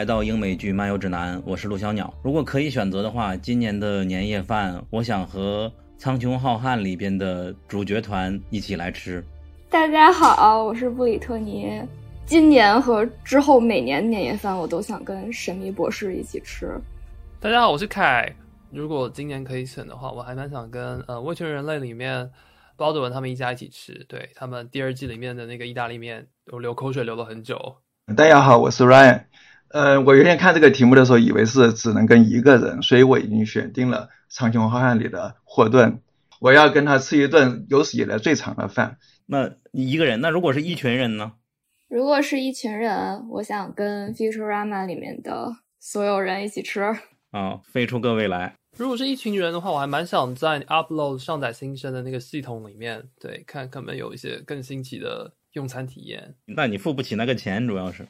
来到英美剧漫游指南，我是陆小鸟。如果可以选择的话，今年的年夜饭，我想和《苍穹浩瀚》里边的主角团一起来吃。大家好，我是布里特尼。今年和之后每年年夜饭，我都想跟神秘博士一起吃。大家好，我是凯。如果今年可以选的话，我还蛮想跟呃《味全人类》里面包德文他们一家一起吃。对他们第二季里面的那个意大利面，我流口水流了很久。大家好，我是 Ryan。呃，我原先看这个题目的时候，以为是只能跟一个人，所以我已经选定了《苍穹浩瀚》里的霍顿，我要跟他吃一顿有史以来最长的饭。那一个人，那如果是一群人呢？如果是一群人，我想跟《Futurama》里面的所有人一起吃。啊，飞出个未来。如果是一群人的话，我还蛮想在 Upload 上载新生的那个系统里面，对，看可能有一些更新奇的。用餐体验，那你付不起那个钱，主要是。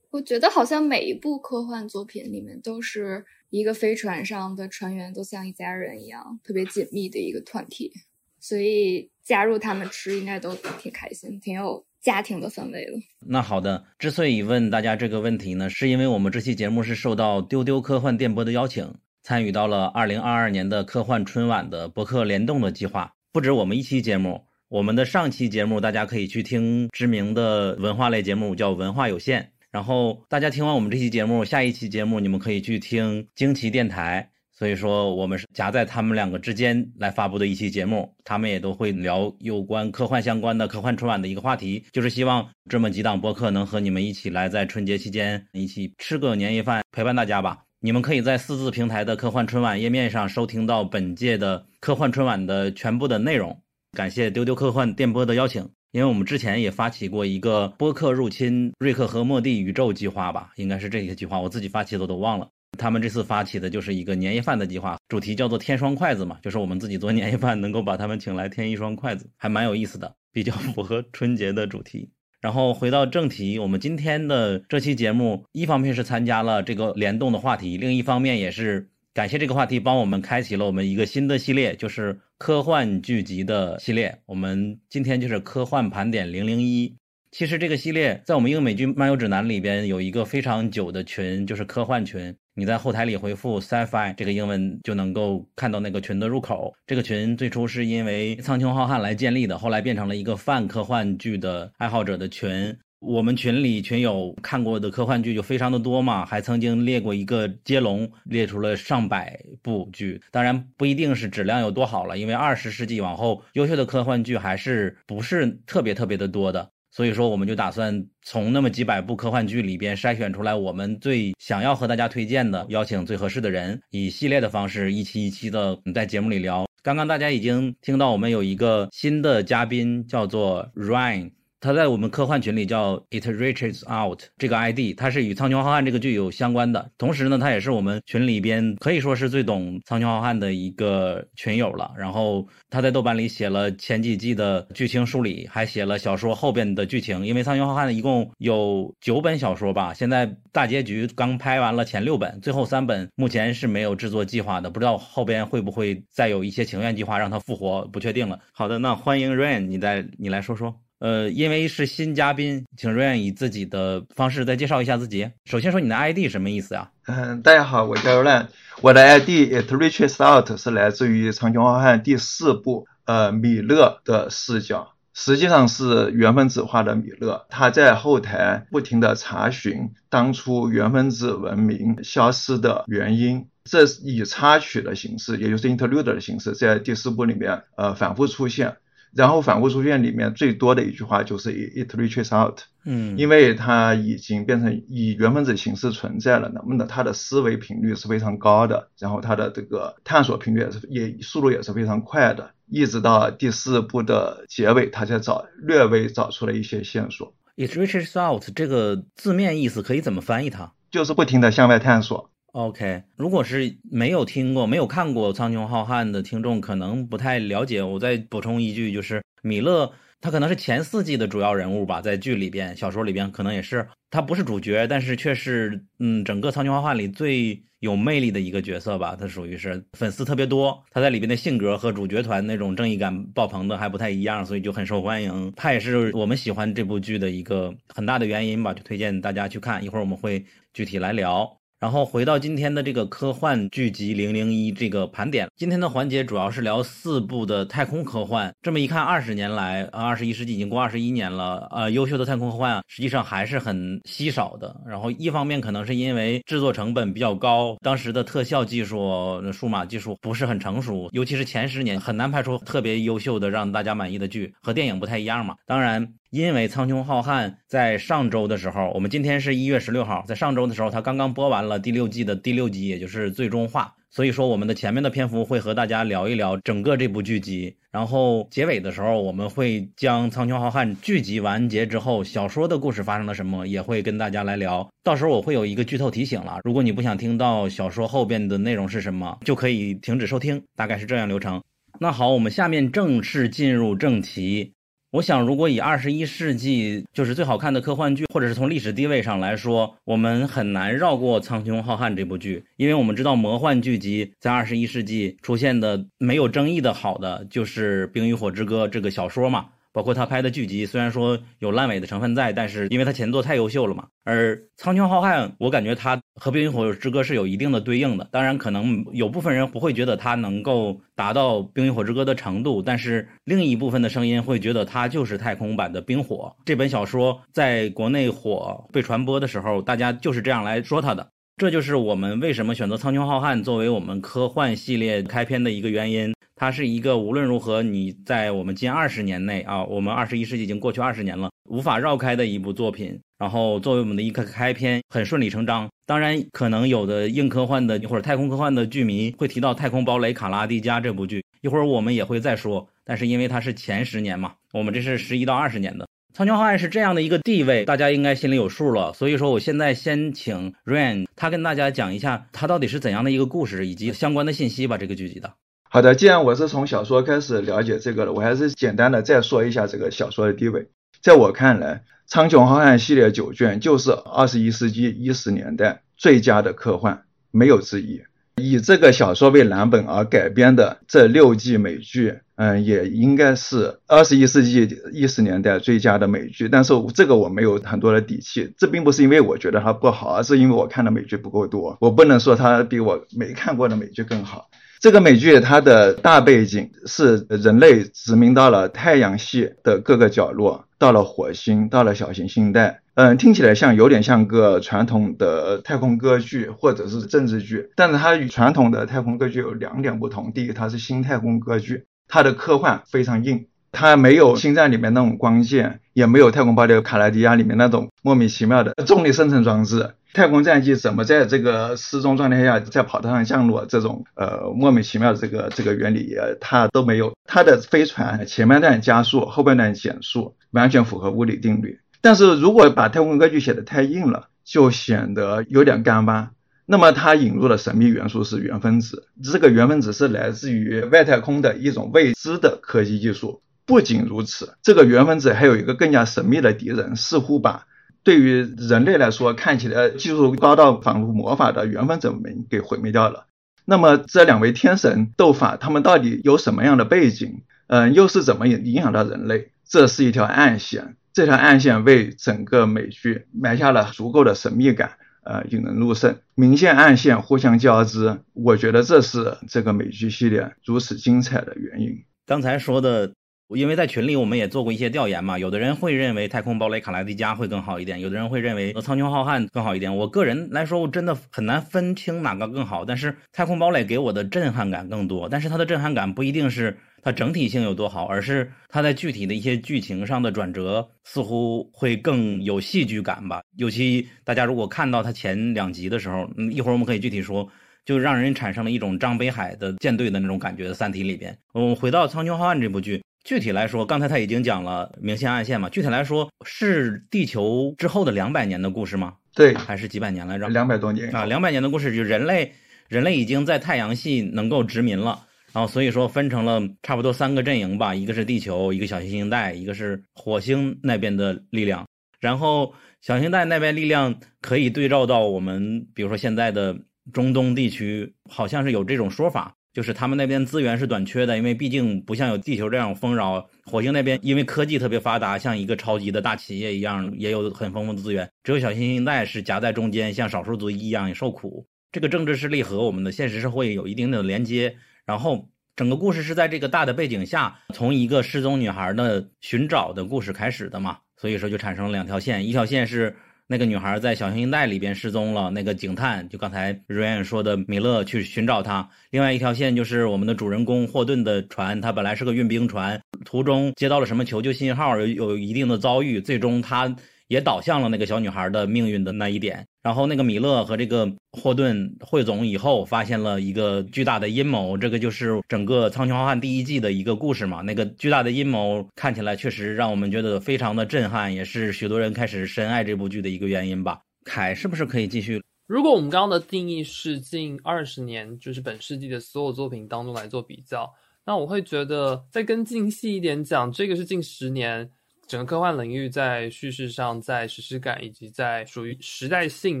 我觉得好像每一部科幻作品里面都是一个飞船上的船员都像一家人一样，特别紧密的一个团体，所以加入他们吃应该都挺开心，挺有家庭的氛围的。那好的，之所以问大家这个问题呢，是因为我们这期节目是受到丢丢科幻电波的邀请，参与到了二零二二年的科幻春晚的博客联动的计划，不止我们一期节目。我们的上期节目，大家可以去听知名的文化类节目，叫《文化有限》。然后大家听完我们这期节目，下一期节目你们可以去听惊奇电台。所以说，我们是夹在他们两个之间来发布的一期节目，他们也都会聊有关科幻相关的科幻春晚的一个话题，就是希望这么几档播客能和你们一起来在春节期间一起吃个年夜饭，陪伴大家吧。你们可以在四字平台的科幻春晚页面上收听到本届的科幻春晚的全部的内容。感谢丢丢科幻电波的邀请，因为我们之前也发起过一个播客入侵瑞克和莫蒂宇宙计划吧，应该是这个计划，我自己发起的都忘了。他们这次发起的就是一个年夜饭的计划，主题叫做“添双筷子”嘛，就是我们自己做年夜饭，能够把他们请来添一双筷子，还蛮有意思的，比较符合春节的主题。然后回到正题，我们今天的这期节目，一方面是参加了这个联动的话题，另一方面也是。感谢这个话题帮我们开启了我们一个新的系列，就是科幻剧集的系列。我们今天就是科幻盘点零零一。其实这个系列在我们英美剧漫游指南里边有一个非常久的群，就是科幻群。你在后台里回复 sci-fi 这个英文就能够看到那个群的入口。这个群最初是因为苍穹浩瀚来建立的，后来变成了一个泛科幻剧的爱好者的群。我们群里群友看过的科幻剧就非常的多嘛，还曾经列过一个接龙，列出了上百部剧。当然不一定是质量有多好了，因为二十世纪往后优秀的科幻剧还是不是特别特别的多的。所以说，我们就打算从那么几百部科幻剧里边筛选出来我们最想要和大家推荐的，邀请最合适的人，以系列的方式一期一期的在节目里聊。刚刚大家已经听到我们有一个新的嘉宾，叫做 Ryan。他在我们科幻群里叫 It Reaches Out 这个 ID，他是与《苍穹浩瀚》这个剧有相关的。同时呢，他也是我们群里边可以说是最懂《苍穹浩瀚》的一个群友了。然后他在豆瓣里写了前几季的剧情梳理，还写了小说后边的剧情。因为《苍穹浩瀚》一共有九本小说吧，现在大结局刚拍完了前六本，最后三本目前是没有制作计划的，不知道后边会不会再有一些情愿计划让他复活，不确定了。好的，那欢迎 Rain，你再你来说说。呃，因为是新嘉宾，请 Ryan 以自己的方式再介绍一下自己。首先说你的 ID 什么意思呀？嗯，大家好，我叫 Ryan，我的 ID It Reaches Out 是来自于《长江浩瀚》第四部，呃，米勒的视角，实际上是原分子化的米勒，他在后台不停的查询当初原分子文明消失的原因，这以插曲的形式，也就是 interlude 的形式，在第四部里面，呃，反复出现。然后反复出现里面最多的一句话就是 it reaches out，嗯，因为它已经变成以原分子形式存在了，那么呢，它的思维频率是非常高的，然后它的这个探索频率也是也速度也是非常快的，一直到第四部的结尾，它才找略微找出了一些线索。it reaches out 这个字面意思可以怎么翻译它？就是不停的向外探索。OK，如果是没有听过、没有看过《苍穹浩瀚》的听众，可能不太了解。我再补充一句，就是米勒他可能是前四季的主要人物吧，在剧里边、小说里边可能也是。他不是主角，但是却是嗯，整个《苍穹浩瀚》里最有魅力的一个角色吧。他属于是粉丝特别多，他在里边的性格和主角团那种正义感爆棚的还不太一样，所以就很受欢迎。他也是我们喜欢这部剧的一个很大的原因吧，就推荐大家去看。一会儿我们会具体来聊。然后回到今天的这个科幻剧集《零零一》这个盘点，今天的环节主要是聊四部的太空科幻。这么一看，二十年来，二十一世纪已经过二十一年了，呃，优秀的太空科幻啊，实际上还是很稀少的。然后一方面可能是因为制作成本比较高，当时的特效技术、数码技术不是很成熟，尤其是前十年很难拍出特别优秀的让大家满意的剧，和电影不太一样嘛。当然。因为《苍穹浩瀚》在上周的时候，我们今天是一月十六号，在上周的时候，它刚刚播完了第六季的第六集，也就是最终话。所以说，我们的前面的篇幅会和大家聊一聊整个这部剧集，然后结尾的时候，我们会将《苍穹浩瀚》剧集完结之后，小说的故事发生了什么，也会跟大家来聊。到时候我会有一个剧透提醒了，如果你不想听到小说后边的内容是什么，就可以停止收听，大概是这样流程。那好，我们下面正式进入正题。我想，如果以二十一世纪就是最好看的科幻剧，或者是从历史地位上来说，我们很难绕过《苍穹浩瀚》这部剧，因为我们知道魔幻剧集在二十一世纪出现的没有争议的好的，就是《冰与火之歌》这个小说嘛。包括他拍的剧集，虽然说有烂尾的成分在，但是因为他前作太优秀了嘛。而《苍穹浩瀚》，我感觉它和《冰与火之歌》是有一定的对应的。当然，可能有部分人不会觉得它能够达到《冰与火之歌》的程度，但是另一部分的声音会觉得它就是太空版的《冰火》这本小说，在国内火被传播的时候，大家就是这样来说它的。这就是我们为什么选择《苍穹浩瀚》作为我们科幻系列开篇的一个原因。它是一个无论如何你在我们近二十年内啊，我们二十一世纪已经过去二十年了，无法绕开的一部作品。然后作为我们的一个开篇，很顺理成章。当然，可能有的硬科幻的或者太空科幻的剧迷会提到《太空堡垒卡拉蒂加》这部剧，一会儿我们也会再说。但是因为它是前十年嘛，我们这是十一到二十年的《苍穹浩瀚》是这样的一个地位，大家应该心里有数了。所以说，我现在先请 Rain 他跟大家讲一下，它到底是怎样的一个故事以及相关的信息吧。这个剧集的。好的，既然我是从小说开始了解这个的，我还是简单的再说一下这个小说的地位。在我看来，《苍穹浩瀚》系列九卷就是二十一世纪一十年代最佳的科幻，没有之一。以这个小说为蓝本而改编的这六季美剧，嗯，也应该是二十一世纪一十年代最佳的美剧。但是这个我没有很多的底气，这并不是因为我觉得它不好，而是因为我看的美剧不够多，我不能说它比我没看过的美剧更好。这个美剧它的大背景是人类殖民到了太阳系的各个角落，到了火星，到了小行星带。嗯，听起来像有点像个传统的太空歌剧或者是政治剧，但是它与传统的太空歌剧有两点不同。第一，它是新太空歌剧，它的科幻非常硬。它没有星战里面那种光剑，也没有太空堡垒卡莱迪亚里面那种莫名其妙的重力生成装置。太空战机怎么在这个失重状态下在跑道上降落？这种呃莫名其妙的这个这个原理，它都没有。它的飞船前半段加速，后半段减速，完全符合物理定律。但是如果把太空歌剧写的太硬了，就显得有点干巴。那么它引入的神秘元素是原分子，这个原分子是来自于外太空的一种未知的科技技术。不仅如此，这个原分子还有一个更加神秘的敌人，似乎把对于人类来说看起来技术高到仿佛魔法的原分子们给毁灭掉了。那么这两位天神斗法，他们到底有什么样的背景？嗯，又是怎么影影响到人类？这是一条暗线，这条暗线为整个美剧埋下了足够的神秘感，呃，引人入胜。明线暗线互相交织，我觉得这是这个美剧系列如此精彩的原因。刚才说的。因为在群里我们也做过一些调研嘛，有的人会认为《太空堡垒卡莱迪加》会更好一点，有的人会认为《苍穹浩瀚》更好一点。我个人来说，我真的很难分清哪个更好。但是《太空堡垒》给我的震撼感更多，但是它的震撼感不一定是它整体性有多好，而是它在具体的一些剧情上的转折似乎会更有戏剧感吧。尤其大家如果看到它前两集的时候，嗯，一会儿我们可以具体说，就让人产生了一种张北海的舰队的那种感觉的。《三体》里边，我们，回到《苍穹浩瀚》这部剧。具体来说，刚才他已经讲了明线暗线嘛。具体来说，是地球之后的两百年的故事吗？对，还是几百年来着？两百多年啊，两百年的故事，就人类，人类已经在太阳系能够殖民了。然后所以说分成了差不多三个阵营吧，一个是地球，一个小行星带，一个是火星那边的力量。然后小行星带那边力量可以对照到我们，比如说现在的中东地区，好像是有这种说法，就是他们那边资源是短缺的，因为毕竟不像有地球这样丰饶。火星那边因为科技特别发达，像一个超级的大企业一样，也有很丰富的资源。只有小行星带是夹在中间，像少数族裔一样也受苦。这个政治势力和我们的现实社会有一定的连接。然后，整个故事是在这个大的背景下，从一个失踪女孩的寻找的故事开始的嘛，所以说就产生了两条线，一条线是那个女孩在小行星带里边失踪了，那个警探就刚才瑞恩说的米勒去寻找她；另外一条线就是我们的主人公霍顿的船，他本来是个运兵船，途中接到了什么求救信号，有有一定的遭遇，最终他。也导向了那个小女孩的命运的那一点。然后那个米勒和这个霍顿汇总以后，发现了一个巨大的阴谋。这个就是整个《苍穹浩瀚》第一季的一个故事嘛。那个巨大的阴谋看起来确实让我们觉得非常的震撼，也是许多人开始深爱这部剧的一个原因吧。凯是不是可以继续？如果我们刚刚的定义是近二十年，就是本世纪的所有作品当中来做比较，那我会觉得再更精细一点讲，这个是近十年。整个科幻领域在叙事上、在实施感以及在属于时代性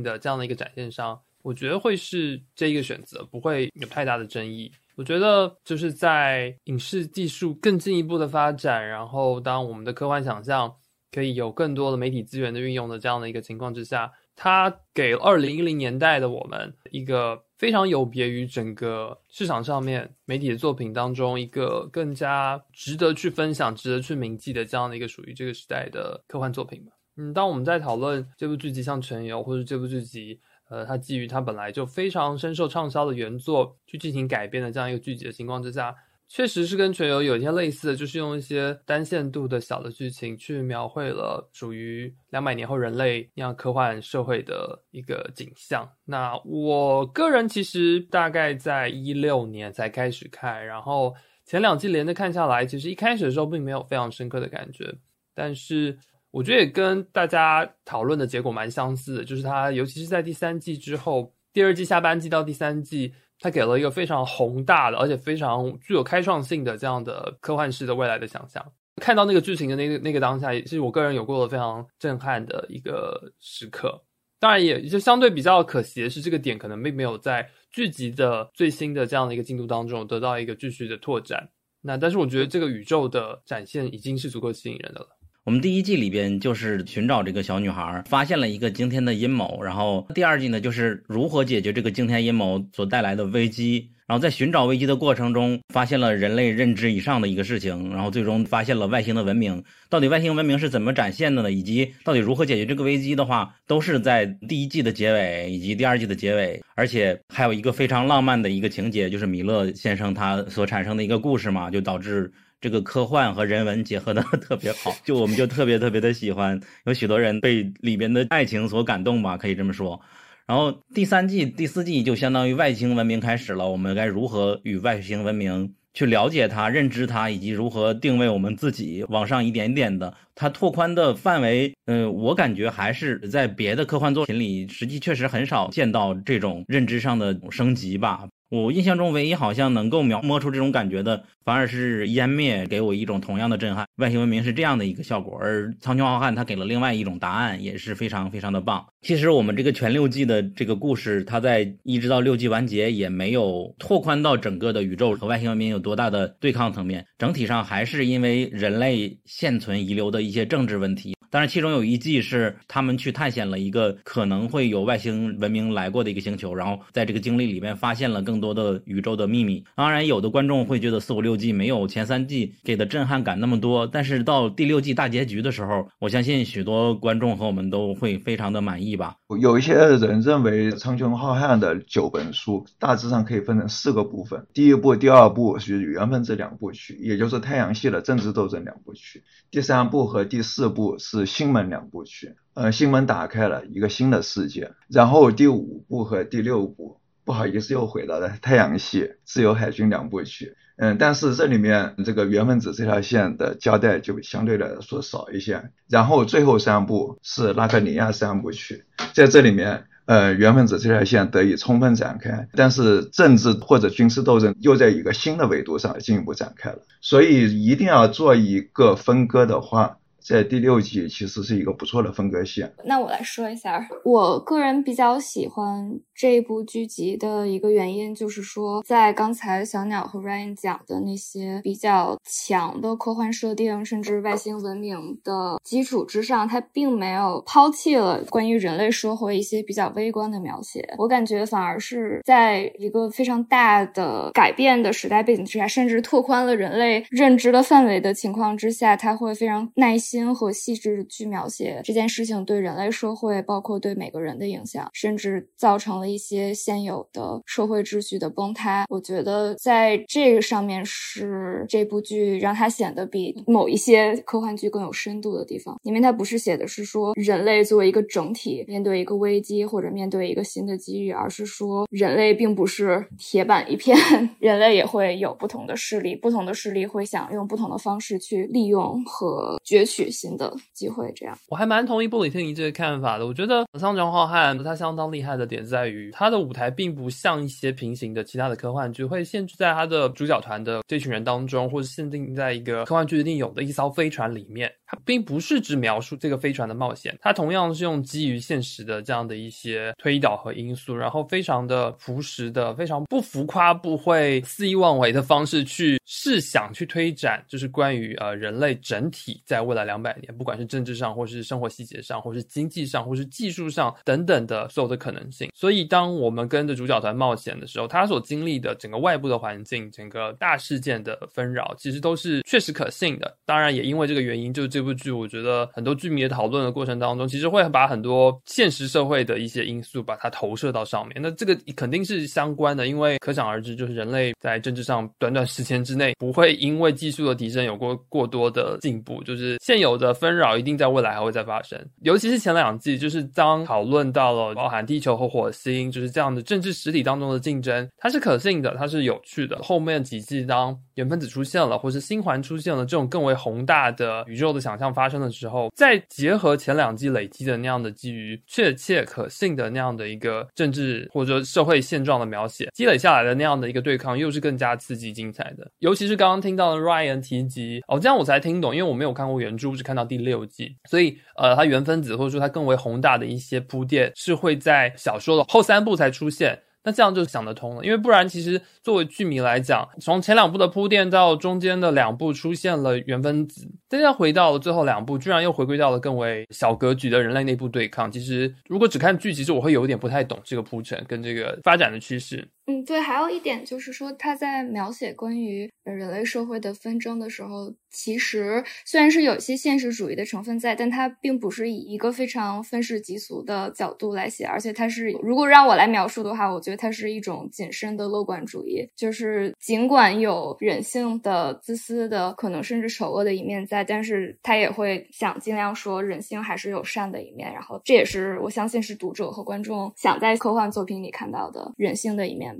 的这样的一个展现上，我觉得会是这一个选择，不会有太大的争议。我觉得就是在影视技术更进一步的发展，然后当我们的科幻想象可以有更多的媒体资源的运用的这样的一个情况之下。它给二零一零年代的我们一个非常有别于整个市场上面媒体的作品当中一个更加值得去分享、值得去铭记的这样的一个属于这个时代的科幻作品吧。嗯，当我们在讨论这部剧集像《全游》或者这部剧集，呃，它基于它本来就非常深受畅销的原作去进行改编的这样一个剧集的情况之下。确实是跟全游有一些类似的，就是用一些单线度的小的剧情去描绘了属于两百年后人类那样科幻社会的一个景象。那我个人其实大概在一六年才开始看，然后前两季连着看下来，其实一开始的时候并没有非常深刻的感觉，但是我觉得也跟大家讨论的结果蛮相似的，就是它尤其是在第三季之后，第二季下半季到第三季。他给了一个非常宏大的，而且非常具有开创性的这样的科幻式的未来的想象。看到那个剧情的那个那个当下，也是我个人有过的非常震撼的一个时刻。当然，也就相对比较可惜的是，这个点可能并没有在剧集的最新的这样的一个进度当中得到一个继续的拓展。那但是我觉得这个宇宙的展现已经是足够吸引人的了。我们第一季里边就是寻找这个小女孩，发现了一个惊天的阴谋。然后第二季呢，就是如何解决这个惊天阴谋所带来的危机。然后在寻找危机的过程中，发现了人类认知以上的一个事情。然后最终发现了外星的文明。到底外星文明是怎么展现的呢？以及到底如何解决这个危机的话，都是在第一季的结尾以及第二季的结尾。而且还有一个非常浪漫的一个情节，就是米勒先生他所产生的一个故事嘛，就导致。这个科幻和人文结合的 特别好，就我们就特别特别的喜欢，有许多人被里边的爱情所感动吧，可以这么说。然后第三季、第四季就相当于外星文明开始了，我们该如何与外星文明去了解它、认知它，以及如何定位我们自己，往上一点点的，它拓宽的范围，嗯，我感觉还是在别的科幻作品里，实际确实很少见到这种认知上的升级吧。我印象中唯一好像能够描摸出这种感觉的，反而是湮灭给我一种同样的震撼。外星文明是这样的一个效果，而苍穹浩瀚它给了另外一种答案，也是非常非常的棒。其实我们这个全六季的这个故事，它在一直到六季完结，也没有拓宽到整个的宇宙和外星文明有多大的对抗层面，整体上还是因为人类现存遗留的一些政治问题。当然，其中有一季是他们去探险了一个可能会有外星文明来过的一个星球，然后在这个经历里面发现了更多的宇宙的秘密。当然，有的观众会觉得四五六季没有前三季给的震撼感那么多，但是到第六季大结局的时候，我相信许多观众和我们都会非常的满意吧。有一些人认为《苍穹浩瀚》的九本书大致上可以分成四个部分：第一部、第二部是缘分这两部曲，也就是太阳系的政治斗争两部曲；第三部和第四部是星门两部曲，呃，星门打开了一个新的世界。然后第五部和第六部，不好意思又回到了太阳系自由海军两部曲。嗯，但是这里面这个原分子这条线的交代就相对来说少一些。然后最后三部是拉克尼亚三部曲，在这里面，呃原分子这条线得以充分展开，但是政治或者军事斗争又在一个新的维度上进一步展开了。所以一定要做一个分割的话。在第六季其实是一个不错的分割线。那我来说一下，我个人比较喜欢这部剧集的一个原因，就是说，在刚才小鸟和 Ryan 讲的那些比较强的科幻设定，甚至外星文明的基础之上，它并没有抛弃了关于人类社会一些比较微观的描写。我感觉反而是在一个非常大的改变的时代背景之下，甚至拓宽了人类认知的范围的情况之下，它会非常耐心。心和细致去描写这件事情对人类社会，包括对每个人的影响，甚至造成了一些现有的社会秩序的崩塌。我觉得在这个上面是这部剧让它显得比某一些科幻剧更有深度的地方，因为它不是写的是说人类作为一个整体面对一个危机或者面对一个新的机遇，而是说人类并不是铁板一片，人类也会有不同的势力，不同的势力会想用不同的方式去利用和攫取。新的机会，这样我还蛮同意布里特尼这个看法的。我觉得《像张浩瀚》它相当厉害的点在于，它的舞台并不像一些平行的其他的科幻剧，会限制在它的主角团的这群人当中，或者限定在一个科幻剧一定有的一艘飞船里面。它并不是只描述这个飞船的冒险，它同样是用基于现实的这样的一些推导和因素，然后非常的朴实的、非常不浮夸、不会肆意妄为的方式去试想、去推展，就是关于呃人类整体在未来两百年，不管是政治上，或是生活细节上，或是经济上，或是技术上等等的所有的可能性。所以，当我们跟着主角团冒险的时候，他所经历的整个外部的环境、整个大事件的纷扰，其实都是确实可信的。当然，也因为这个原因，就这。这部剧，我觉得很多剧迷的讨论的过程当中，其实会把很多现实社会的一些因素把它投射到上面。那这个肯定是相关的，因为可想而知，就是人类在政治上短短时间之内不会因为技术的提升有过过多的进步，就是现有的纷扰一定在未来还会再发生。尤其是前两季，就是当讨论到了包含地球和火星，就是这样的政治实体当中的竞争，它是可信的，它是有趣的。后面几季当原分子出现了，或是星环出现了，这种更为宏大的宇宙的想。想象发生的时候，再结合前两季累积的那样的基于确切可信的那样的一个政治或者社会现状的描写，积累下来的那样的一个对抗，又是更加刺激精彩的。尤其是刚刚听到的 Ryan 提及哦，这样我才听懂，因为我没有看过原著，只看到第六季，所以呃，它原分子或者说它更为宏大的一些铺垫是会在小说的后三部才出现。那这样就想得通了，因为不然，其实作为剧迷来讲，从前两部的铺垫到中间的两部出现了原分子，再回到了最后两部，居然又回归到了更为小格局的人类内部对抗。其实如果只看剧，其实我会有点不太懂这个铺陈跟这个发展的趋势。嗯，对，还有一点就是说，他在描写关于人类社会的纷争的时候，其实虽然是有一些现实主义的成分在，但他并不是以一个非常愤世嫉俗的角度来写，而且他是如果让我来描述的话，我觉得它是一种谨慎的乐观主义，就是尽管有人性的自私的可能甚至丑恶的一面在，但是他也会想尽量说人性还是有善的一面，然后这也是我相信是读者和观众想在科幻作品里看到的人性的一面。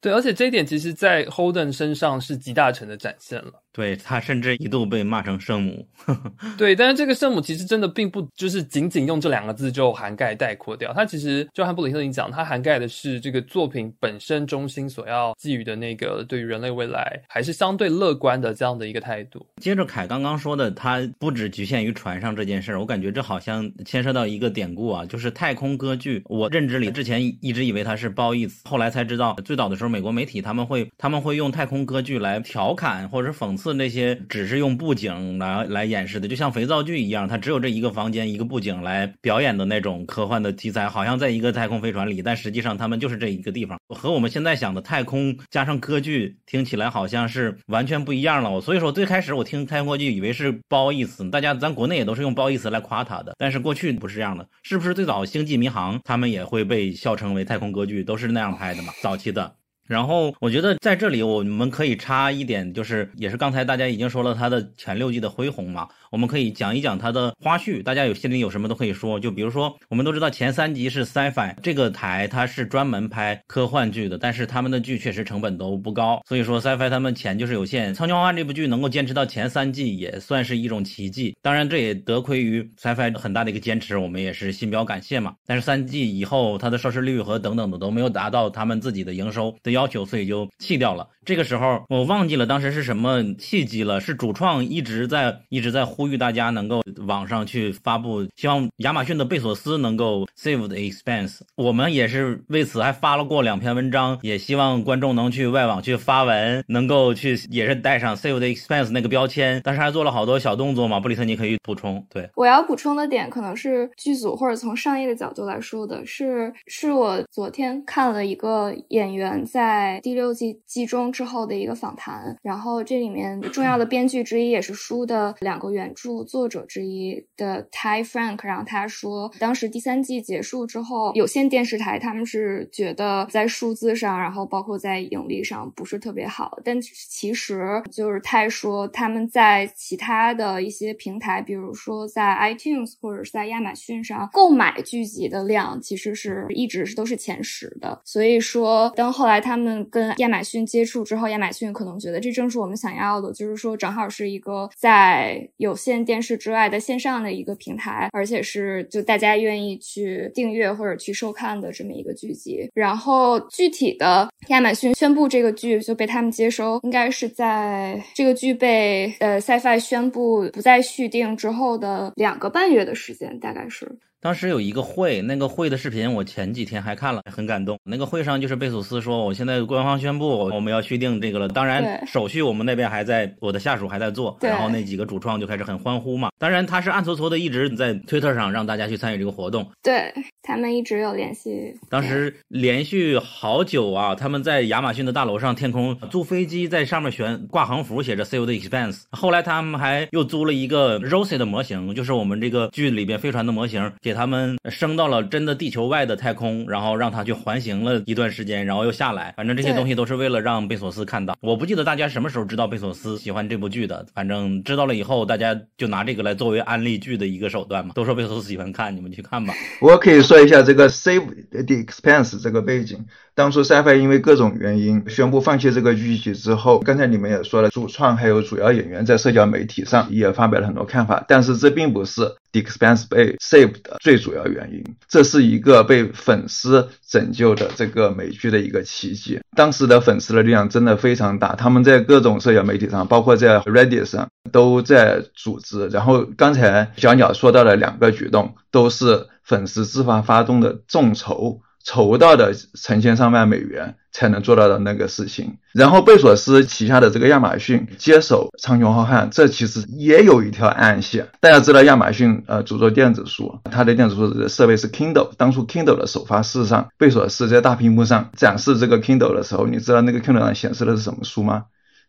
对，而且这一点其实，在 Holden 身上是集大成的展现了。对他甚至一度被骂成圣母。对，但是这个圣母其实真的并不就是仅仅用这两个字就涵盖概括掉。它其实就和布里特林讲，它涵盖的是这个作品本身中心所要寄予的那个对于人类未来还是相对乐观的这样的一个态度。接着凯刚刚说的，它不只局限于船上这件事儿，我感觉这好像牵涉到一个典故啊，就是太空歌剧。我认知里之前一直以为它是褒义词，后来才知道，最早的时候美国媒体他们会他们会用太空歌剧来调侃或者讽刺。那些只是用布景来来演示的，就像肥皂剧一样，它只有这一个房间一个布景来表演的那种科幻的题材，好像在一个太空飞船里，但实际上他们就是这一个地方，和我们现在想的太空加上歌剧听起来好像是完全不一样了。我所以说最开始我听太空歌剧以为是褒义词，大家咱国内也都是用褒义词来夸它的，但是过去不是这样的，是不是最早星际迷航他们也会被笑称为太空歌剧，都是那样拍的嘛？早期的。然后我觉得在这里我们可以插一点，就是也是刚才大家已经说了他的前六季的恢宏嘛，我们可以讲一讲他的花絮，大家有心里有什么都可以说。就比如说，我们都知道前三集是 Sci-Fi 这个台，它是专门拍科幻剧的，但是他们的剧确实成本都不高，所以说 Sci-Fi 他们钱就是有限。《苍穹浩瀚》这部剧能够坚持到前三季，也算是一种奇迹。当然，这也得亏于 Sci-Fi 很大的一个坚持，我们也是心表感谢嘛。但是三季以后，它的收视率和等等的都没有达到他们自己的营收的要求，所以就弃掉了。这个时候我忘记了当时是什么契机了，是主创一直在一直在呼吁大家能够网上去发布，希望亚马逊的贝索斯能够 save the expense。我们也是为此还发了过两篇文章，也希望观众能去外网去发文，能够去也是带上 save the expense 那个标签。但是还做了好多小动作嘛，布里特尼可以补充。对，我要补充的点可能是剧组或者从商业的角度来说的是，是我昨天看了一个演员在在第六季季中。之后的一个访谈，然后这里面重要的编剧之一也是书的两个原著作者之一的 Ty Frank，然后他说，当时第三季结束之后，有线电视台他们是觉得在数字上，然后包括在盈利上不是特别好，但其实就是泰说他们在其他的一些平台，比如说在 iTunes 或者是在亚马逊上购买剧集的量，其实是一直是都是前十的，所以说当后来他他们跟亚马逊接触。之后，亚马逊可能觉得这正是我们想要的，就是说正好是一个在有线电视之外的线上的一个平台，而且是就大家愿意去订阅或者去收看的这么一个剧集。然后具体的，亚马逊宣布这个剧就被他们接收，应该是在这个剧被呃 Sci-Fi 宣布不再续订之后的两个半月的时间，大概是。当时有一个会，那个会的视频我前几天还看了，很感动。那个会上就是贝索斯说，我现在官方宣布我们要续订这个了。当然手续我们那边还在，我的下属还在做。然后那几个主创就开始很欢呼嘛。当然他是暗搓搓的一直在推特上让大家去参与这个活动。对他们一直有联系。当时连续好久啊，他们在亚马逊的大楼上天空租飞机，在上面悬挂横幅，写着 “Save the expense”。后来他们还又租了一个 Rosie 的模型，就是我们这个剧里边飞船的模型，给。他们升到了真的地球外的太空，然后让他去环行了一段时间，然后又下来。反正这些东西都是为了让贝索斯看到。我不记得大家什么时候知道贝索斯喜欢这部剧的，反正知道了以后，大家就拿这个来作为安利剧的一个手段嘛。都说贝索斯喜欢看，你们去看吧。我可以说一下这个 Save the Expense 这个背景。当初 Sci-Fi 因为各种原因宣布放弃这个剧集之后，刚才你们也说了，主创还有主要演员在社交媒体上也发表了很多看法，但是这并不是 Expanse 被 save 的最主要原因，这是一个被粉丝拯救的这个美剧的一个奇迹。当时的粉丝的力量真的非常大，他们在各种社交媒体上，包括在 Reddit 上都在组织。然后刚才小鸟说到的两个举动，都是粉丝自发发动的众筹。筹到的成千上万美元才能做到的那个事情，然后贝索斯旗下的这个亚马逊接手《苍穹浩瀚》，这其实也有一条暗线。大家知道亚马逊呃主做电子书，它的电子书的设备是 Kindle。当初 Kindle 的首发式上，贝索斯在大屏幕上展示这个 Kindle 的时候，你知道那个 Kindle 上显示的是什么书吗？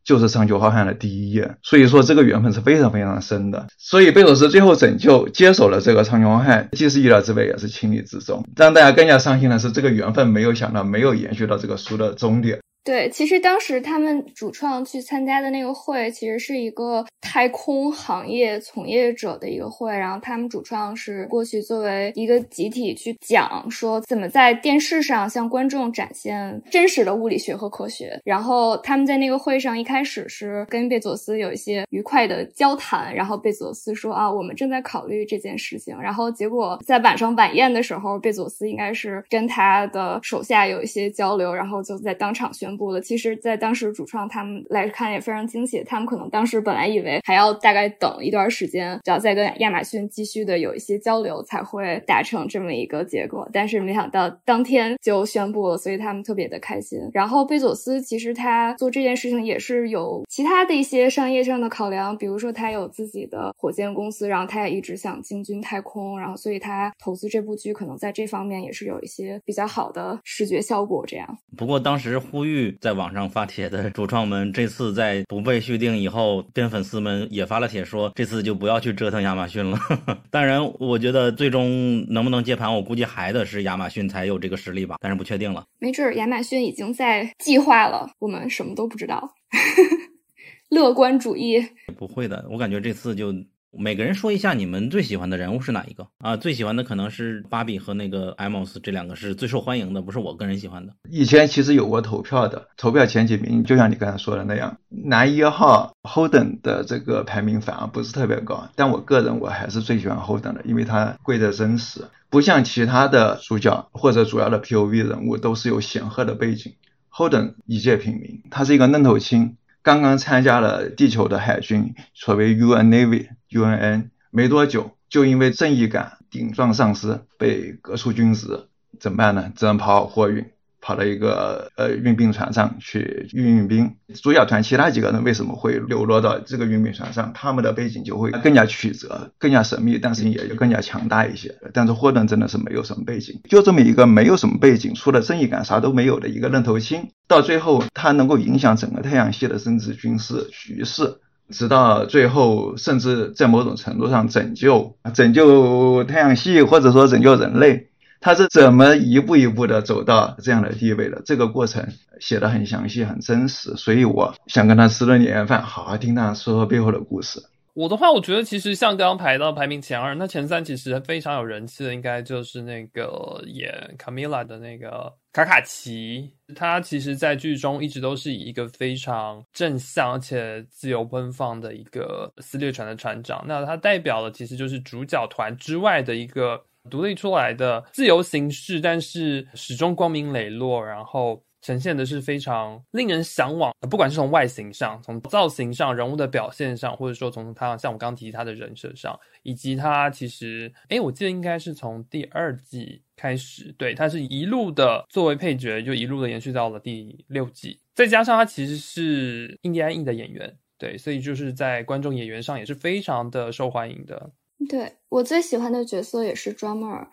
就是《苍穹浩瀚》的第一页，所以说这个缘分是非常非常深的。所以贝佐斯最后拯救接手了这个《苍穹浩瀚》，既是意料之外，也是情理之中。让大家更加伤心的是，这个缘分没有想到没有延续到这个书的终点。对，其实当时他们主创去参加的那个会，其实是一个太空行业从业者的一个会。然后他们主创是过去作为一个集体去讲说怎么在电视上向观众展现真实的物理学和科学。然后他们在那个会上一开始是跟贝佐斯有一些愉快的交谈。然后贝佐斯说啊，我们正在考虑这件事情。然后结果在晚上晚宴的时候，贝佐斯应该是跟他的手下有一些交流，然后就在当场宣布。布了，其实，在当时主创他们来看也非常惊喜。他们可能当时本来以为还要大概等一段时间，只要再跟亚马逊继续的有一些交流，才会达成这么一个结果。但是没想到当天就宣布了，所以他们特别的开心。然后贝佐斯其实他做这件事情也是有其他的一些商业上的考量，比如说他有自己的火箭公司，然后他也一直想进军太空，然后所以他投资这部剧可能在这方面也是有一些比较好的视觉效果。这样。不过当时呼吁。续在网上发帖的主创们，这次在不被续订以后，跟粉丝们也发了帖说，这次就不要去折腾亚马逊了。当然，我觉得最终能不能接盘，我估计还得是亚马逊才有这个实力吧，但是不确定了。没准亚马逊已经在计划了，我们什么都不知道。乐观主义不会的，我感觉这次就。每个人说一下你们最喜欢的人物是哪一个啊？最喜欢的可能是芭比和那个艾莫斯这两个是最受欢迎的，不是我个人喜欢的。以前其实有过投票的，投票前几名就像你刚才说的那样，男一号 Holden 的这个排名反而不是特别高，但我个人我还是最喜欢 Holden 的，因为他贵在真实，不像其他的主角或者主要的 POV 人物都是有显赫的背景，Holden 一介平民，他是一个嫩头青。刚刚参加了地球的海军，所谓 U N Navy U N N 没多久就因为正义感顶撞上司，被革除军职，怎么办呢？只能跑货运。跑到一个呃运兵船上去运运兵，主角团其他几个人为什么会流落到这个运兵船上？他们的背景就会更加曲折、更加神秘，但是也更加强大一些。但是霍顿真的是没有什么背景，就这么一个没有什么背景、除了正义感啥都没有的一个愣头青，到最后他能够影响整个太阳系的政治军事局势，直到最后甚至在某种程度上拯救拯救太阳系，或者说拯救人类。他是怎么一步一步的走到这样的地位的？这个过程写的很详细、很真实，所以我想跟他吃顿年夜饭，好好听他说说背后的故事。我的话，我觉得其实像刚刚排到排名前二，那前三其实非常有人气的，应该就是那个演卡米拉的那个卡卡奇。他其实，在剧中一直都是以一个非常正向而且自由奔放的一个撕裂船的船长。那他代表的其实就是主角团之外的一个。独立出来的自由形式，但是始终光明磊落，然后呈现的是非常令人向往。不管是从外形上、从造型上、人物的表现上，或者说从他像我刚刚提他的人设上，以及他其实，哎，我记得应该是从第二季开始，对，他是一路的作为配角，就一路的延续到了第六季。再加上他其实是印第安裔的演员，对，所以就是在观众演员上也是非常的受欢迎的。对我最喜欢的角色也是 Drummer，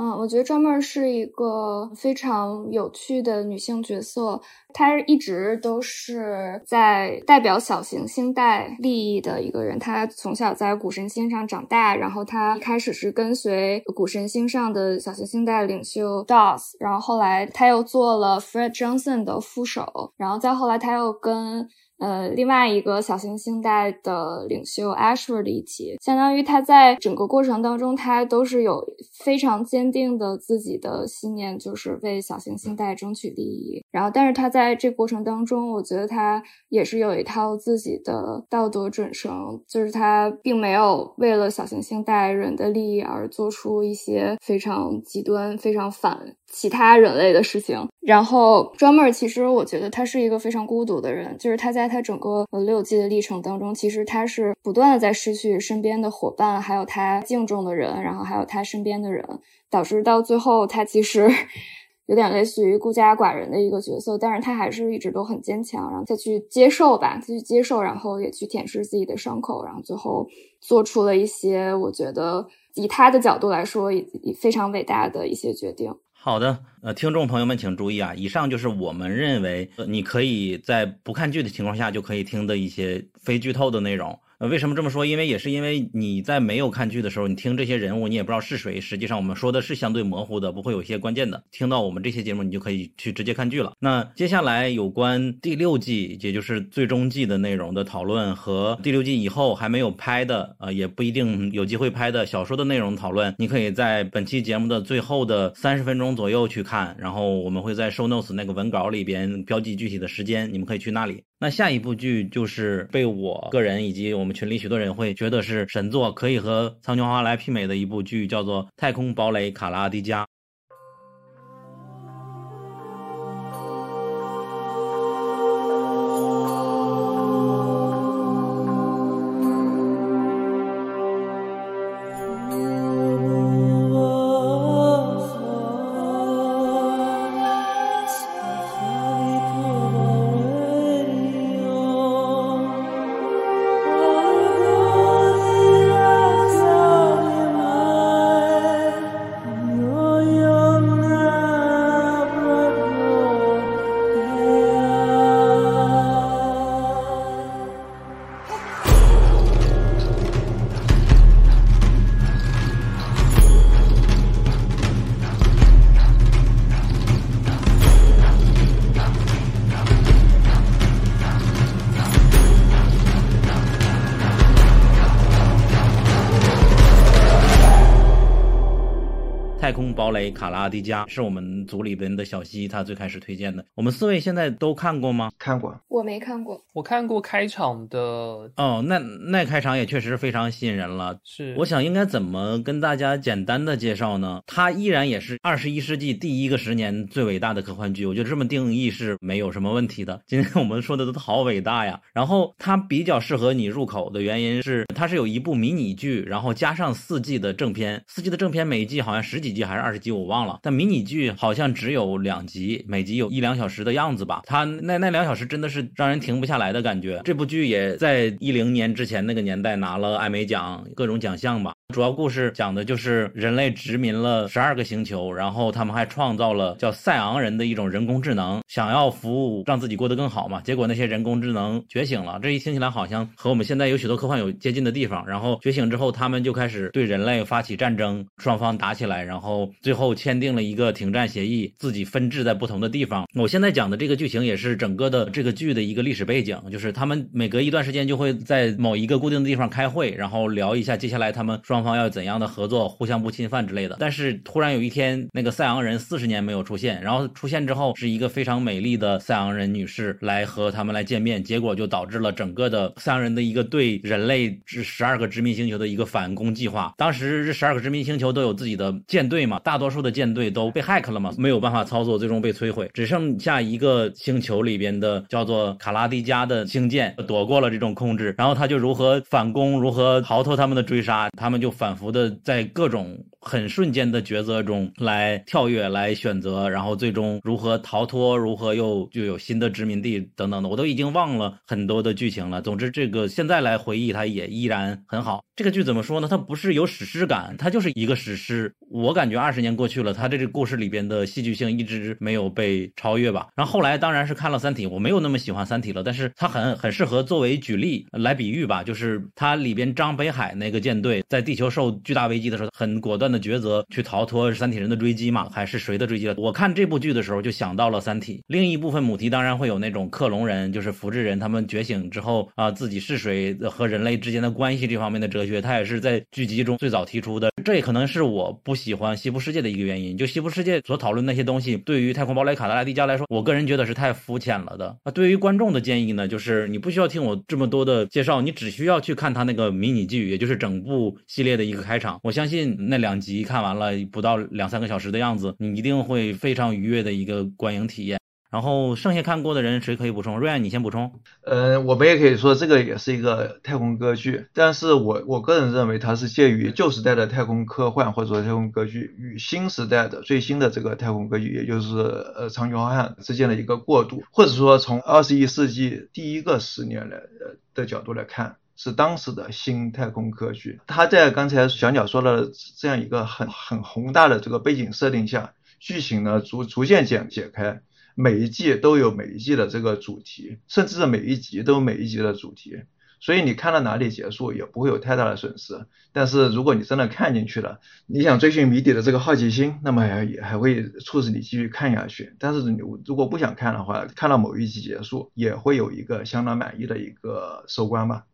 嗯，我觉得专门是一个非常有趣的女性角色，她一直都是在代表小行星带利益的一个人。她从小在古神星上长大，然后她开始是跟随古神星上的小行星带领袖 Dos，然后后来她又做了 Fred Johnson 的副手，然后再后来她又跟。呃，另外一个小行星带的领袖 Ashford 一起，相当于他在整个过程当中，他都是有非常坚定的自己的信念，就是为小行星带争取利益。然后，但是他在这过程当中，我觉得他也是有一套自己的道德准绳，就是他并没有为了小行星带人的利益而做出一些非常极端、非常反其他人类的事情。然后，Drummer 其实我觉得他是一个非常孤独的人，就是他在。他整个呃六季的历程当中，其实他是不断的在失去身边的伙伴，还有他敬重的人，然后还有他身边的人，导致到最后他其实 有点类似于孤家寡人的一个角色。但是他还是一直都很坚强，然后再去接受吧，再去接受，然后也去舔舐自己的伤口，然后最后做出了一些我觉得以他的角度来说，以非常伟大的一些决定。好的，呃，听众朋友们请注意啊，以上就是我们认为你可以在不看剧的情况下就可以听的一些非剧透的内容。呃，为什么这么说？因为也是因为你在没有看剧的时候，你听这些人物，你也不知道是谁。实际上，我们说的是相对模糊的，不会有一些关键的。听到我们这些节目，你就可以去直接看剧了。那接下来有关第六季，也就是最终季的内容的讨论，和第六季以后还没有拍的，呃，也不一定有机会拍的小说的内容讨论，你可以在本期节目的最后的三十分钟左右去看。然后我们会在 show notes 那个文稿里边标记具体的时间，你们可以去那里。那下一部剧就是被我个人以及我们群里许多人会觉得是神作，可以和《苍穹花》来媲美的一部剧，叫做《太空堡垒卡拉迪加》。太空堡垒卡拉迪加》，是我们组里边的小西他最开始推荐的。我们四位现在都看过吗？看过，我没看过。我看过开场的，哦，那那开场也确实非常吸引人了。是我想应该怎么跟大家简单的介绍呢？它依然也是二十一世纪第一个十年最伟大的科幻剧，我觉得这么定义是没有什么问题的。今天我们说的都好伟大呀。然后它比较适合你入口的原因是，它是有一部迷你剧，然后加上四季的正片。四季的正片每一季好像十几还是二十集，我忘了。但迷你剧好像只有两集，每集有一两小时的样子吧。它那那两小时真的是让人停不下来的感觉。这部剧也在一零年之前那个年代拿了艾美奖各种奖项吧。主要故事讲的就是人类殖民了十二个星球，然后他们还创造了叫赛昂人的一种人工智能，想要服务让自己过得更好嘛。结果那些人工智能觉醒了，这一听起来好像和我们现在有许多科幻有接近的地方。然后觉醒之后，他们就开始对人类发起战争，双方打起来，然后后最后签订了一个停战协议，自己分治在不同的地方。我现在讲的这个剧情也是整个的这个剧的一个历史背景，就是他们每隔一段时间就会在某一个固定的地方开会，然后聊一下接下来他们双方要怎样的合作，互相不侵犯之类的。但是突然有一天，那个赛昂人四十年没有出现，然后出现之后是一个非常美丽的赛昂人女士来和他们来见面，结果就导致了整个的赛昂人的一个对人类这十二个殖民星球的一个反攻计划。当时这十二个殖民星球都有自己的舰队对嘛，大多数的舰队都被 hack 了嘛，没有办法操作，最终被摧毁，只剩下一个星球里边的叫做卡拉迪加的星舰躲过了这种控制，然后他就如何反攻，如何逃脱他们的追杀，他们就反复的在各种很瞬间的抉择中来跳跃，来选择，然后最终如何逃脱，如何又就有新的殖民地等等的，我都已经忘了很多的剧情了。总之，这个现在来回忆，它也依然很好。这个剧怎么说呢？它不是有史诗感，它就是一个史诗。我感感觉二十年过去了，他这个故事里边的戏剧性一直没有被超越吧。然后后来当然是看了《三体》，我没有那么喜欢《三体》了，但是它很很适合作为举例来比喻吧。就是它里边张北海那个舰队在地球受巨大危机的时候，很果断的抉择去逃脱三体人的追击嘛，还是谁的追击了？我看这部剧的时候就想到了《三体》。另一部分母题当然会有那种克隆人，就是复制人，他们觉醒之后啊，自己是谁和人类之间的关系这方面的哲学，它也是在剧集中最早提出的。这也可能是我不喜欢西部世界的一个原因。就西部世界所讨论那些东西，对于太空堡垒卡达拉迪加来说，我个人觉得是太肤浅了的。那，对于观众的建议呢，就是你不需要听我这么多的介绍，你只需要去看他那个迷你剧，也就是整部系列的一个开场。我相信那两集看完了不到两三个小时的样子，你一定会非常愉悦的一个观影体验。然后剩下看过的人谁可以补充？瑞安，你先补充。呃，我们也可以说这个也是一个太空歌剧，但是我我个人认为它是介于旧时代的太空科幻或者说太空歌剧与新时代的最新的这个太空歌剧，也就是呃长久浩瀚之间的一个过渡，或者说从二十一世纪第一个十年来呃的角度来看，是当时的新太空歌剧。它在刚才小鸟说的这样一个很很宏大的这个背景设定下，剧情呢逐逐渐解解开。每一季都有每一季的这个主题，甚至是每一集都有每一集的主题，所以你看到哪里结束也不会有太大的损失。但是如果你真的看进去了，你想追寻谜底的这个好奇心，那么也还会促使你继续看下去。但是你如果不想看的话，看到某一集结束也会有一个相当满意的一个收官吧。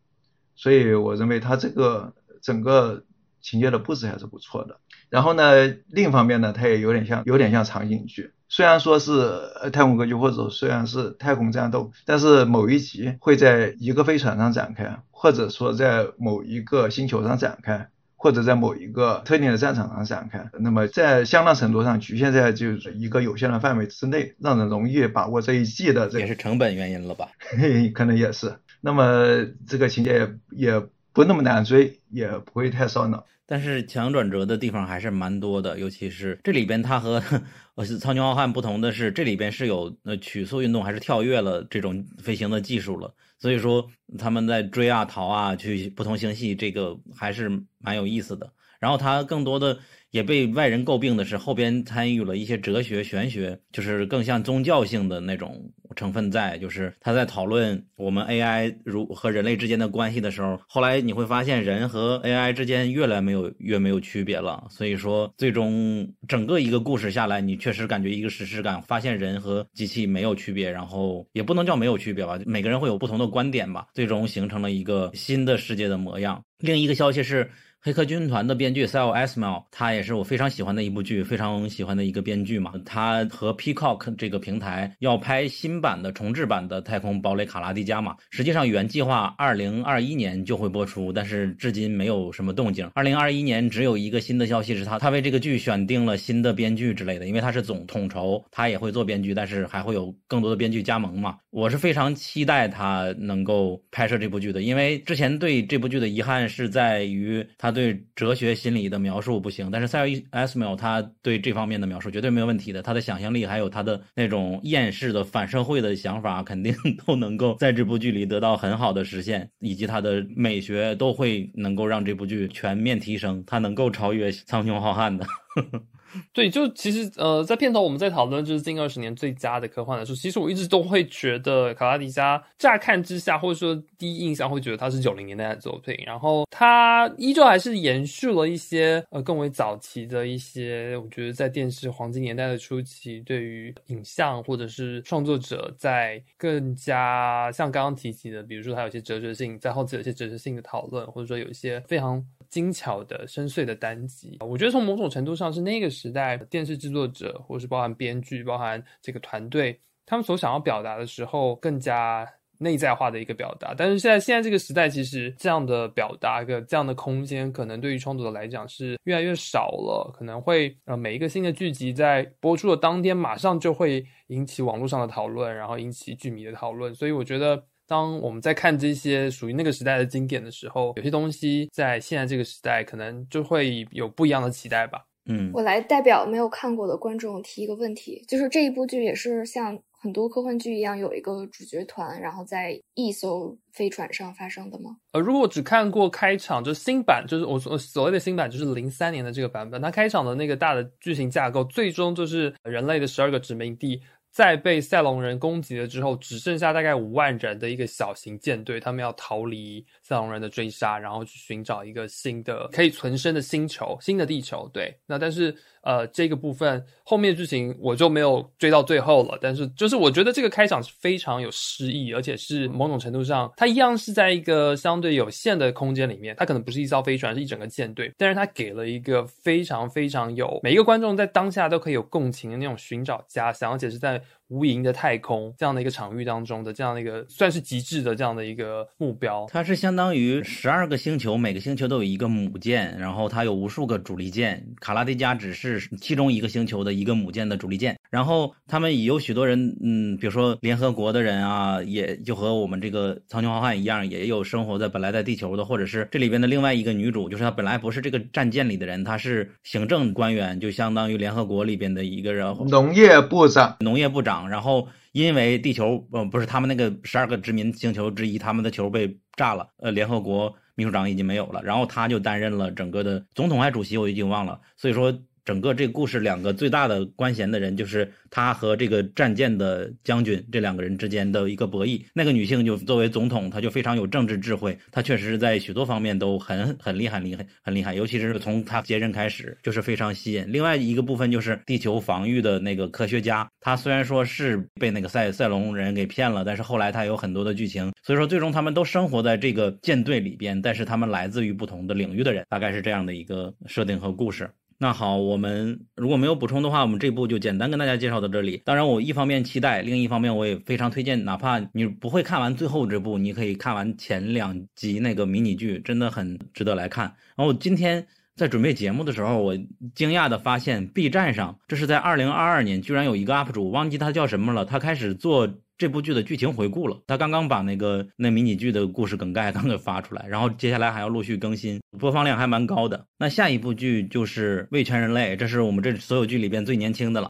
所以我认为它这个整个情节的布置还是不错的。然后呢，另一方面呢，它也有点像有点像场景剧。虽然说是太空歌剧，或者虽然是太空战斗，但是某一集会在一个飞船上展开，或者说在某一个星球上展开，或者在某一个特定的战场上展开。那么在相当程度上局限在就是一个有限的范围之内，让人容易把握这一季的。这也是成本原因了吧？可能也是。那么这个情节也也不那么难追，也不会太烧脑。但是强转折的地方还是蛮多的，尤其是这里边它和 呃《苍穹浩瀚》不同的是，这里边是有呃曲速运动还是跳跃了这种飞行的技术了，所以说他们在追啊逃啊去不同星系，这个还是蛮有意思的。然后它更多的。也被外人诟病的是，后边参与了一些哲学、玄学，就是更像宗教性的那种成分在。就是他在讨论我们 AI 如和人类之间的关系的时候，后来你会发现人和 AI 之间越来没有越没有区别了。所以说，最终整个一个故事下来，你确实感觉一个史诗感，发现人和机器没有区别，然后也不能叫没有区别吧，每个人会有不同的观点吧，最终形成了一个新的世界的模样。另一个消息是。黑客军团的编剧 Sal Esmail，他也是我非常喜欢的一部剧，非常喜欢的一个编剧嘛。他和 Peacock 这个平台要拍新版的重制版的《太空堡垒卡拉迪加》嘛。实际上原计划二零二一年就会播出，但是至今没有什么动静。二零二一年只有一个新的消息是他他为这个剧选定了新的编剧之类的，因为他是总统筹，他也会做编剧，但是还会有更多的编剧加盟嘛。我是非常期待他能够拍摄这部剧的，因为之前对这部剧的遗憾是在于他。对哲学心理的描述不行，但是塞尔伊埃斯缪他对这方面的描述绝对没有问题的。他的想象力还有他的那种厌世的反社会的想法，肯定 都能够在这部剧里得到很好的实现，以及他的美学都会能够让这部剧全面提升，他能够超越《苍穹浩瀚》的。对，就其实呃，在片头我们在讨论就是近二十年最佳的科幻的时候，其实我一直都会觉得卡拉迪加乍看之下或者说第一印象会觉得它是九零年代的作品，然后它依旧还是延续了一些呃更为早期的一些，我觉得在电视黄金年代的初期，对于影像或者是创作者在更加像刚刚提及的，比如说它有些哲学性，在后期有些哲学性的讨论，或者说有一些非常。精巧的、深邃的单集，我觉得从某种程度上是那个时代电视制作者，或是包含编剧、包含这个团队，他们所想要表达的时候更加内在化的一个表达。但是现在，现在这个时代，其实这样的表达、一个这样的空间，可能对于创作者来讲是越来越少了。可能会呃，每一个新的剧集在播出的当天，马上就会引起网络上的讨论，然后引起剧迷的讨论。所以我觉得。当我们在看这些属于那个时代的经典的时候，有些东西在现在这个时代可能就会有不一样的期待吧。嗯，我来代表没有看过的观众提一个问题，就是这一部剧也是像很多科幻剧一样有一个主角团，然后在一艘飞船上发生的吗？呃，如果我只看过开场，就新版，就是我所所谓的新版，就是零三年的这个版本，它开场的那个大的剧情架构，最终就是人类的十二个殖民地。在被赛隆人攻击了之后，只剩下大概五万人的一个小型舰队，他们要逃离赛隆人的追杀，然后去寻找一个新的可以存生的星球，新的地球。对，那但是。呃，这个部分后面剧情我就没有追到最后了，但是就是我觉得这个开场是非常有诗意，而且是某种程度上，它一样是在一个相对有限的空间里面，它可能不是一艘飞船，是一整个舰队，但是它给了一个非常非常有每一个观众在当下都可以有共情的那种寻找家乡，而且是在无垠的太空这样的一个场域当中的这样的一个算是极致的这样的一个目标。它是相当于十二个星球，每个星球都有一个母舰，然后它有无数个主力舰，卡拉迪加只是。其中一个星球的一个母舰的主力舰，然后他们也有许多人，嗯，比如说联合国的人啊，也就和我们这个苍穹浩瀚一样，也有生活在本来在地球的，或者是这里边的另外一个女主，就是她本来不是这个战舰里的人，她是行政官员，就相当于联合国里边的一个人，农业部长，农业部长。然后因为地球，呃，不是他们那个十二个殖民星球之一，他们的球被炸了，呃，联合国秘书长已经没有了，然后他就担任了整个的总统还主席，我已经忘了，所以说。整个这个故事，两个最大的官衔的人就是他和这个战舰的将军这两个人之间的一个博弈。那个女性就作为总统，她就非常有政治智慧，她确实是在许多方面都很很厉害，厉害很厉害。尤其是从她接任开始，就是非常吸引。另外一个部分就是地球防御的那个科学家，他虽然说是被那个赛赛隆人给骗了，但是后来他有很多的剧情，所以说最终他们都生活在这个舰队里边，但是他们来自于不同的领域的人，大概是这样的一个设定和故事。那好，我们如果没有补充的话，我们这部就简单跟大家介绍到这里。当然，我一方面期待，另一方面我也非常推荐，哪怕你不会看完最后这部，你可以看完前两集那个迷你剧，真的很值得来看。然后今天在准备节目的时候，我惊讶的发现，B 站上这是在二零二二年，居然有一个 UP 主，忘记他叫什么了，他开始做。这部剧的剧情回顾了，他刚刚把那个那迷你剧的故事梗概 刚给发出来，然后接下来还要陆续更新，播放量还蛮高的。那下一部剧就是《未全人类》，这是我们这所有剧里边最年轻的了。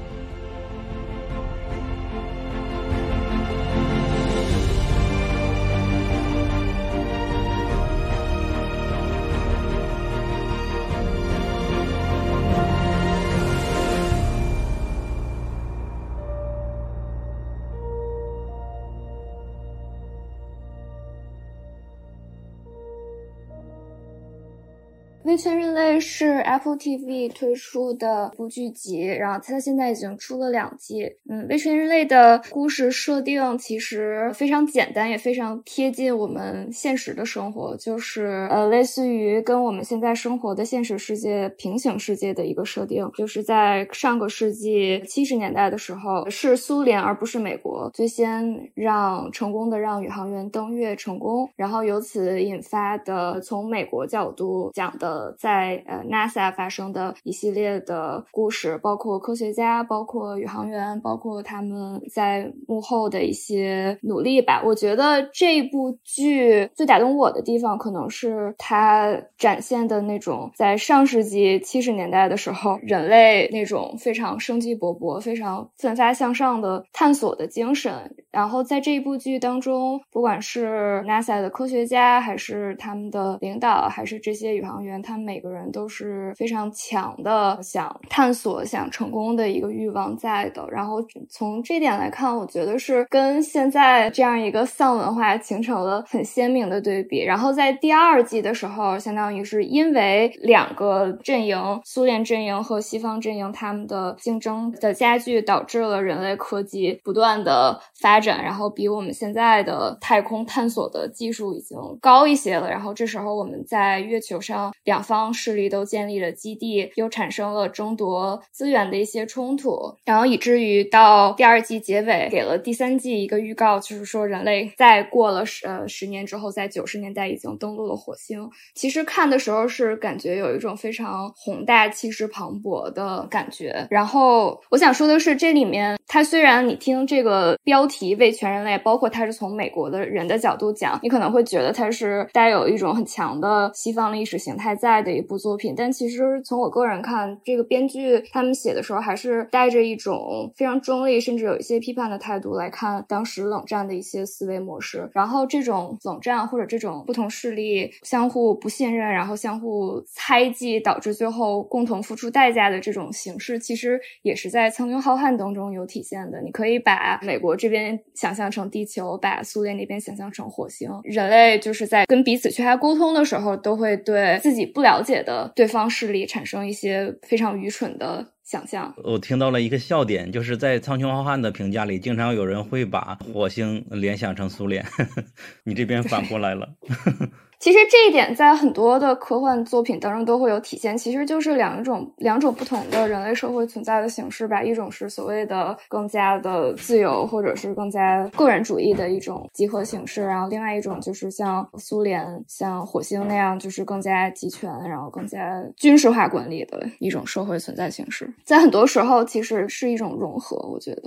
微圈人类》是 Apple TV 推出的部剧集，然后它现在已经出了两季。嗯，《微圈人类》的故事设定其实非常简单，也非常贴近我们现实的生活，就是呃，类似于跟我们现在生活的现实世界平行世界的一个设定。就是在上个世纪七十年代的时候，是苏联而不是美国最先让成功的让宇航员登月成功，然后由此引发的从美国角度讲的。在呃 NASA 发生的一系列的故事，包括科学家，包括宇航员，包括他们在幕后的一些努力吧。我觉得这部剧最打动我的地方，可能是它展现的那种在上世纪七十年代的时候，人类那种非常生机勃勃、非常奋发向上的探索的精神。然后在这一部剧当中，不管是 NASA 的科学家，还是他们的领导，还是这些宇航员，他们每个人都是非常强的想探索、想成功的一个欲望在的。然后从这点来看，我觉得是跟现在这样一个丧文化形成了很鲜明的对比。然后在第二季的时候，相当于是因为两个阵营——苏联阵营和西方阵营——他们的竞争的加剧，导致了人类科技不断的发展，然后比我们现在的太空探索的技术已经高一些了。然后这时候我们在月球上两。方势力都建立了基地，又产生了争夺资源的一些冲突，然后以至于到第二季结尾给了第三季一个预告，就是说人类在过了十呃十年之后，在九十年代已经登陆了火星。其实看的时候是感觉有一种非常宏大、气势磅礴的感觉。然后我想说的是，这里面它虽然你听这个标题为全人类，包括他是从美国的人的角度讲，你可能会觉得它是带有一种很强的西方历史形态在。的一部作品，但其实从我个人看，这个编剧他们写的时候，还是带着一种非常中立，甚至有一些批判的态度来看当时冷战的一些思维模式。然后这种冷战或者这种不同势力相互不信任，然后相互猜忌，导致最后共同付出代价的这种形式，其实也是在《苍穹浩瀚》当中有体现的。你可以把美国这边想象成地球，把苏联那边想象成火星。人类就是在跟彼此缺乏沟通的时候，都会对自己不了。了解的对方势力产生一些非常愚蠢的想象。我听到了一个笑点，就是在《苍穹浩瀚》的评价里，经常有人会把火星联想成苏联，你这边反过来了。其实这一点在很多的科幻作品当中都会有体现，其实就是两种两种不同的人类社会存在的形式吧。一种是所谓的更加的自由，或者是更加个人主义的一种集合形式，然后另外一种就是像苏联、像火星那样，就是更加集权，然后更加军事化管理的一种社会存在形式。在很多时候，其实是一种融合。我觉得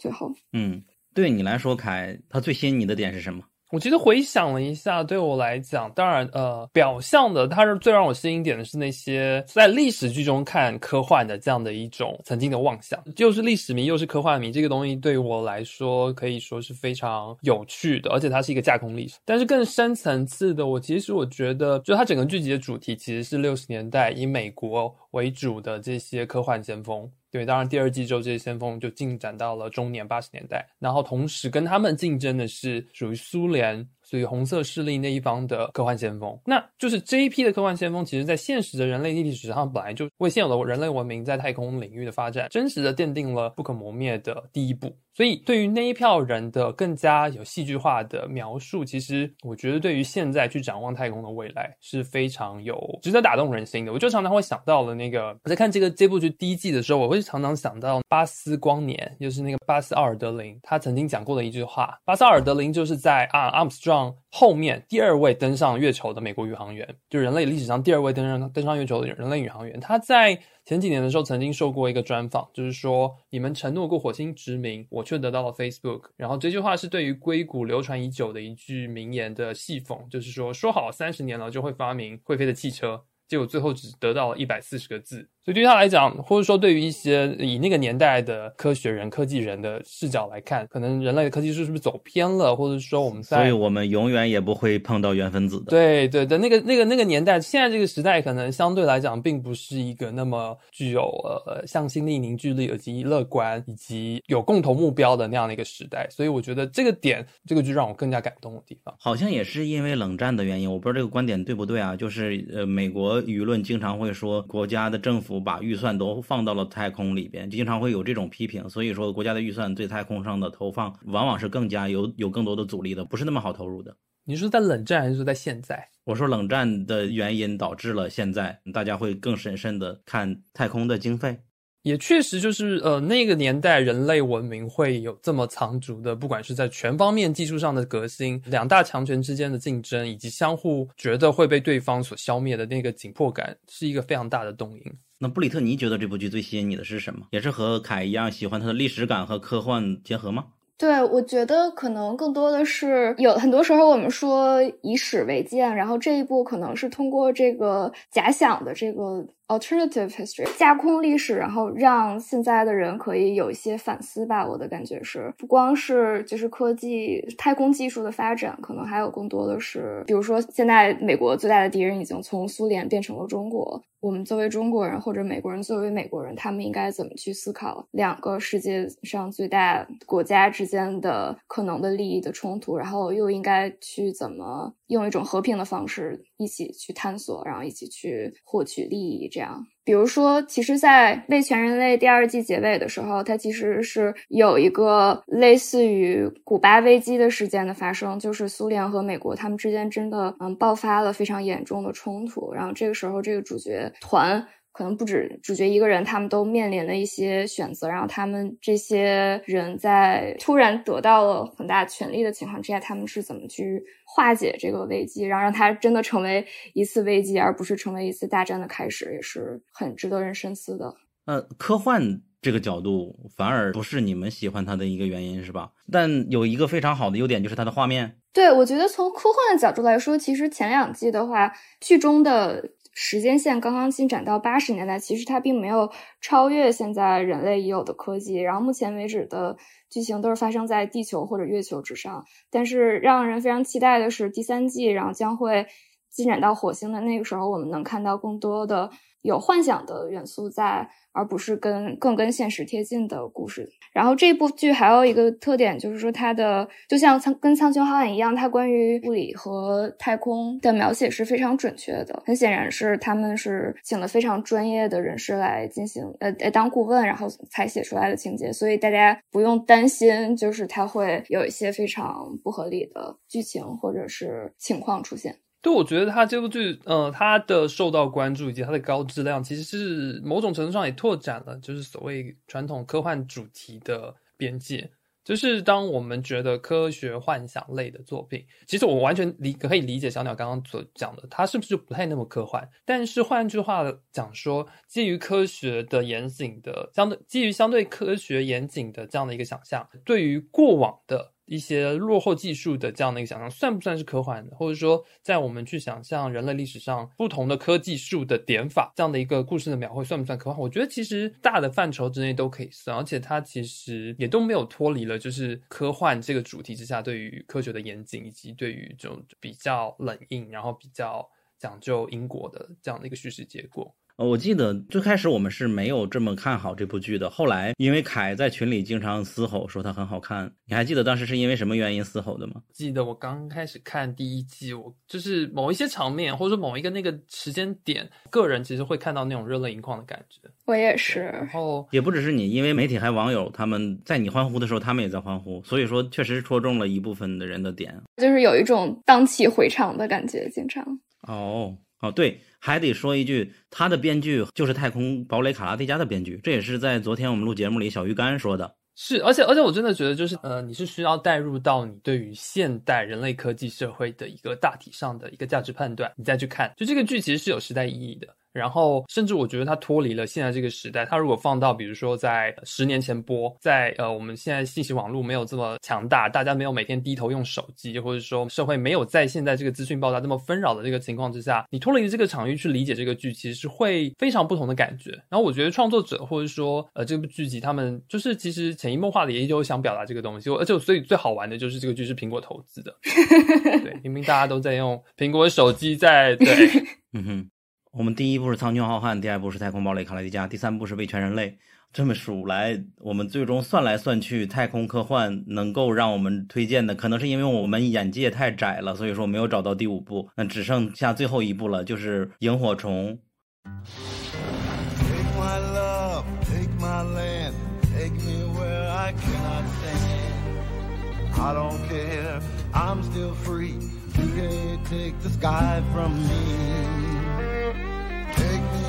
最后，嗯，对你来说，凯，他最吸引你的点是什么？我其实回想了一下，对我来讲，当然，呃，表象的，它是最让我吸引点的是那些在历史剧中看科幻的这样的一种曾经的妄想，又是历史迷又是科幻迷，这个东西对我来说可以说是非常有趣的，而且它是一个架空历史。但是更深层次的，我其实我觉得，就它整个剧集的主题其实是六十年代以美国为主的这些科幻先锋。对，当然第二季之后，这些先锋就进展到了中年八十年代，然后同时跟他们竞争的是属于苏联。属于红色势力那一方的科幻先锋，那就是这一批的科幻先锋，其实在现实的人类历史上，本来就为现有的人类文明在太空领域的发展，真实的奠定了不可磨灭的第一步。所以，对于那一票人的更加有戏剧化的描述，其实我觉得对于现在去展望太空的未来是非常有值得打动人心的。我就常常会想到了那个我在看这个这部剧第一季的时候，我会常常想到巴斯光年，就是那个巴斯奥尔德林，他曾经讲过的一句话。巴斯奥尔德林就是在啊阿姆斯壮。后面第二位登上月球的美国宇航员，就人类历史上第二位登上登上月球的人类宇航员。他在前几年的时候曾经受过一个专访，就是说你们承诺过火星殖民，我却得到了 Facebook。然后这句话是对于硅谷流传已久的一句名言的戏讽，就是说说好三十年了就会发明会飞的汽车。结果最后只得到了一百四十个字。所以对他来讲，或者说对于一些以那个年代的科学人、科技人的视角来看，可能人类的科技是不是走偏了，或者说我们在，所以我们永远也不会碰到原分子的。对对的，那个那个那个年代，现在这个时代可能相对来讲，并不是一个那么具有呃向心力、凝聚力以及乐观以及有共同目标的那样的一个时代。所以我觉得这个点，这个就让我更加感动的地方。好像也是因为冷战的原因，我不知道这个观点对不对啊？就是呃，美国舆论经常会说国家的政府。把预算都放到了太空里边，经常会有这种批评。所以说，国家的预算对太空上的投放，往往是更加有有更多的阻力的，不是那么好投入的。你说在冷战还是说在现在？我说冷战的原因导致了现在大家会更审慎的看太空的经费。也确实就是呃，那个年代人类文明会有这么长足的，不管是在全方面技术上的革新，两大强权之间的竞争，以及相互觉得会被对方所消灭的那个紧迫感，是一个非常大的动因。那布里特尼觉得这部剧最吸引你的是什么？也是和凯一样喜欢它的历史感和科幻结合吗？对，我觉得可能更多的是有很多时候我们说以史为鉴，然后这一部可能是通过这个假想的这个。Alternative history 架空历史，然后让现在的人可以有一些反思吧。我的感觉是，不光是就是科技、太空技术的发展，可能还有更多的是，比如说现在美国最大的敌人已经从苏联变成了中国。我们作为中国人，或者美国人作为美国人，他们应该怎么去思考两个世界上最大国家之间的可能的利益的冲突？然后又应该去怎么用一种和平的方式一起去探索，然后一起去获取利益？这样，比如说，其实，在《为全人类》第二季结尾的时候，它其实是有一个类似于古巴危机的事件的发生，就是苏联和美国他们之间真的嗯爆发了非常严重的冲突，然后这个时候这个主角团。可能不止主角一个人，他们都面临了一些选择。然后他们这些人在突然得到了很大权力的情况之下，他们是怎么去化解这个危机，然后让它真的成为一次危机，而不是成为一次大战的开始，也是很值得人深思的。呃，科幻这个角度反而不是你们喜欢它的一个原因，是吧？但有一个非常好的优点，就是它的画面。对，我觉得从科幻的角度来说，其实前两季的话，剧中的。时间线刚刚进展到八十年代，其实它并没有超越现在人类已有的科技。然后目前为止的剧情都是发生在地球或者月球之上。但是让人非常期待的是第三季，然后将会进展到火星的那个时候，我们能看到更多的有幻想的元素在。而不是跟更跟现实贴近的故事。然后这部剧还有一个特点，就是说它的就像苍跟《苍穹浩瀚》一样，它关于物理和太空的描写是非常准确的。很显然是他们是请了非常专业的人士来进行呃当顾问，然后才写出来的情节。所以大家不用担心，就是它会有一些非常不合理的剧情或者是情况出现。对，我觉得他这部剧，呃，他的受到关注以及他的高质量，其实是某种程度上也拓展了，就是所谓传统科幻主题的边界。就是当我们觉得科学幻想类的作品，其实我完全理可以理解小鸟刚刚所讲的，它是不是就不太那么科幻？但是换句话讲说，基于科学的严谨的相对，基于相对科学严谨的这样的一个想象，对于过往的。一些落后技术的这样的一个想象，算不算是科幻？或者说，在我们去想象人类历史上不同的科技术的点法这样的一个故事的描绘，算不算科幻？我觉得其实大的范畴之内都可以算，而且它其实也都没有脱离了就是科幻这个主题之下对于科学的严谨，以及对于这种比较冷硬，然后比较讲究因果的这样的一个叙事结果。呃，我记得最开始我们是没有这么看好这部剧的。后来因为凯在群里经常嘶吼说它很好看，你还记得当时是因为什么原因嘶吼的吗？记得我刚开始看第一季，我就是某一些场面，或者说某一个那个时间点，个人其实会看到那种热泪盈眶的感觉。我也是。然后也不只是你，因为媒体还网友他们在你欢呼的时候，他们也在欢呼，所以说确实戳中了一部分的人的点，就是有一种荡气回肠的感觉，经常。哦。哦，对，还得说一句，他的编剧就是《太空堡垒卡拉蒂加》的编剧，这也是在昨天我们录节目里小鱼干说的。是，而且而且我真的觉得，就是呃，你是需要带入到你对于现代人类科技社会的一个大体上的一个价值判断，你再去看，就这个剧其实是有时代意义的。然后，甚至我觉得它脱离了现在这个时代。它如果放到，比如说在十年前播，在呃我们现在信息网络没有这么强大，大家没有每天低头用手机，或者说社会没有在现在这个资讯爆炸这么纷扰的这个情况之下，你脱离这个场域去理解这个剧，其实是会非常不同的感觉。然后我觉得创作者或者说呃这部剧集，他们就是其实潜移默化的也有想表达这个东西。而且所以最好玩的就是这个剧是苹果投资的，对，明明大家都在用苹果手机在对，嗯哼。我们第一部是《苍穹浩瀚》，第二部是《太空堡垒卡莱迪加》，第三部是《为全人类》。这么数来，我们最终算来算去，太空科幻能够让我们推荐的，可能是因为我们眼界太窄了，所以说没有找到第五部。那只剩下最后一部了，就是《萤火虫》。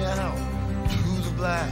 Get out who's the black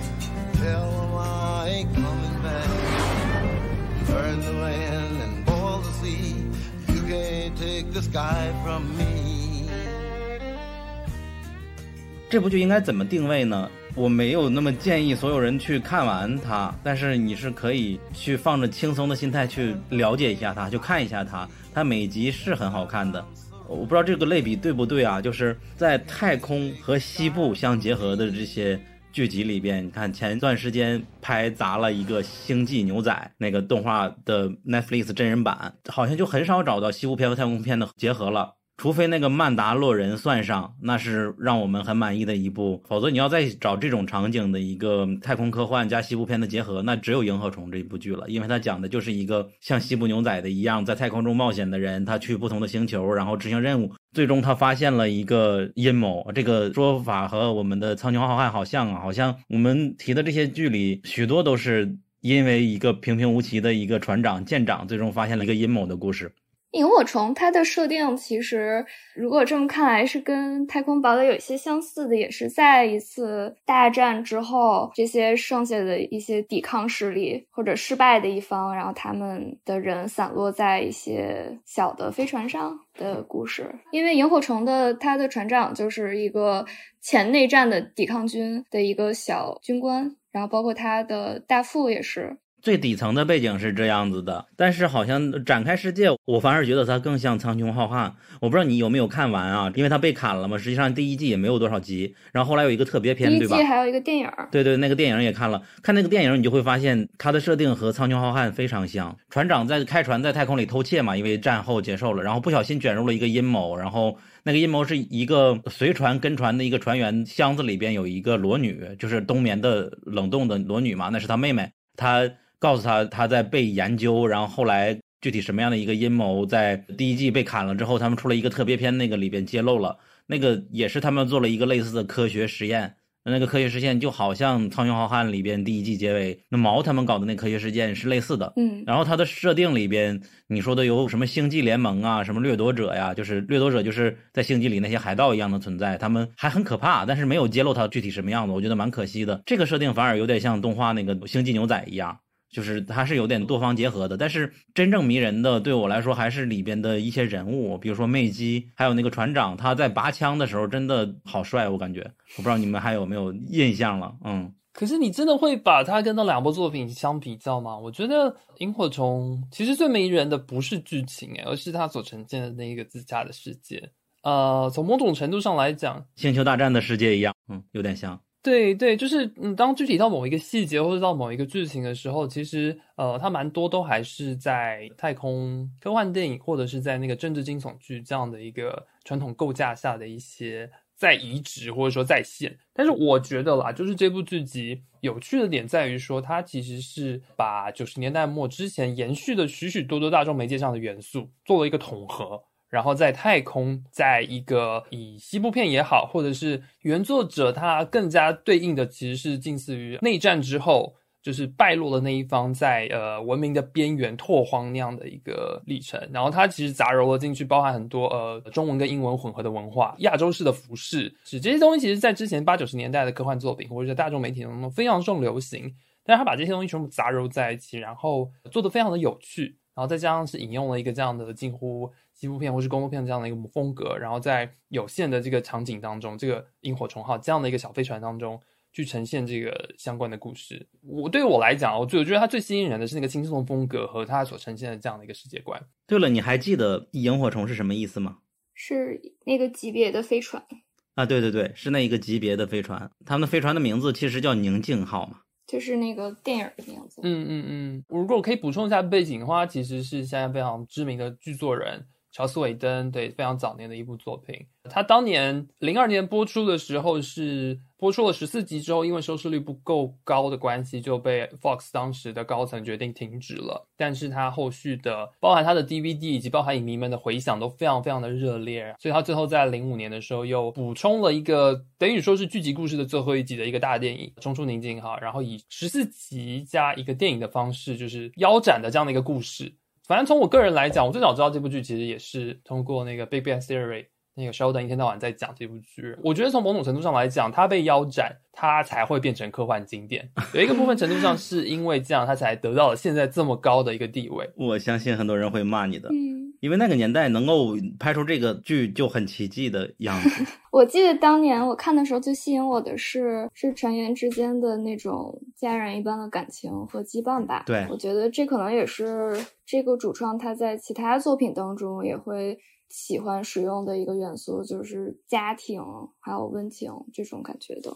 这部剧应该怎么定位呢？我没有那么建议所有人去看完它，但是你是可以去放着轻松的心态去了解一下它，去看一下它。它每集是很好看的。我不知道这个类比对不对啊？就是在太空和西部相结合的这些剧集里边，你看前一段时间拍砸了一个《星际牛仔》那个动画的 Netflix 真人版，好像就很少找到西部片和太空片的结合了。除非那个曼达洛人算上，那是让我们很满意的一部。否则你要再找这种场景的一个太空科幻加西部片的结合，那只有《萤火虫》这一部剧了。因为它讲的就是一个像西部牛仔的一样，在太空中冒险的人，他去不同的星球，然后执行任务。最终他发现了一个阴谋。这个说法和我们的《苍穹浩瀚》好像啊，好像我们提的这些剧里，许多都是因为一个平平无奇的一个船长舰长，最终发现了一个阴谋的故事。萤火虫它的设定其实，如果这么看来是跟太空堡垒有一些相似的，也是在一次大战之后，这些剩下的一些抵抗势力或者失败的一方，然后他们的人散落在一些小的飞船上的故事。因为萤火虫的它的船长就是一个前内战的抵抗军的一个小军官，然后包括他的大副也是。最底层的背景是这样子的，但是好像展开世界，我反而觉得它更像《苍穹浩瀚》。我不知道你有没有看完啊？因为它被砍了嘛。实际上第一季也没有多少集，然后后来有一个特别篇，对吧？第一季还有一个电影。对对，那个电影也看了。看那个电影，你就会发现它的设定和《苍穹浩瀚》非常像。船长在开船在太空里偷窃嘛，因为战后结束了，然后不小心卷入了一个阴谋。然后那个阴谋是一个随船跟船的一个船员箱子里边有一个裸女，就是冬眠的冷冻的裸女嘛，那是他妹妹，他。告诉他他在被研究，然后后来具体什么样的一个阴谋，在第一季被砍了之后，他们出了一个特别篇，那个里边揭露了，那个也是他们做了一个类似的科学实验。那个科学实验就好像《苍穹浩瀚》里边第一季结尾那毛他们搞的那科学实验是类似的。嗯，然后它的设定里边你说的有什么星际联盟啊，什么掠夺者呀，就是掠夺者就是在星际里那些海盗一样的存在，他们还很可怕，但是没有揭露它具体什么样子，我觉得蛮可惜的。这个设定反而有点像动画那个星际牛仔一样。就是它是有点多方结合的，但是真正迷人的对我来说还是里边的一些人物，比如说魅姬，还有那个船长，他在拔枪的时候真的好帅，我感觉。我不知道你们还有没有印象了，嗯。可是你真的会把它跟那两部作品相比较吗？我觉得《萤火虫》其实最迷人的不是剧情，而是它所呈现的那一个自家的世界。呃，从某种程度上来讲，星球大战的世界一样，嗯，有点像。对对，就是嗯，当具体到某一个细节或者到某一个剧情的时候，其实呃，它蛮多都还是在太空科幻电影或者是在那个政治惊悚剧这样的一个传统构架下的一些再移植或者说再现。但是我觉得啦，就是这部剧集有趣的点在于说，它其实是把九十年代末之前延续的许许多多大众媒介上的元素做了一个统合。然后在太空，在一个以西部片也好，或者是原作者他更加对应的，其实是近似于内战之后，就是败落的那一方在呃文明的边缘拓荒那样的一个历程。然后它其实杂糅了进去，包含很多呃中文跟英文混合的文化，亚洲式的服饰，是这些东西，其实在之前八九十年代的科幻作品或者是大众媒体当中非常受流行。但是他把这些东西全部杂糅在一起，然后做的非常的有趣。然后再加上是引用了一个这样的近乎纪录片或是公路片这样的一个风格，然后在有限的这个场景当中，这个萤火虫号这样的一个小飞船当中去呈现这个相关的故事。我对于我来讲，我最我觉得它最吸引人的是那个轻松的风格和它所呈现的这样的一个世界观。对了，你还记得萤火虫是什么意思吗？是那个级别的飞船啊，对对对，是那一个级别的飞船。他们的飞船的名字其实叫宁静号嘛。就是那个电影的名字。嗯嗯嗯，如果我可以补充一下背景的话，其实是现在非常知名的剧作人乔斯韦登，对，非常早年的一部作品。他当年零二年播出的时候是。播出了十四集之后，因为收视率不够高的关系，就被 Fox 当时的高层决定停止了。但是它后续的，包含它的 DVD 以及包含影迷们的回响都非常非常的热烈，所以他最后在零五年的时候又补充了一个等于说是剧集故事的最后一集的一个大电影《冲出宁静号》，然后以十四集加一个电影的方式，就是腰斩的这样的一个故事。反正从我个人来讲，我最早知道这部剧其实也是通过那个 Big Bang Theory。那个 Sheldon 一天到晚在讲这部剧，我觉得从某种程度上来讲，它被腰斩，它才会变成科幻经典。有一个部分程度上是因为这样，它才得到了现在这么高的一个地位。我相信很多人会骂你的，嗯，因为那个年代能够拍出这个剧就很奇迹的样子。我记得当年我看的时候，最吸引我的是是成员之间的那种家人一般的感情和羁绊吧。对，我觉得这可能也是这个主创他在其他作品当中也会。喜欢使用的一个元素就是家庭，还有温情这种感觉的，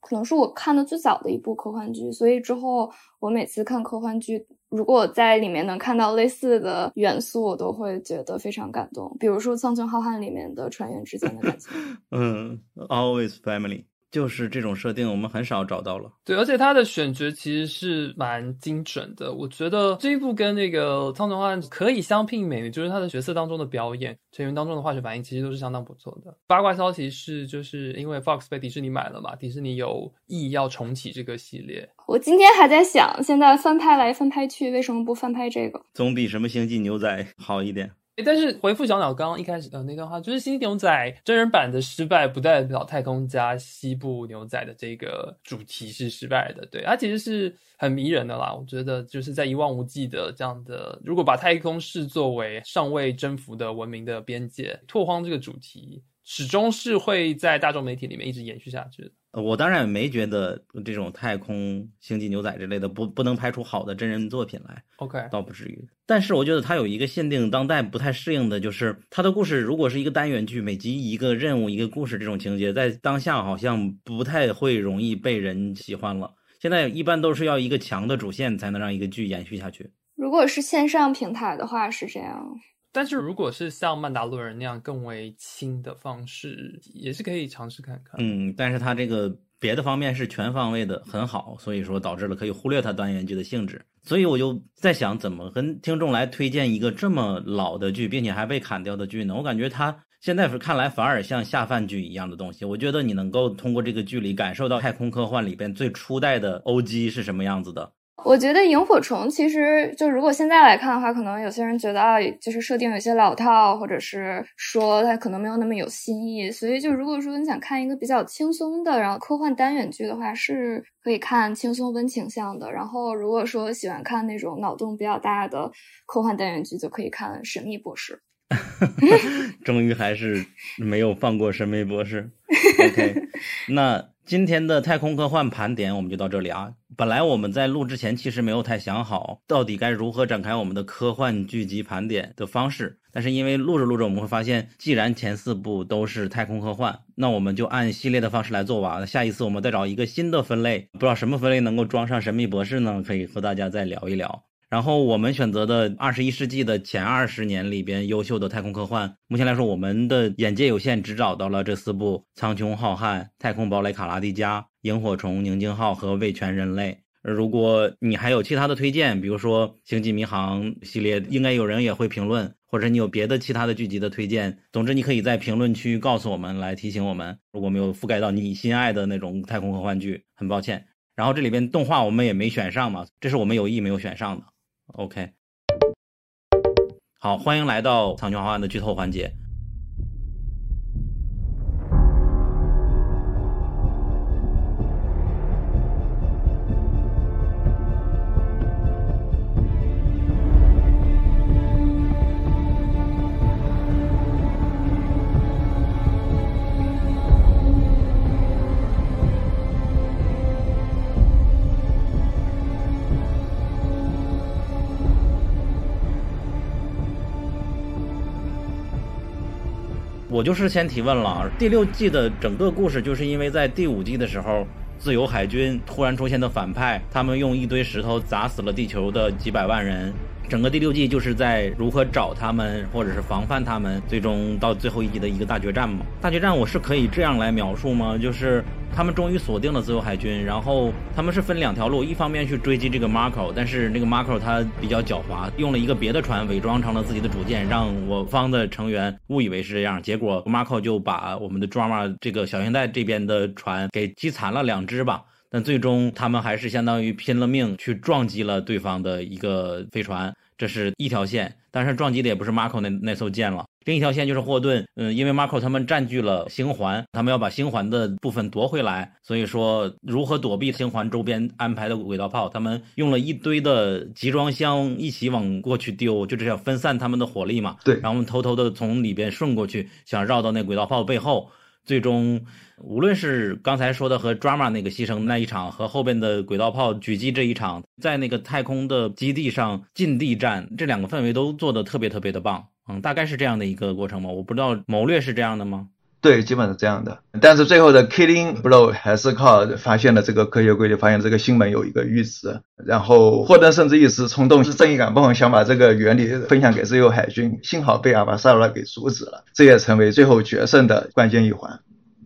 可能是我看的最早的一部科幻剧，所以之后我每次看科幻剧，如果在里面能看到类似的元素，我都会觉得非常感动。比如说《苍穹浩瀚》里面的船员之间的感情，嗯，Always Family。就是这种设定，我们很少找到了。对，而且他的选角其实是蛮精准的。我觉得这一部跟那个《苍穹浩瀚》可以相媲美的，就是他的角色当中的表演、成员当中的化学反应，其实都是相当不错的。八卦消息是，就是因为 Fox 被迪士尼买了嘛，迪士尼有意要重启这个系列。我今天还在想，现在翻拍来翻拍去，为什么不翻拍这个？总比什么星际牛仔好一点。但是回复小鸟刚刚一开始的那段话，就是《星际牛仔》真人版的失败，不代表太空加西部牛仔的这个主题是失败的。对，它其实是很迷人的啦。我觉得就是在一望无际的这样的，如果把太空视作为尚未征服的文明的边界，拓荒这个主题。始终是会在大众媒体里面一直延续下去的。我当然也没觉得这种太空星际牛仔之类的不不能拍出好的真人作品来。OK，倒不至于。但是我觉得它有一个限定，当代不太适应的就是它的故事，如果是一个单元剧，每集一个任务一个故事这种情节，在当下好像不太会容易被人喜欢了。现在一般都是要一个强的主线才能让一个剧延续下去。如果是线上平台的话是这样。但是如果是像曼达洛人那样更为轻的方式，也是可以尝试看看。嗯，但是它这个别的方面是全方位的很好，所以说导致了可以忽略它单元剧的性质。所以我就在想，怎么跟听众来推荐一个这么老的剧，并且还被砍掉的剧呢？我感觉它现在看来反而像下饭剧一样的东西。我觉得你能够通过这个剧里感受到太空科幻里边最初代的 O.G 是什么样子的。我觉得萤火虫其实就如果现在来看的话，可能有些人觉得啊，就是设定有些老套，或者是说它可能没有那么有新意。所以就如果说你想看一个比较轻松的，然后科幻单元剧的话，是可以看轻松温情向的。然后如果说喜欢看那种脑洞比较大的科幻单元剧，就可以看《神秘博士》。终于还是没有放过《神秘博士》。OK，那。今天的太空科幻盘点我们就到这里啊。本来我们在录之前其实没有太想好到底该如何展开我们的科幻剧集盘点的方式，但是因为录着录着我们会发现，既然前四部都是太空科幻，那我们就按系列的方式来做吧。下一次我们再找一个新的分类，不知道什么分类能够装上神秘博士呢？可以和大家再聊一聊。然后我们选择的二十一世纪的前二十年里边优秀的太空科幻，目前来说我们的眼界有限，只找到了这四部：苍穹浩瀚、太空堡垒卡拉蒂加、萤火虫、宁静号和味全人类。如果你还有其他的推荐，比如说星际迷航系列，应该有人也会评论，或者你有别的其他的剧集的推荐，总之你可以在评论区告诉我们，来提醒我们。如果没有覆盖到你心爱的那种太空科幻剧，很抱歉。然后这里边动画我们也没选上嘛，这是我们有意没有选上的。OK，好，欢迎来到《苍穹浩瀚》的剧透环节。就是先提问了。第六季的整个故事，就是因为在第五季的时候，自由海军突然出现的反派，他们用一堆石头砸死了地球的几百万人。整个第六季就是在如何找他们，或者是防范他们，最终到最后一集的一个大决战嘛。大决战我是可以这样来描述吗？就是他们终于锁定了自由海军，然后他们是分两条路，一方面去追击这个 Marco，但是那个 Marco 他比较狡猾，用了一个别的船伪装成了自己的主舰，让我方的成员误以为是这样，结果 Marco 就把我们的 Drama 这个小现代这边的船给击残了两只吧。但最终他们还是相当于拼了命去撞击了对方的一个飞船，这是一条线。但是撞击的也不是 Marco 那那艘舰了。另一条线就是霍顿，嗯，因为 Marco 他们占据了星环，他们要把星环的部分夺回来。所以说，如何躲避星环周边安排的轨道炮？他们用了一堆的集装箱一起往过去丢，就这样分散他们的火力嘛。对，然后我们偷偷的从里边顺过去，想绕到那轨道炮背后。最终，无论是刚才说的和 drama 那个牺牲那一场，和后边的轨道炮狙击这一场，在那个太空的基地上近地战，这两个氛围都做的特别特别的棒。嗯，大概是这样的一个过程吗？我不知道谋略是这样的吗？对，基本是这样的。但是最后的 killing blow 还是靠发现了这个科学规律，发现这个星门有一个阈值，然后霍顿甚至一时冲动，是正义感爆想把这个原理分享给自由海军，幸好被阿巴萨罗给阻止了，这也成为最后决胜的关键一环。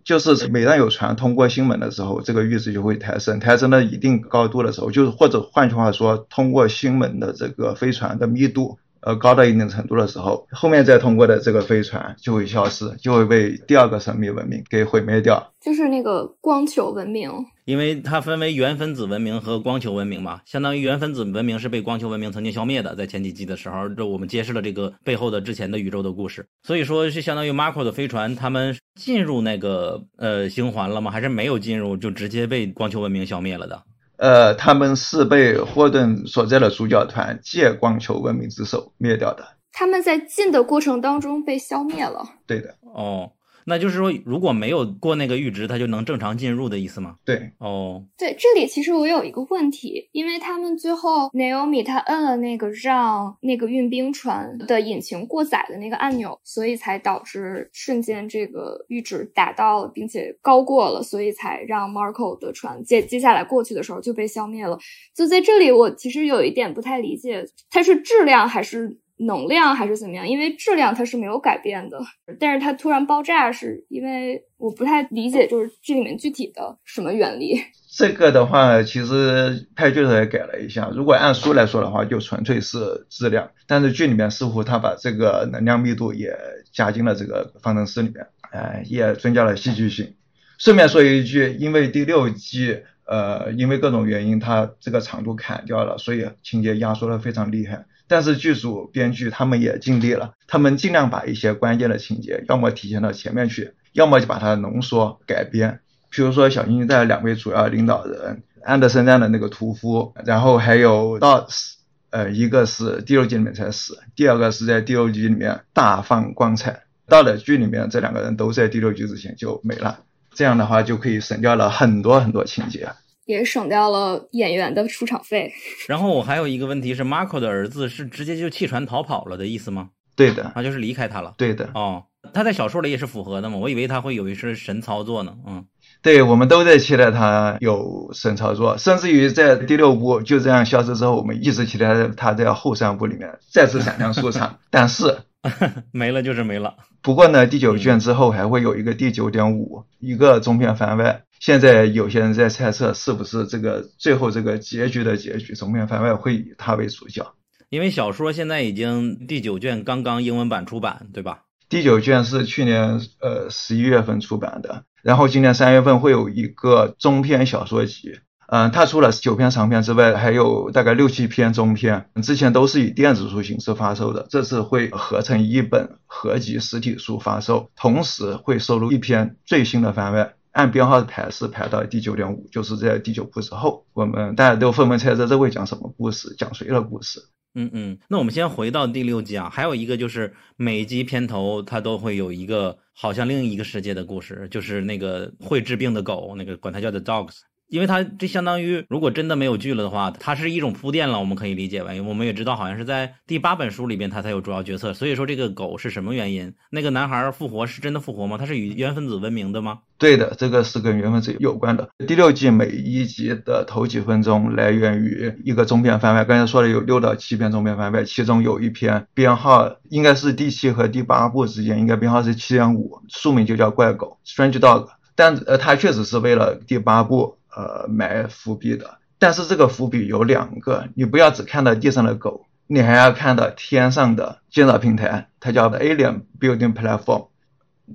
就是每当有船通过星门的时候，这个阈值就会抬升，抬升到一定高度的时候，就是或者换句话说，通过星门的这个飞船的密度。呃，高到一定程度的时候，后面再通过的这个飞船就会消失，就会被第二个神秘文明给毁灭掉，就是那个光球文明。因为它分为原分子文明和光球文明嘛，相当于原分子文明是被光球文明曾经消灭的，在前几季的时候，这我们揭示了这个背后的之前的宇宙的故事。所以说是相当于 Marco 的飞船，他们进入那个呃星环了吗？还是没有进入，就直接被光球文明消灭了的？呃，他们是被霍顿所在的主角团借光球文明之手灭掉的。他们在进的过程当中被消灭了。对的。哦。那就是说，如果没有过那个阈值，它就能正常进入的意思吗？对，哦，对，这里其实我有一个问题，因为他们最后 Naomi 他摁了那个让那个运兵船的引擎过载的那个按钮，所以才导致瞬间这个阈值达到了，并且高过了，所以才让 Marco 的船接接下来过去的时候就被消灭了。就在这里，我其实有一点不太理解，它是质量还是？能量还是怎么样？因为质量它是没有改变的，但是它突然爆炸，是因为我不太理解，就是这里面具体的什么原理。这个的话，其实拍剧的时候也改了一下。如果按书来说的话，就纯粹是质量，但是剧里面似乎他把这个能量密度也加进了这个方程式里面，哎，也增加了戏剧性。顺便说一句，因为第六季，呃，因为各种原因，它这个长度砍掉了，所以情节压缩的非常厉害。但是剧组编剧他们也尽力了，他们尽量把一些关键的情节，要么体现到前面去，要么就把它浓缩改编。比如说小行星带两位主要领导人安德森站的那个屠夫，然后还有到死，呃，一个是第六集里面才死，第二个是在第六集里面大放光彩。到了剧里面，这两个人都在第六集之前就没了，这样的话就可以省掉了很多很多情节。也省掉了演员的出场费。然后我还有一个问题是，Marco 的儿子是直接就弃船逃跑了的意思吗？对的，他就是离开他了。对的。哦，他在小说里也是符合的嘛？我以为他会有一些神操作呢。嗯，对，我们都在期待他有神操作，甚至于在第六部就这样消失之后，我们一直期待他在后三部里面再次闪亮出场。但是 没了就是没了。不过呢，第九卷之后还会有一个第九点五，一个中篇番外。现在有些人在猜测，是不是这个最后这个结局的结局，中篇番外会以他为主角？因为小说现在已经第九卷刚刚英文版出版，对吧？第九卷是去年呃十一月份出版的，然后今年三月份会有一个中篇小说集。嗯，它除了九篇长篇之外，还有大概六七篇中篇，之前都是以电子书形式发售的，这次会合成一本合集实体书发售，同时会收录一篇最新的番外。按编号的排是排到第九点五，就是在第九部之后，我们大家都纷纷猜测这会讲什么故事，讲谁的故事？嗯嗯，那我们先回到第六集啊，还有一个就是每集片头它都会有一个好像另一个世界的故事，就是那个会治病的狗，那个管它叫 The Dogs。因为它这相当于如果真的没有剧了的话，它是一种铺垫了，我们可以理解为，我们也知道好像是在第八本书里边它才有主要角色，所以说这个狗是什么原因？那个男孩复活是真的复活吗？他是与原分子文明的吗？对的，这个是跟原分子有关的。第六季每一集的头几分钟来源于一个中篇番外，刚才说的有六到七篇中篇番外，其中有一篇编号应该是第七和第八部之间，应该编号是七点五，书名就叫怪狗 （Strange Dog）。但呃，它确实是为了第八部呃埋伏笔的。但是这个伏笔有两个，你不要只看到地上的狗，你还要看到天上的建造平台，它叫 Alien Building Platform。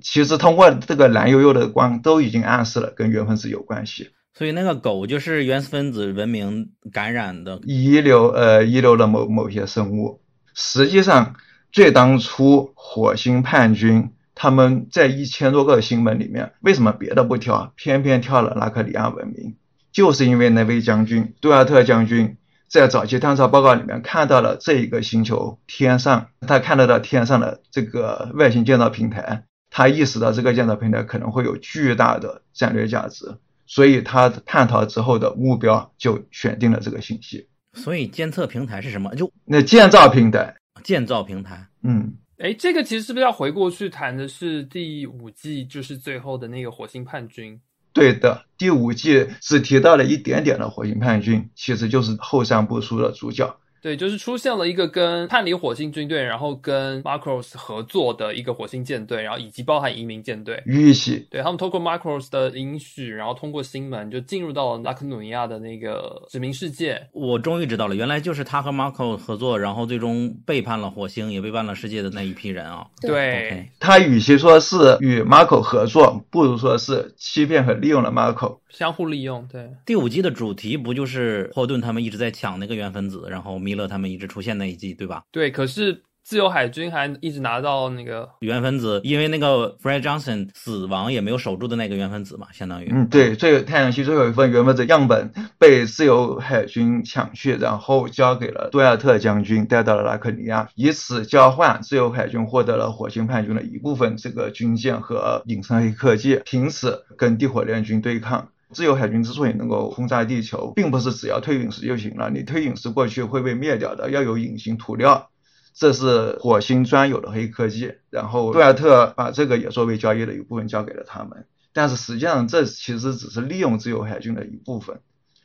其实通过这个蓝幽幽的光，都已经暗示了跟原分子有关系。所以那个狗就是原分子文明感染的遗留呃遗留的某某些生物。实际上，最当初火星叛军他们在一千多个星门里面，为什么别的不挑，偏偏挑了拉克里亚文明？就是因为那位将军杜亚特将军在早期探测报告里面看到了这一个星球天上，他看得到天上的这个外星建造平台。他意识到这个建造平台可能会有巨大的战略价值，所以他探讨之后的目标就选定了这个信息。所以监测平台是什么？就那建造平台，建造平台。嗯，哎，这个其实是不是要回过去谈的是第五季，就是最后的那个火星叛军？对的，第五季只提到了一点点的火星叛军，其实就是后三部书的主角。对，就是出现了一个跟叛离火星军队，然后跟 Macross 合作的一个火星舰队，然后以及包含移民舰队。预习，对他们通过 Macross 的允许，然后通过星门就进入到了拉克努尼亚的那个殖民世界。我终于知道了，原来就是他和 Marco 合作，然后最终背叛了火星，也背叛了世界的那一批人啊。对，他与其说是与 Marco 合作，不如说是欺骗和利用了 Marco。相互利用，对。第五季的主题不就是霍顿他们一直在抢那个原分子，然后米勒他们一直出现那一季，对吧？对，可是。自由海军还一直拿到那个原分子，因为那个 Fred Johnson 死亡也没有守住的那个原分子嘛，相当于。嗯，对，最太阳系最后一份原分子样本被自由海军抢去，然后交给了杜亚特将军，带到了拉克尼亚，以此交换，自由海军获得了火星叛军的一部分这个军舰和隐身黑科技，凭此跟地火联军对抗。自由海军之所以能够轰炸地球，并不是只要推陨石就行了，你推陨石过去会被灭掉的，要有隐形涂料。这是火星专有的黑科技，然后杜亚特把这个也作为交易的一部分交给了他们，但是实际上这其实只是利用自由海军的一部分，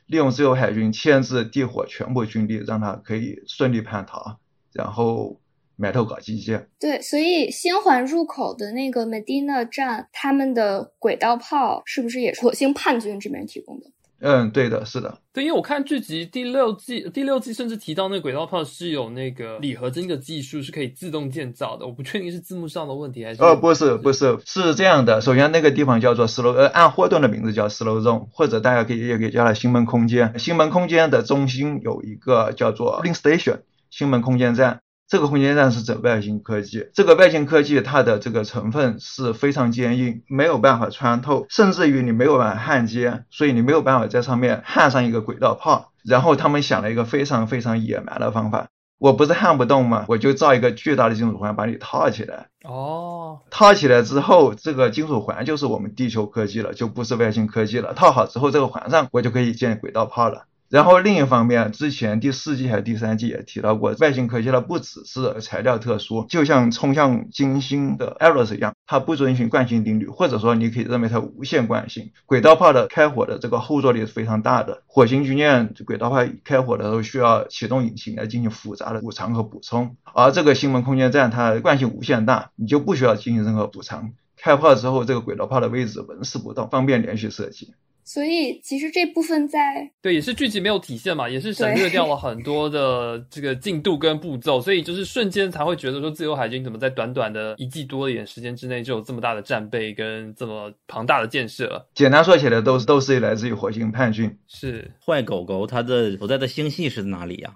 利用自由海军牵制地火全部军力，让他可以顺利叛逃，然后埋头搞基建。对，所以星环入口的那个 Medina 站，他们的轨道炮是不是也是火星叛军这边提供的？嗯，对的，是的，对，因为我看剧集第六季，第六季甚至提到那个轨道炮是有那个铝合金的技术，是可以自动建造的。我不确定是字幕上的问题还是……哦，不是，不是，是这样的。首先，那个地方叫做 Slow，呃，按霍顿的名字叫 Slow Zone，或者大家可以也可以叫它星门空间。星门空间的中心有一个叫做 Link Station，星门空间站。这个空间站是整外星科技，这个外星科技它的这个成分是非常坚硬，没有办法穿透，甚至于你没有办法焊接，所以你没有办法在上面焊上一个轨道炮。然后他们想了一个非常非常野蛮的方法，我不是焊不动吗？我就造一个巨大的金属环把你套起来。哦，套起来之后，这个金属环就是我们地球科技了，就不是外星科技了。套好之后，这个环上我就可以建轨道炮了。然后另一方面，之前第四季还是第三季也提到过，外星科技它不只是材料特殊，就像冲向金星的 Eros 一样，它不遵循惯性定律，或者说你可以认为它无限惯性。轨道炮的开火的这个后坐力是非常大的，火星军舰轨道炮开火的时候需要启动引擎来进行复杂的补偿和补充，而这个星门空间站它惯性无限大，你就不需要进行任何补偿。开炮之后，这个轨道炮的位置纹丝不动，方便连续射击。所以其实这部分在对也是剧集没有体现嘛，也是省略掉了很多的 这个进度跟步骤，所以就是瞬间才会觉得说自由海军怎么在短短的一季多一点时间之内就有这么大的战备跟这么庞大的建设。简单说起来，都是都是来自于火星叛军。是坏狗狗它的所在的星系是哪里呀？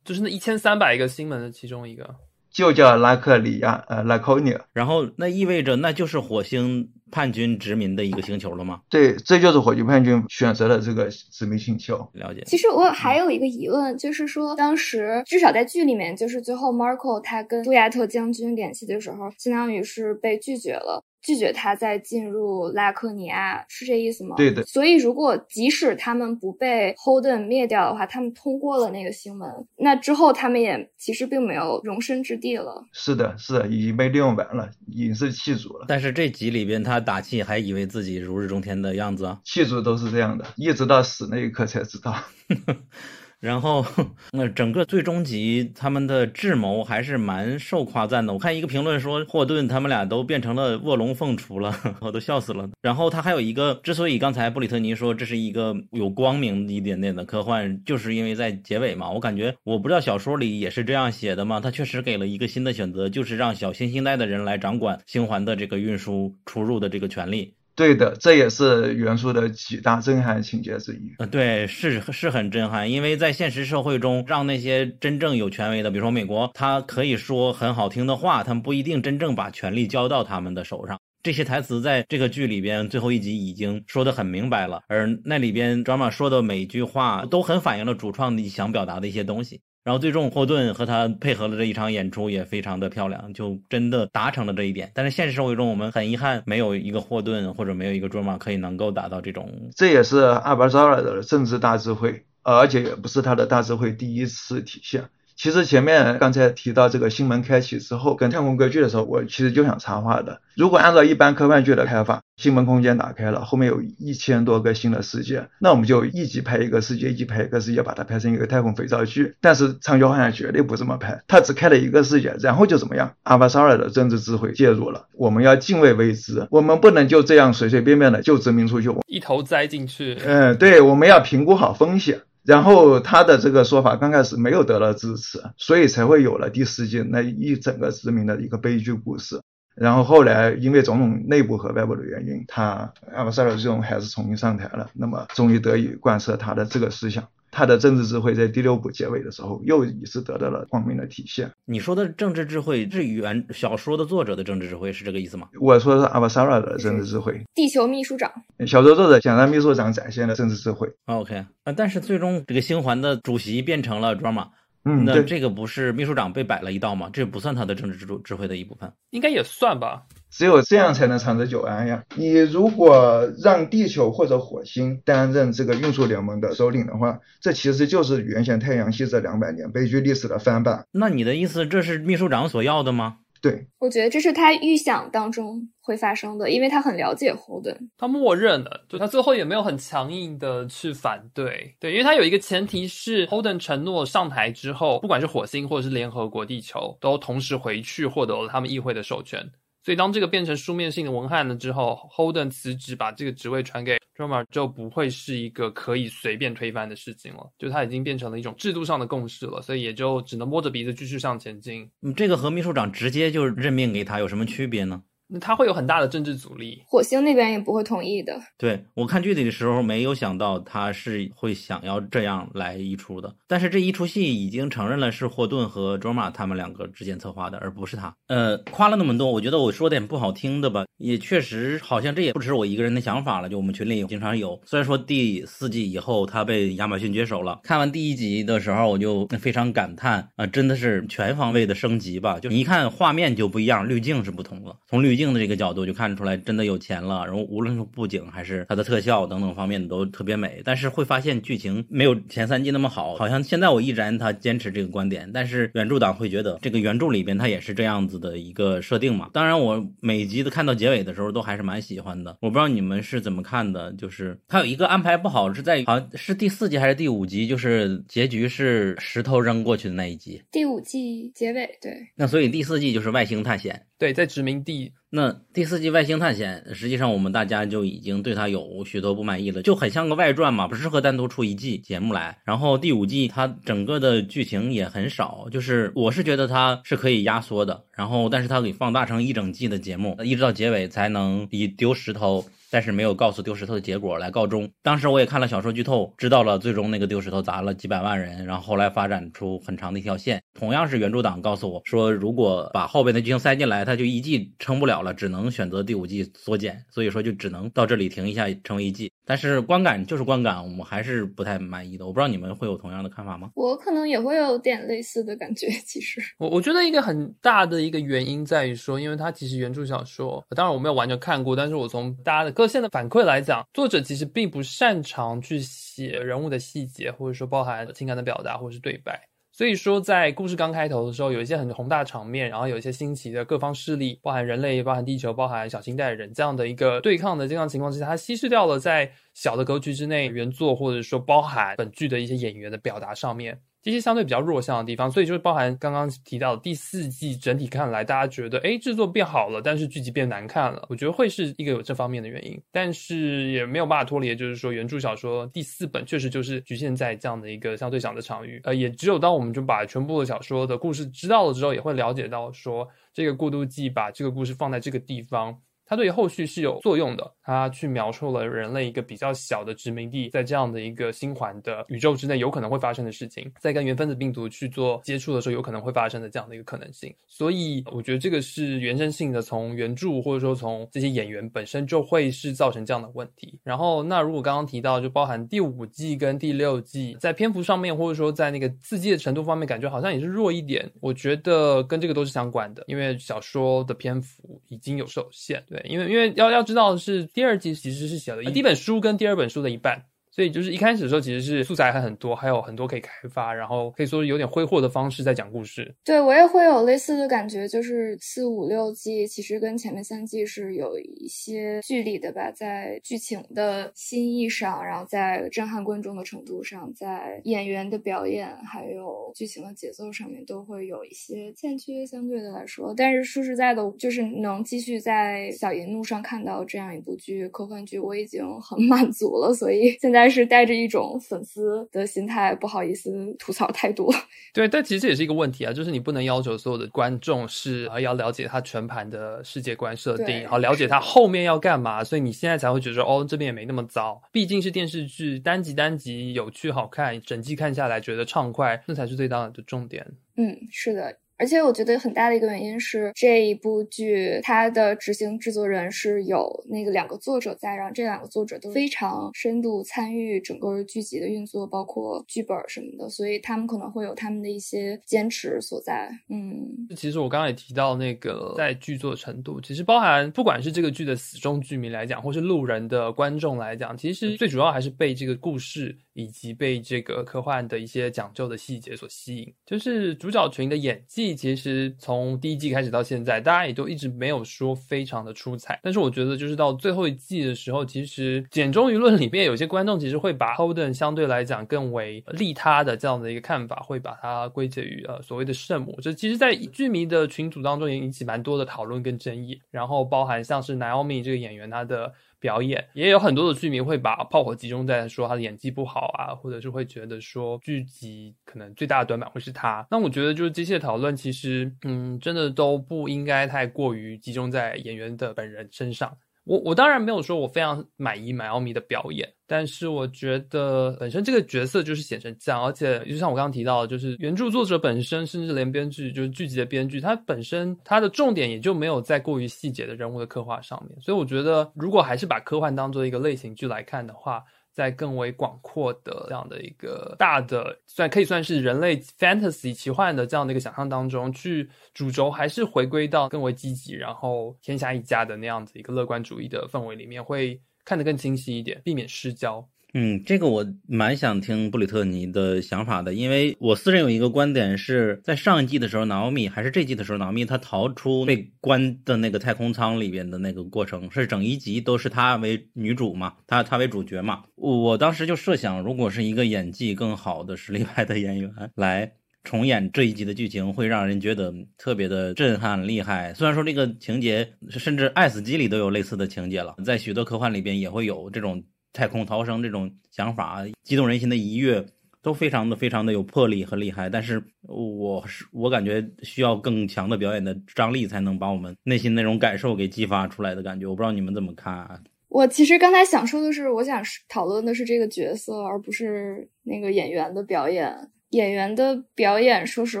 就是那一千三百个星门的其中一个。就叫拉克里亚，呃，拉科尼尔。然后那意味着那就是火星叛军殖民的一个星球了吗？对，这就是火炬叛军选择了这个殖民星球。了解。其实我还有一个疑问，就是说当时至少在剧里面，就是最后 Marco 他跟杜亚特将军联系的时候，相当于是被拒绝了。拒绝他再进入拉克尼亚，是这意思吗？对的。所以如果即使他们不被 Holden 灭掉的话，他们通过了那个星门，那之后他们也其实并没有容身之地了。是的，是的，已经被利用完了，已经是弃主了。但是这集里边他打气还以为自己如日中天的样子啊，弃主都是这样的，一直到死那一刻才知道。然后，那整个最终集他们的智谋还是蛮受夸赞的。我看一个评论说，霍顿他们俩都变成了卧龙凤雏了，我都笑死了。然后他还有一个，之所以刚才布里特尼说这是一个有光明一点点的科幻，就是因为在结尾嘛。我感觉我不知道小说里也是这样写的吗？他确实给了一个新的选择，就是让小行星带的人来掌管星环的这个运输出入的这个权利。对的，这也是原著的几大震撼情节之一。呃，对，是是很震撼，因为在现实社会中，让那些真正有权威的，比如说美国，他可以说很好听的话，他们不一定真正把权力交到他们的手上。这些台词在这个剧里边最后一集已经说得很明白了，而那里边 drama 说的每一句话都很反映了主创你想表达的一些东西。然后最终霍顿和他配合了这一场演出也非常的漂亮，就真的达成了这一点。但是现实生活中，我们很遗憾没有一个霍顿或者没有一个卓玛可以能够达到这种。这也是阿巴扎尔的政治大智慧，而且也不是他的大智慧第一次体现。其实前面刚才提到这个星门开启之后跟太空歌剧的时候，我其实就想插话的。如果按照一般科幻剧的开法，星门空间打开了，后面有一千多个新的世界，那我们就一集拍一个世界，一集拍一个世界，把它拍成一个太空肥皂剧。但是长焦好像绝对不这么拍，它只开了一个世界，然后就怎么样？阿巴沙尔的政治智慧介入了，我们要敬畏未知，我们不能就这样随随便便的就殖民出去，一头栽进去。嗯，对，我们要评估好风险。然后他的这个说法刚开始没有得到支持，所以才会有了第四季那一整个殖民的一个悲剧故事。然后后来因为种种内部和外部的原因，他阿巴塞尔这种还是重新上台了，那么终于得以贯彻他的这个思想。他的政治智慧在第六部结尾的时候又一次得到了光明的体现。你说的政治智慧是原小说的作者的政治智慧是这个意思吗？我说的是阿巴萨拉的政治智慧。地球秘书长，小说作者想让秘书长展现的政治智慧。OK 啊，但是最终这个星环的主席变成了 drama。嗯，那这个不是秘书长被摆了一道吗？这不算他的政治智智慧的一部分，应该也算吧。只有这样才能长治久安呀！你如果让地球或者火星担任这个运输联盟的首领的话，这其实就是原先太阳系这两百年悲剧历史的翻版。那你的意思，这是秘书长所要的吗？对，我觉得这是他预想当中会发生的，因为他很了解 Holden，他默认了，就他最后也没有很强硬的去反对，对，因为他有一个前提是 Holden 承诺上台之后，不管是火星或者是联合国地球，都同时回去获得了他们议会的授权。所以当这个变成书面性的文案了之后，Holden 辞职把这个职位传给 Drummer 就不会是一个可以随便推翻的事情了，就它已经变成了一种制度上的共识了，所以也就只能摸着鼻子继续向前进。嗯，这个和秘书长直接就任命给他有什么区别呢？那他会有很大的政治阻力，火星那边也不会同意的。对我看剧里的时候，没有想到他是会想要这样来一出的。但是这一出戏已经承认了是霍顿和卓玛他们两个之间策划的，而不是他。呃，夸了那么多，我觉得我说点不好听的吧，也确实好像这也不只是我一个人的想法了。就我们群里经常有，虽然说第四季以后他被亚马逊接手了，看完第一集的时候我就非常感叹啊，真的是全方位的升级吧。就你一看画面就不一样，滤镜是不同了，从滤镜的这个角度就看出来真的有钱了。然后无论是布景还是它的特效等等方面都特别美，但是会发现剧情没有前三季那么好。好像现在我依然他坚持这个观点，但是原著党会觉得这个原著里边它也是这样子的一个设定嘛。当然我每集的看到结尾的时候都还是蛮喜欢的。我不知道你们是怎么看的，就是它有一个安排不好是在好像是第四集还是第五集，就是结局是石头扔过去的那一集。第五季结尾对，那所以第四季就是外星探险。对，在殖民地。那第四季外星探险，实际上我们大家就已经对它有许多不满意了，就很像个外传嘛，不适合单独出一季节目来。然后第五季它整个的剧情也很少，就是我是觉得它是可以压缩的，然后但是它给放大成一整季的节目，一直到结尾才能以丢石头但是没有告诉丢石头的结果来告终。当时我也看了小说剧透，知道了最终那个丢石头砸了几百万人，然后后来发展出很长的一条线。同样是原著党告诉我说，如果把后边的剧情塞进来，他就一季撑不了了，只能选择第五季缩减，所以说就只能到这里停一下，成为一季。但是观感就是观感，我们还是不太满意的。我不知道你们会有同样的看法吗？我可能也会有点类似的感觉。其实，我我觉得一个很大的一个原因在于说，因为它其实原著小说，当然我没有完全看过，但是我从大家的各线的反馈来讲，作者其实并不擅长去写人物的细节，或者说包含情感的表达或者是对白。所以说，在故事刚开头的时候，有一些很宏大场面，然后有一些新奇的各方势力，包含人类、包含地球、包含小星带人这样的一个对抗的这样情况之下，它稀释掉了在小的格局之内原作或者说包含本剧的一些演员的表达上面。这些相对比较弱项的地方，所以就是包含刚刚提到的第四季整体看来，大家觉得哎制作变好了，但是剧集变难看了，我觉得会是一个有这方面的原因，但是也没有办法脱离，就是说原著小说第四本确实就是局限在这样的一个相对小的场域，呃，也只有当我们就把全部的小说的故事知道了之后，也会了解到说这个过渡季把这个故事放在这个地方。它对于后续是有作用的。它去描述了人类一个比较小的殖民地，在这样的一个星环的宇宙之内有可能会发生的事情，在跟原分子病毒去做接触的时候，有可能会发生的这样的一个可能性。所以，我觉得这个是原生性的，从原著或者说从这些演员本身就会是造成这样的问题。然后，那如果刚刚提到，就包含第五季跟第六季在篇幅上面，或者说在那个刺激的程度方面，感觉好像也是弱一点。我觉得跟这个都是相关的，因为小说的篇幅已经有受限，对。因为因为要要知道是，第二季其实是写了第一本书跟第二本书的一半。所以就是一开始的时候，其实是素材还很多，还有很多可以开发，然后可以说是有点挥霍的方式在讲故事。对我也会有类似的感觉，就是四五六季其实跟前面三季是有一些距离的吧，在剧情的新意上，然后在震撼观众的程度上，在演员的表演还有剧情的节奏上面都会有一些欠缺，相对的来说。但是说实在的，就是能继续在小银幕上看到这样一部剧，科幻剧，我已经很满足了。所以现在。但是带着一种粉丝的心态，不好意思吐槽太多。对，但其实这也是一个问题啊，就是你不能要求所有的观众是啊要了解他全盘的世界观设定，好了解他后面要干嘛，所以你现在才会觉得哦，这边也没那么糟。毕竟是电视剧，单集单集有趣好看，整季看下来觉得畅快，那才是最大的重点。嗯，是的。而且我觉得很大的一个原因是这一部剧它的执行制作人是有那个两个作者在，然后这两个作者都非常深度参与整个剧集的运作，包括剧本什么的，所以他们可能会有他们的一些坚持所在。嗯，其实我刚刚也提到那个在剧作程度，其实包含不管是这个剧的死忠剧迷来讲，或是路人的观众来讲，其实最主要还是被这个故事。以及被这个科幻的一些讲究的细节所吸引，就是主角群的演技，其实从第一季开始到现在，大家也都一直没有说非常的出彩。但是我觉得，就是到最后一季的时候，其实简中舆论里面有些观众其实会把 Holden 相对来讲更为利他的这样的一个看法，会把它归结于呃所谓的圣母。这其实，在剧迷的群组当中也引起蛮多的讨论跟争议。然后包含像是 Naomi 这个演员，他的。表演也有很多的剧迷会把炮火集中在说他的演技不好啊，或者是会觉得说剧集可能最大的短板会是他。那我觉得就是这些讨论其实，嗯，真的都不应该太过于集中在演员的本人身上。我我当然没有说我非常满意买奥米的表演，但是我觉得本身这个角色就是写成这样，而且就像我刚刚提到的，就是原著作者本身，甚至连编剧就是剧集的编剧，他本身他的重点也就没有在过于细节的人物的刻画上面，所以我觉得如果还是把科幻当做一个类型剧来看的话。在更为广阔的这样的一个大的，算可以算是人类 fantasy 奇幻的这样的一个想象当中，去主轴还是回归到更为积极，然后天下一家的那样子一个乐观主义的氛围里面，会看得更清晰一点，避免失焦。嗯，这个我蛮想听布里特尼的想法的，因为我私人有一个观点是在上一季的时候，纳奥米还是这季的时候，纳奥米他逃出被关的那个太空舱里边的那个过程，是整一集都是他为女主嘛，他他为主角嘛。我当时就设想，如果是一个演技更好的实力派的演员来重演这一集的剧情，会让人觉得特别的震撼厉害。虽然说这个情节甚至《爱死机》里都有类似的情节了，在许多科幻里边也会有这种。太空逃生这种想法，激动人心的一跃，都非常的非常的有魄力和厉害。但是，我是我感觉需要更强的表演的张力，才能把我们内心那种感受给激发出来的感觉。我不知道你们怎么看啊？我其实刚才想说的是，我想讨论的是这个角色，而不是那个演员的表演。演员的表演，说实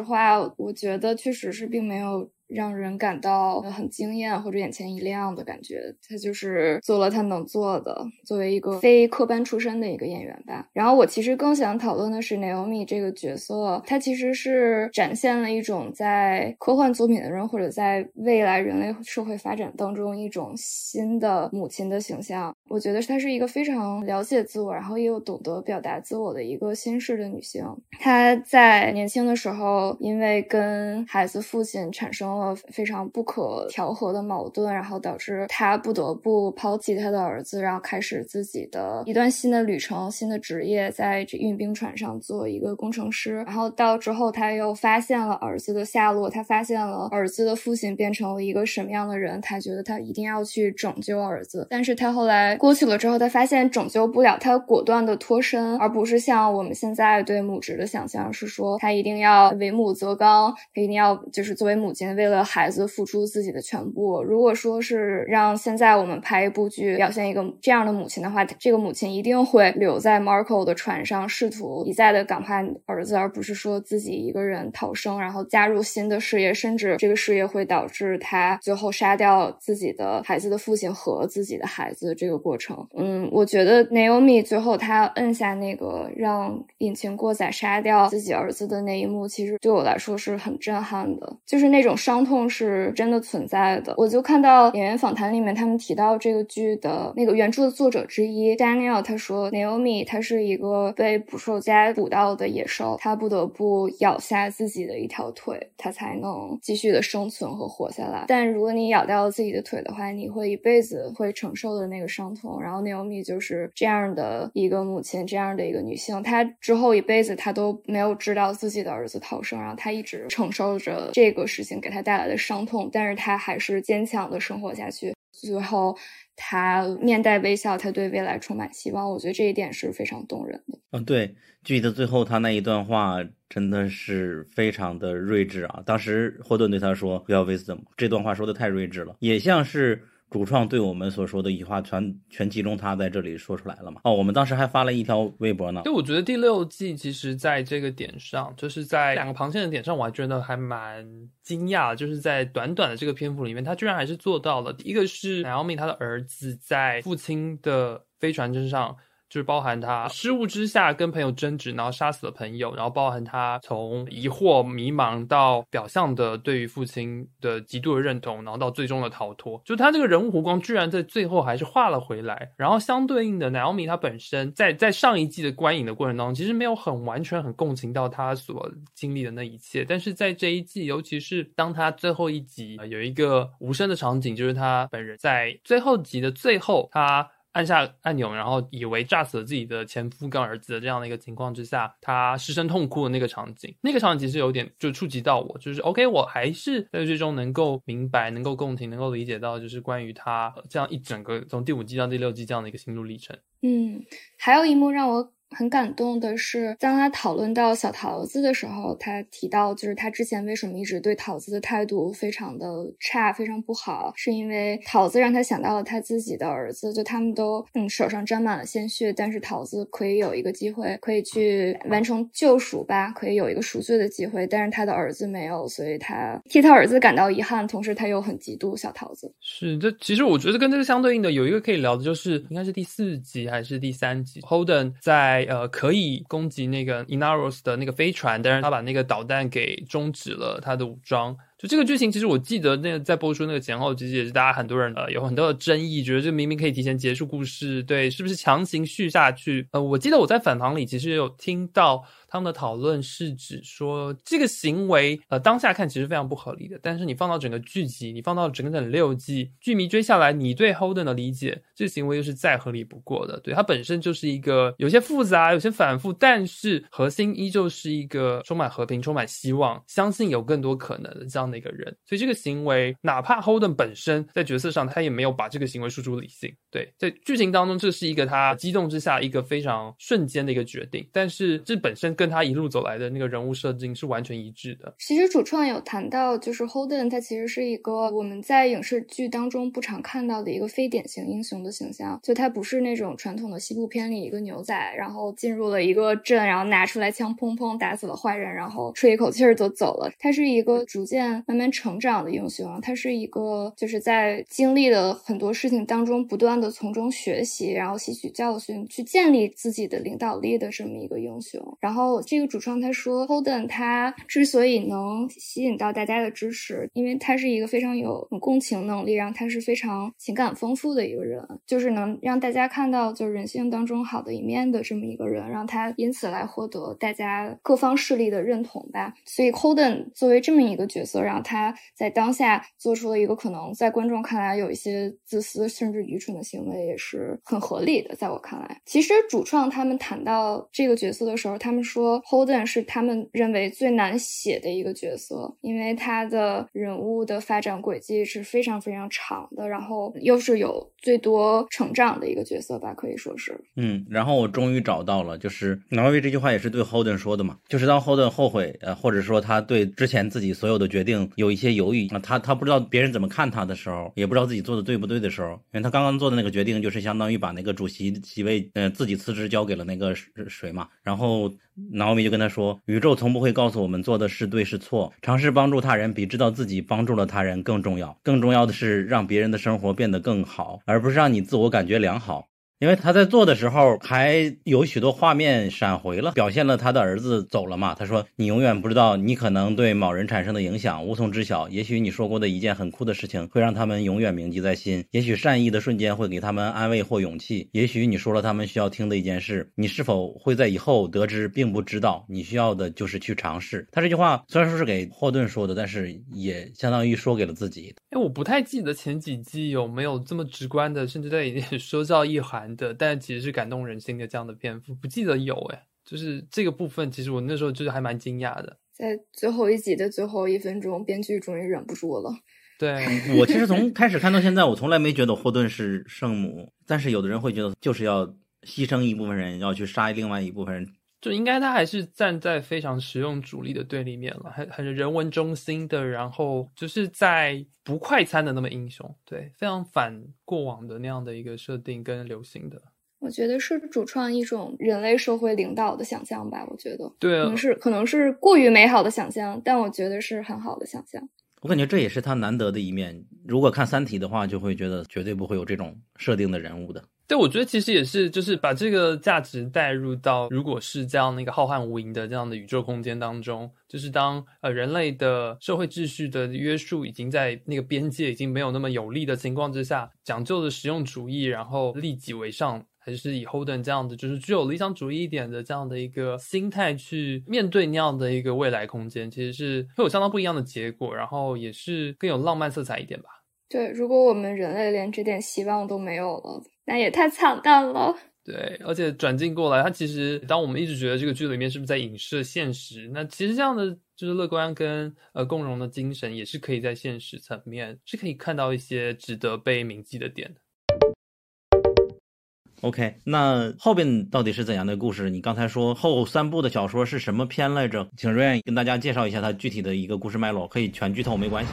话，我觉得确实是并没有。让人感到很惊艳或者眼前一亮的感觉，他就是做了他能做的，作为一个非科班出身的一个演员吧。然后我其实更想讨论的是 Naomi 这个角色，他其实是展现了一种在科幻作品的人或者在未来人类社会发展当中一种新的母亲的形象。我觉得她是一个非常了解自我，然后也有懂得表达自我的一个新式的女性。她在年轻的时候，因为跟孩子父亲产生非常不可调和的矛盾，然后导致他不得不抛弃他的儿子，然后开始自己的一段新的旅程、新的职业，在这运兵船上做一个工程师。然后到之后，他又发现了儿子的下落，他发现了儿子的父亲变成了一个什么样的人，他觉得他一定要去拯救儿子。但是他后来过去了之后，他发现拯救不了，他果断的脱身，而不是像我们现在对母职的想象是说他一定要为母则刚，他一定要就是作为母亲为了的。孩子付出自己的全部。如果说是让现在我们拍一部剧，表现一个这样的母亲的话，这个母亲一定会留在 Marco 的船上，试图一再的感化儿子，而不是说自己一个人逃生，然后加入新的事业，甚至这个事业会导致他最后杀掉自己的孩子的父亲和自己的孩子这个过程。嗯，我觉得 Naomi 最后他摁下那个让引擎过载杀掉自己儿子的那一幕，其实对我来说是很震撼的，就是那种伤伤痛。是真的存在的。我就看到演员访谈里面，他们提到这个剧的那个原著的作者之一 Daniel，他说 Naomi 他是一个被捕兽夹捕到的野兽，他不得不咬下自己的一条腿，他才能继续的生存和活下来。但如果你咬掉了自己的腿的话，你会一辈子会承受的那个伤痛。然后 Naomi 就是这样的一个母亲，这样的一个女性，她之后一辈子她都没有知道自己的儿子逃生，然后她一直承受着这个事情给她带来的。伤痛，但是他还是坚强的生活下去。最后，他面带微笑，他对未来充满希望。我觉得这一点是非常动人的。嗯，对，剧的最后，他那一段话真的是非常的睿智啊！当时霍顿对他说：“不要 wisdom。”这段话说的太睿智了，也像是。主创对我们所说的一句话全全集中他在这里说出来了嘛？哦，我们当时还发了一条微博呢。对我觉得第六季其实在这个点上，就是在两个螃蟹的点上，我还觉得还蛮惊讶，就是在短短的这个篇幅里面，他居然还是做到了。一个是 Naomi 他的儿子在父亲的飞船身上。就是包含他失误之下跟朋友争执，然后杀死了朋友，然后包含他从疑惑、迷茫到表象的对于父亲的极度的认同，然后到最终的逃脱。就他这个人物弧光居然在最后还是画了回来。然后相对应的，Naomi 他本身在在上一季的观影的过程当中，其实没有很完全很共情到他所经历的那一切。但是在这一季，尤其是当他最后一集有一个无声的场景，就是他本人在最后集的最后，他。按下按钮，然后以为炸死了自己的前夫跟儿子的这样的一个情况之下，他失声痛哭的那个场景，那个场景是有点就触及到我，就是 OK，我还是在最终能够明白、能够共情、能够理解到，就是关于他这样一整个从第五季到第六季这样的一个心路历程。嗯，还有一幕让我。很感动的是，当他讨论到小桃子的时候，他提到就是他之前为什么一直对桃子的态度非常的差，非常不好，是因为桃子让他想到了他自己的儿子，就他们都嗯手上沾满了鲜血，但是桃子可以有一个机会，可以去完成救赎吧，可以有一个赎罪的机会，但是他的儿子没有，所以他替他儿子感到遗憾，同时他又很嫉妒小桃子。是，这其实我觉得跟这个相对应的有一个可以聊的就是，应该是第四集还是第三集，Holden 在。呃，可以攻击那个 Inaros 的那个飞船，但是他把那个导弹给终止了他的武装。就这个剧情，其实我记得那个在播出那个前后，其实也是大家很多人呃有很多的争议，觉得这明明可以提前结束故事，对，是不是强行续下去？呃，我记得我在反旁里其实有听到他们的讨论，是指说这个行为呃当下看其实非常不合理的，但是你放到整个剧集，你放到整整六季，剧迷追下来，你对 Holden 的理解，这个行为又是再合理不过的。对，它本身就是一个有些复杂、有些反复，但是核心依旧是一个充满和平、充满希望、相信有更多可能的这样。的一个人。所以这个行为，哪怕 Holden 本身在角色上他也没有把这个行为输出理性，对，在剧情当中这是一个他激动之下一个非常瞬间的一个决定，但是这本身跟他一路走来的那个人物设定是完全一致的。其实主创有谈到，就是 Holden 他其实是一个我们在影视剧当中不常看到的一个非典型英雄的形象，就他不是那种传统的西部片里一个牛仔，然后进入了一个镇，然后拿出来枪砰砰打死了坏人，然后吹一口气儿就走了。他是一个逐渐慢慢成长的英雄，他是一个就是在经历了很多事情当中不断的从中学习，然后吸取教训，去建立自己的领导力的这么一个英雄。然后这个主创他说，Holden 他之所以能吸引到大家的支持，因为他是一个非常有共情能力，然后他是非常情感丰富的一个人，就是能让大家看到就是人性当中好的一面的这么一个人，让他因此来获得大家各方势力的认同吧。所以 Holden 作为这么一个角色，然后他在当下做出了一个可能在观众看来有一些自私甚至愚蠢的行为，也是很合理的。在我看来，其实主创他们谈到这个角色的时候，他们说 Holden 是他们认为最难写的一个角色，因为他的人物的发展轨迹是非常非常长的，然后又是有最多成长的一个角色吧，可以说是。嗯，然后我终于找到了，就是挪威这句话也是对 Holden 说的嘛，就是当 Holden 后悔，呃，或者说他对之前自己所有的决定有一些犹豫，那他他不知道别人怎么看他的时候，也不知道自己做的对不对的时候，因为他刚刚做的那个决定就是相当于把那个主席席位，呃，自己辞职交给了那个谁嘛，然后。脑米就跟他说：“宇宙从不会告诉我们做的是对是错，尝试帮助他人比知道自己帮助了他人更重要。更重要的是让别人的生活变得更好，而不是让你自我感觉良好。”因为他在做的时候还有许多画面闪回了，表现了他的儿子走了嘛。他说：“你永远不知道你可能对某人产生的影响，无从知晓。也许你说过的一件很酷的事情会让他们永远铭记在心。也许善意的瞬间会给他们安慰或勇气。也许你说了他们需要听的一件事，你是否会在以后得知并不知道？你需要的就是去尝试。”他这句话虽然说是给霍顿说的，但是也相当于说给了自己。哎，我不太记得前几季有没有这么直观的，甚至在 说教意涵。的，但其实是感动人心的这样的篇幅，不记得有哎，就是这个部分，其实我那时候就是还蛮惊讶的。在最后一集的最后一分钟，编剧终于忍不住了。对 我其实从开始看到现在，我从来没觉得霍顿是圣母，但是有的人会觉得就是要牺牲一部分人，要去杀另外一部分人。就应该他还是站在非常实用主力的对立面了，很很人文中心的，然后就是在不快餐的那么英雄，对，非常反过往的那样的一个设定跟流行的。我觉得是主创一种人类社会领导的想象吧，我觉得，对，可能是可能是过于美好的想象，但我觉得是很好的想象。我感觉这也是他难得的一面。如果看《三体》的话，就会觉得绝对不会有这种设定的人物的。对，我觉得其实也是，就是把这个价值带入到，如果是这样的一个浩瀚无垠的这样的宇宙空间当中，就是当呃人类的社会秩序的约束已经在那个边界已经没有那么有利的情况之下，讲究的实用主义，然后利己为上，还是以 Holden 这样的，就是具有理想主义一点的这样的一个心态去面对那样的一个未来空间，其实是会有相当不一样的结果，然后也是更有浪漫色彩一点吧。对，如果我们人类连这点希望都没有了。那也太惨淡了。对，而且转进过来，它其实当我们一直觉得这个剧里面是不是在影射现实，那其实这样的就是乐观跟呃共荣的精神，也是可以在现实层面是可以看到一些值得被铭记的点。OK，那后边到底是怎样的故事？你刚才说后三部的小说是什么篇来着？请瑞愿跟大家介绍一下它具体的一个故事脉络，可以全剧透没关系。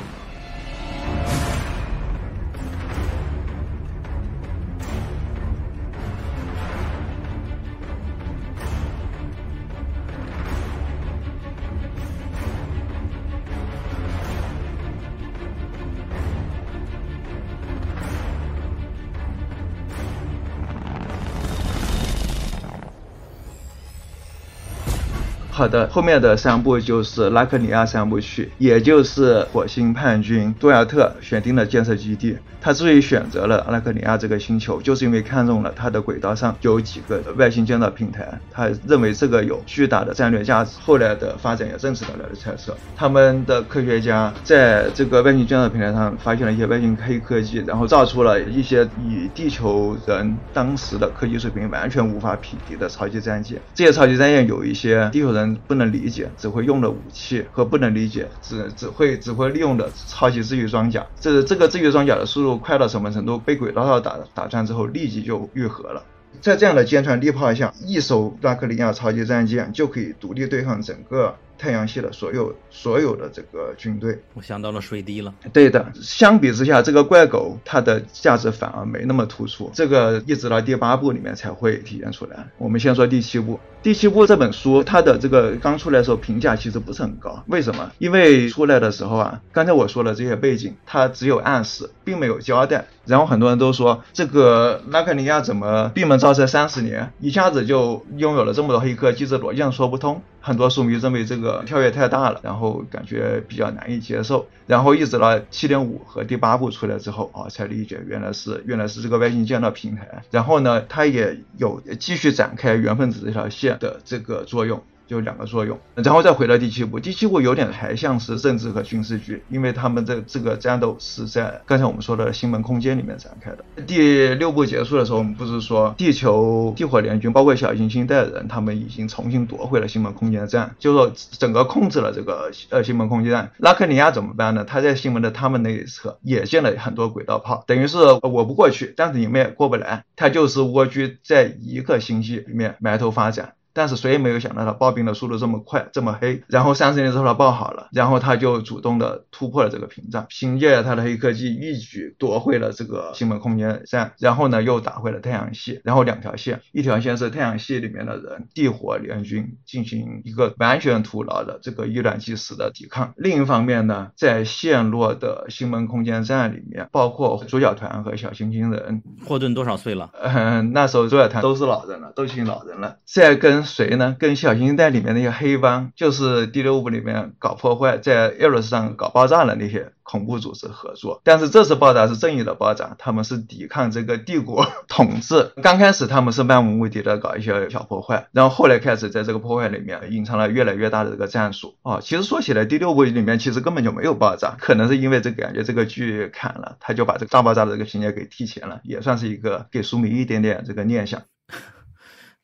好的，后面的三部就是拉克尼亚三部曲，也就是火星叛军多亚特选定的建设基地。他之所以选择了拉克尼亚这个星球，就是因为看中了它的轨道上有几个外星建造平台，他认为这个有巨大的战略价值。后来的发展也证实了他的猜测。他们的科学家在这个外星建造平台上发现了一些外星黑科技，然后造出了一些与地球人当时的科技水平完全无法匹敌的超级战舰。这些超级战舰有一些地球人。不能理解只会用的武器和不能理解只只会只会利用的超级治愈装甲。这这个治愈装甲的速度快到什么程度？被轨道炮打打穿之后立即就愈合了。在这样的坚船利炮下，一艘拉克利亚超级战舰就可以独立对抗整个。太阳系的所有所有的这个军队，我想到了水滴了。对的，相比之下，这个怪狗它的价值反而没那么突出。这个一直到第八部里面才会体现出来。我们先说第七部，第七部这本书它的这个刚出来的时候评价其实不是很高。为什么？因为出来的时候啊，刚才我说的这些背景，它只有暗示，并没有交代。然后很多人都说，这个拉克尼亚怎么闭门造车三十年，一下子就拥有了这么多黑客机制，逻辑上说不通。很多书迷认为这个跳跃太大了，然后感觉比较难以接受。然后一直到七点五和第八部出来之后啊，才理解原来是原来是这个外星建造平台。然后呢，它也有继续展开原分子这条线的这个作用。就两个作用，然后再回到第七部，第七部有点还像是政治和军事剧，因为他们的这个战斗是在刚才我们说的星门空间里面展开的。第六部结束的时候，我们不是说地球地火联军，包括小行星带人，他们已经重新夺回了星门空间站，就说整个控制了这个呃星门空间站。拉克尼亚怎么办呢？他在星门的他们那一侧也建了很多轨道炮，等于是我不过去，但是你们也过不来，他就是蜗居在一个星系里面埋头发展。但是谁也没有想到他爆兵的速度这么快，这么黑。然后三十年之后他爆好了，然后他就主动的突破了这个屏障，凭借他的黑科技一举夺回了这个星门空间站，然后呢又打回了太阳系。然后两条线，一条线是太阳系里面的人地火联军进行一个完全徒劳的这个以卵击石的抵抗。另一方面呢，在陷落的星门空间站里面，包括主角团和小行星人，霍顿多少岁了？嗯，那时候主角团都是老人了，都成老人了，在跟。谁呢？跟小行星带里面那些黑帮，就是第六部里面搞破坏，在 Eros 上搞爆炸的那些恐怖组织合作。但是这次爆炸是正义的爆炸，他们是抵抗这个帝国统治。刚开始他们是漫无目的的搞一些小破坏，然后后来开始在这个破坏里面隐藏了越来越大的这个战术。哦，其实说起来，第六部里面其实根本就没有爆炸，可能是因为这个感觉这个剧砍了，他就把这个大爆炸的这个情节给提前了，也算是一个给书迷一点点这个念想。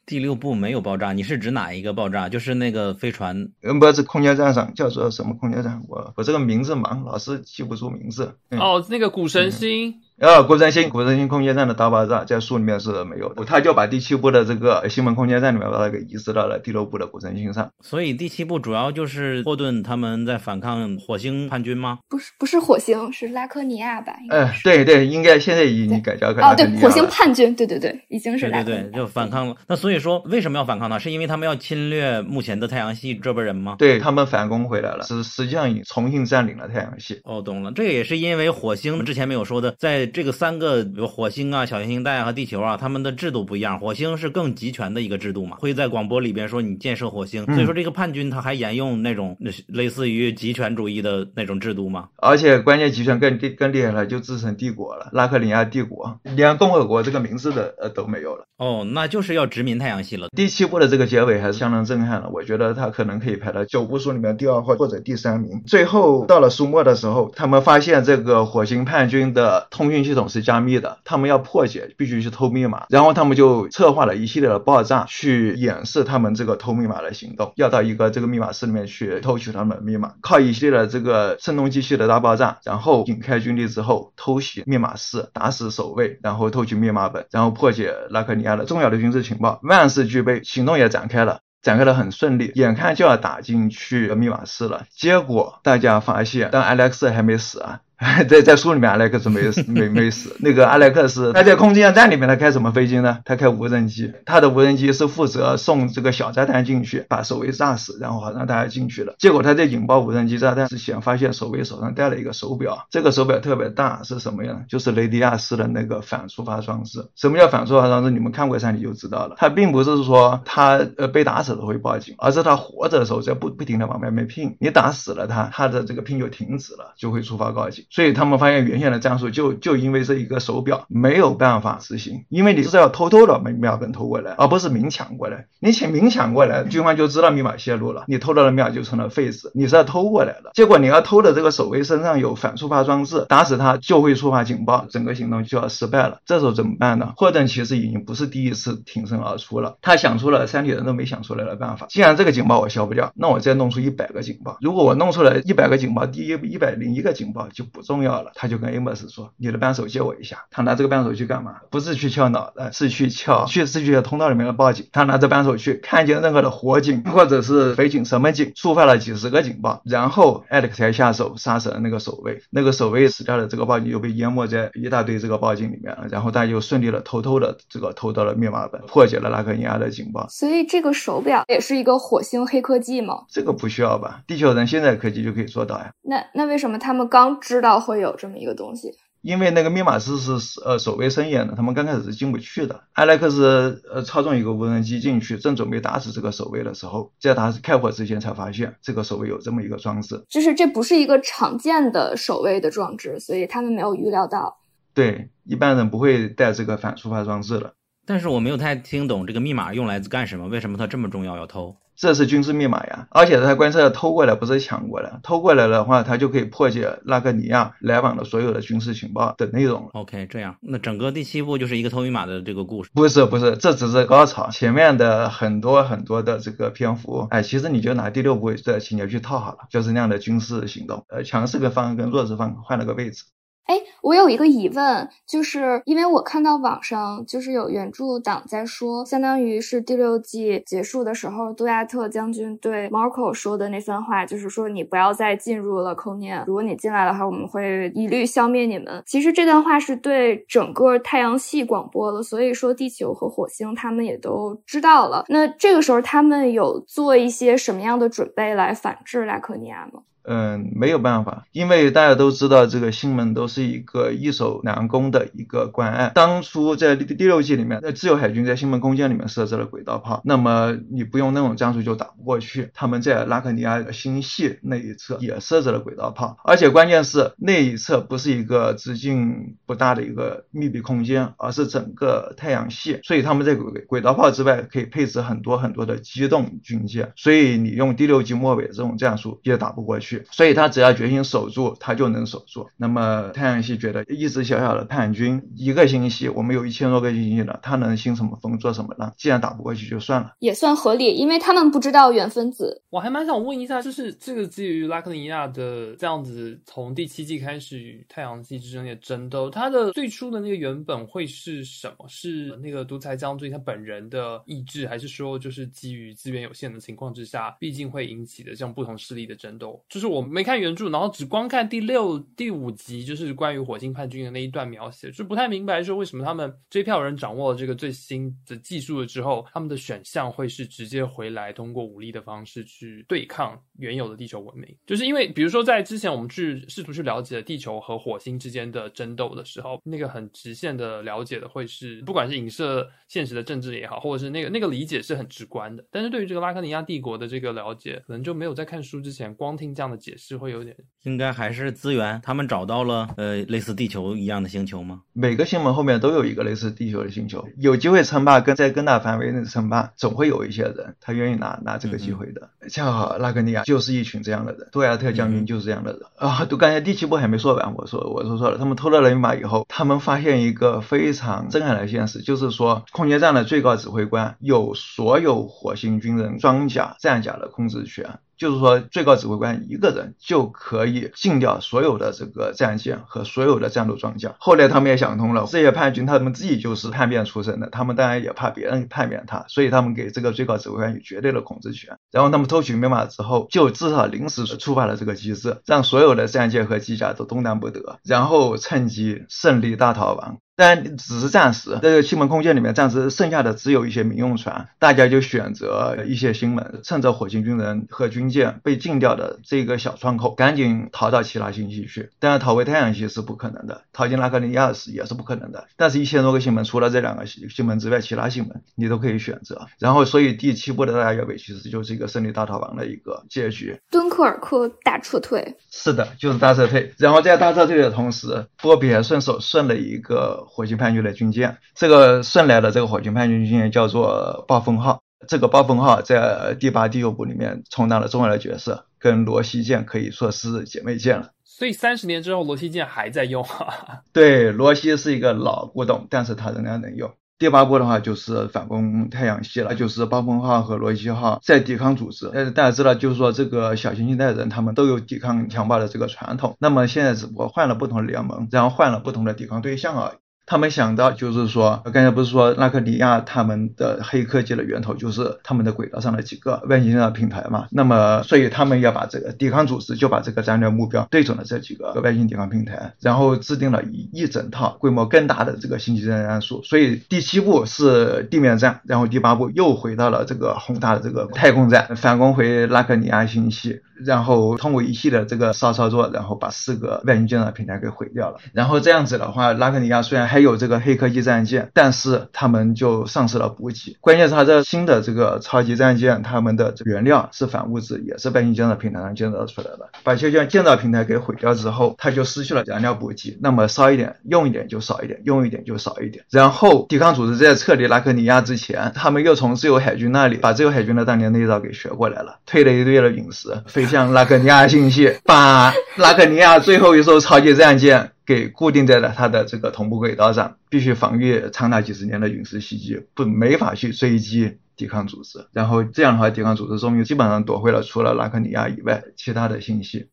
第六部没有爆炸，你是指哪一个爆炸？就是那个飞船，嗯，不是空间站上叫做什么空间站？我我这个名字忙，老是记不住名字。哦，那个古神星。呃，国神星，国神星空间站的大爆炸在书里面是没有的，他就把第七部的这个新门空间站里面把它给移植到了第六部的国神星上。所以第七部主要就是霍顿他们在反抗火星叛军吗？不是，不是火星，是拉科尼亚吧？嗯，对对，应该现在已经改叫哦，对，火星叛军，对对对，已经是对对对，就反抗了。那所以说为什么要反抗呢？是因为他们要侵略目前的太阳系这波人吗？对他们反攻回来了，实实际上已重新占领了太阳系。哦，懂了，这个也是因为火星之前没有说的，在这个三个。比如火星啊、小行星带和地球啊，他们的制度不一样。火星是更集权的一个制度嘛，会在广播里边说你建设火星。所以说这个叛军他还沿用那种类似于集权主义的那种制度吗？而且关键集权更厉更厉害了，就自成帝国了，拉克里亚帝国，连共和国这个名字的呃都没有了。哦，那就是要殖民太阳系了。第七部的这个结尾还是相当震撼的，我觉得他可能可以排到九部书里面第二或或者第三名。最后到了书末的时候，他们发现这个火星叛军的通讯系统是加密的。他们要破解，必须去偷密码，然后他们就策划了一系列的爆炸，去掩饰他们这个偷密码的行动。要到一个这个密码室里面去偷取他们的密码，靠一系列的这个声东击西的大爆炸，然后引开军力之后偷袭密码室，打死守卫，然后偷取密码本，然后破解拉克尼亚的重要的军事情报，万事俱备，行动也展开了，展开的很顺利，眼看就要打进去密码室了，结果大家发现，当艾 Alex 还没死啊。在在书里面，阿莱克斯没死，没没死。那个阿莱克斯，他在空间站里面，他开什么飞机呢？他开无人机。他的无人机是负责送这个小炸弹进去，把守卫炸死，然后好让大家进去了。结果他在引爆无人机炸弹之前，发现守卫手上戴了一个手表，这个手表特别大，是什么呀？就是雷迪亚斯的那个反触发装置。什么叫反触发装置？你们看过三，你就知道了。他并不是说他呃被打死了会报警，而是他活着的时候在不不停的往外面拼，你打死了他，他的这个拼就停止了，就会触发报警。所以他们发现原先的战术就就因为这一个手表没有办法执行，因为你是要偷偷的把密码本偷过来，而不是明抢过来。你抢明抢过来，军方就知道密码泄露了，你偷到的密码就成了废纸。你是要偷过来的，结果你要偷的这个守卫身上有反触发装置，打死他就会触发警报，整个行动就要失败了。这时候怎么办呢？霍顿其实已经不是第一次挺身而出了，他想出了三体人都没想出来的办法。既然这个警报我消不掉，那我再弄出一百个警报。如果我弄出来一百个警报，第一一百零一个警报就不重要了。他就跟 Amos 说：“你的扳手借我一下。”他拿这个扳手去干嘛？不是去撬脑袋，是去撬去是去通道里面的报警。他拿着扳手去看见任何的火警或者是匪警、什么警，触发了几十个警报，然后 Alex 才下手杀死了那个守卫。那个守卫死掉了，这个报警又被淹没在一大堆这个报警里面了。然后他就顺利的偷偷的这个偷到了密码本，破解了拉克尼亚的警报。所以这个手表也是一个火星黑科技吗？这个不需要吧？地球人现在科技就可以做到呀。那那为什么他们刚知道会有这么一个东西？因为那个密码师是呃守卫森严的，他们刚开始是进不去的。艾莱克斯呃操纵一个无人机进去，正准备打死这个守卫的时候，在他开火之前才发现这个守卫有这么一个装置。就是这不是一个常见的守卫的装置，所以他们没有预料到。对，一般人不会带这个反触发装置的。但是我没有太听懂这个密码用来干什么？为什么它这么重要要偷？这是军事密码呀，而且他观测偷过来不是抢过来，偷过来的话，他就可以破解拉格尼亚来往的所有的军事情报的内容。OK，这样，那整个第七部就是一个偷密码的这个故事。不是不是，这只是高潮，前面的很多很多的这个篇幅，哎，其实你就拿第六部的情节去套好了，就是那样的军事行动，呃，强势的方跟弱势方换了个位置。哎，我有一个疑问，就是因为我看到网上就是有原著党在说，相当于是第六季结束的时候，杜亚特将军对 Marco 说的那番话，就是说你不要再进入了 k 念，如果你进来的话，我们会一律消灭你们。其实这段话是对整个太阳系广播了，所以说地球和火星他们也都知道了。那这个时候他们有做一些什么样的准备来反制拉克尼亚吗？嗯，没有办法，因为大家都知道这个星门都是一个易守难攻的一个关隘。当初在第第六季里面，那自由海军在星门空间里面设置了轨道炮，那么你不用那种战术就打不过去。他们在拉克尼亚星系那一侧也设置了轨道炮，而且关键是那一侧不是一个直径不大的一个密闭空间，而是整个太阳系，所以他们在轨轨道炮之外可以配置很多很多的机动军舰，所以你用第六季末尾这种战术也打不过去。所以他只要决心守住，他就能守住。那么太阳系觉得一支小小的叛军，一个星系，我们有一千多个星系了，他能兴什么风，做什么呢？既然打不过去，就算了，也算合理，因为他们不知道原分子。我还蛮想问一下，就是这个基于拉克尼亚的这样子，从第七季开始与太阳系之间的争斗，它的最初的那个原本会是什么？是那个独裁将军他本人的意志，还是说就是基于资源有限的情况之下，毕竟会引起的这种不同势力的争斗？就是我没看原著，然后只光看第六、第五集，就是关于火星叛军的那一段描写，就不太明白说为什么他们这票人掌握了这个最新的技术了之后，他们的选项会是直接回来通过武力的方式去对抗原有的地球文明。就是因为，比如说在之前我们去试图去了解地球和火星之间的争斗的时候，那个很直线的了解的会是，不管是影射现实的政治也好，或者是那个那个理解是很直观的。但是对于这个拉克尼亚帝国的这个了解，可能就没有在看书之前光听这样的解释会有点。应该还是资源，他们找到了呃类似地球一样的星球吗？每个星门后面都有一个类似地球的星球，有机会称霸跟在更大范围内称霸，总会有一些人他愿意拿拿这个机会的。恰好拉格尼亚就是一群这样的人，杜亚特将军就是这样的人啊。都刚才第七部还没说完，我说我说错了，他们偷到了密码以后，他们发现一个非常震撼的现实，就是说空间站的最高指挥官有所有火星军人装甲战甲的控制权。就是说，最高指挥官一个人就可以禁掉所有的这个战舰和所有的战斗装甲。后来他们也想通了，这些叛军他们自己就是叛变出身的，他们当然也怕别人叛变他，所以他们给这个最高指挥官有绝对的控制权。然后他们偷取密码之后，就至少临时触发了这个机制，让所有的战舰和机甲都动弹不得，然后趁机胜利大逃亡。但只是暂时，这个西门空间里面暂时剩下的只有一些民用船，大家就选择一些新门，趁着火星军人和军舰被禁掉的这个小窗口，赶紧逃到其他星系去。当然，逃回太阳系是不可能的，逃进拉格尼亚斯也是不可能的。但是，一千多个星门，除了这两个星门之外，其他星门你都可以选择。然后，所以第七部的大结尾其实就是一个胜利大逃亡的一个结局。敦刻尔克大撤退，是的，就是大撤退。然后在大撤退的同时，波比还顺手顺了一个。火星叛军的军舰，这个顺来的这个火星叛军军舰叫做暴风号。这个暴风号在第八、第九部里面充当了重要的角色，跟罗西舰可以说是姐妹舰了。所以三十年之后，罗西舰还在用。对，罗西是一个老古董，但是它仍然能用。第八部的话就是反攻太阳系了，就是暴风号和罗西号在抵抗组织。但是，大家知道，就是说这个小行星带人他们都有抵抗强暴的这个传统。那么现在只不过换了不同的联盟，然后换了不同的抵抗对象而已。他们想到就是说，刚才不是说拉克尼亚他们的黑科技的源头就是他们的轨道上的几个外星的平台嘛？那么，所以他们要把这个抵抗组织就把这个战略目标对准了这几个外星抵抗平台，然后制定了一一整套规模更大的这个星际战战术。所以第七步是地面战，然后第八步又回到了这个宏大的这个太空战，反攻回拉克尼亚星系。然后通过一系列这个骚操作，然后把四个外星舰的平台给毁掉了。然后这样子的话，拉克尼亚虽然还有这个黑科技战舰，但是他们就丧失了补给。关键是它这新的这个超级战舰，他们的原料是反物质，也是白星舰的平台上建造出来的。把这些建造平台给毁掉之后，它就失去了燃料补给。那么烧一点用一点就少一点，用一点就少一点。然后抵抗组织在撤离拉克尼亚之前，他们又从自由海军那里把自由海军的当年那一招给学过来了，推了一堆的陨石飞。向拉克尼亚星系，把拉克尼亚最后一艘超级战舰给固定在了它的这个同步轨道上，必须防御长达几十年的陨石袭击，不没法去追击抵抗组织。然后这样的话，抵抗组织终于基本上夺回了除了拉克尼亚以外其他的信息。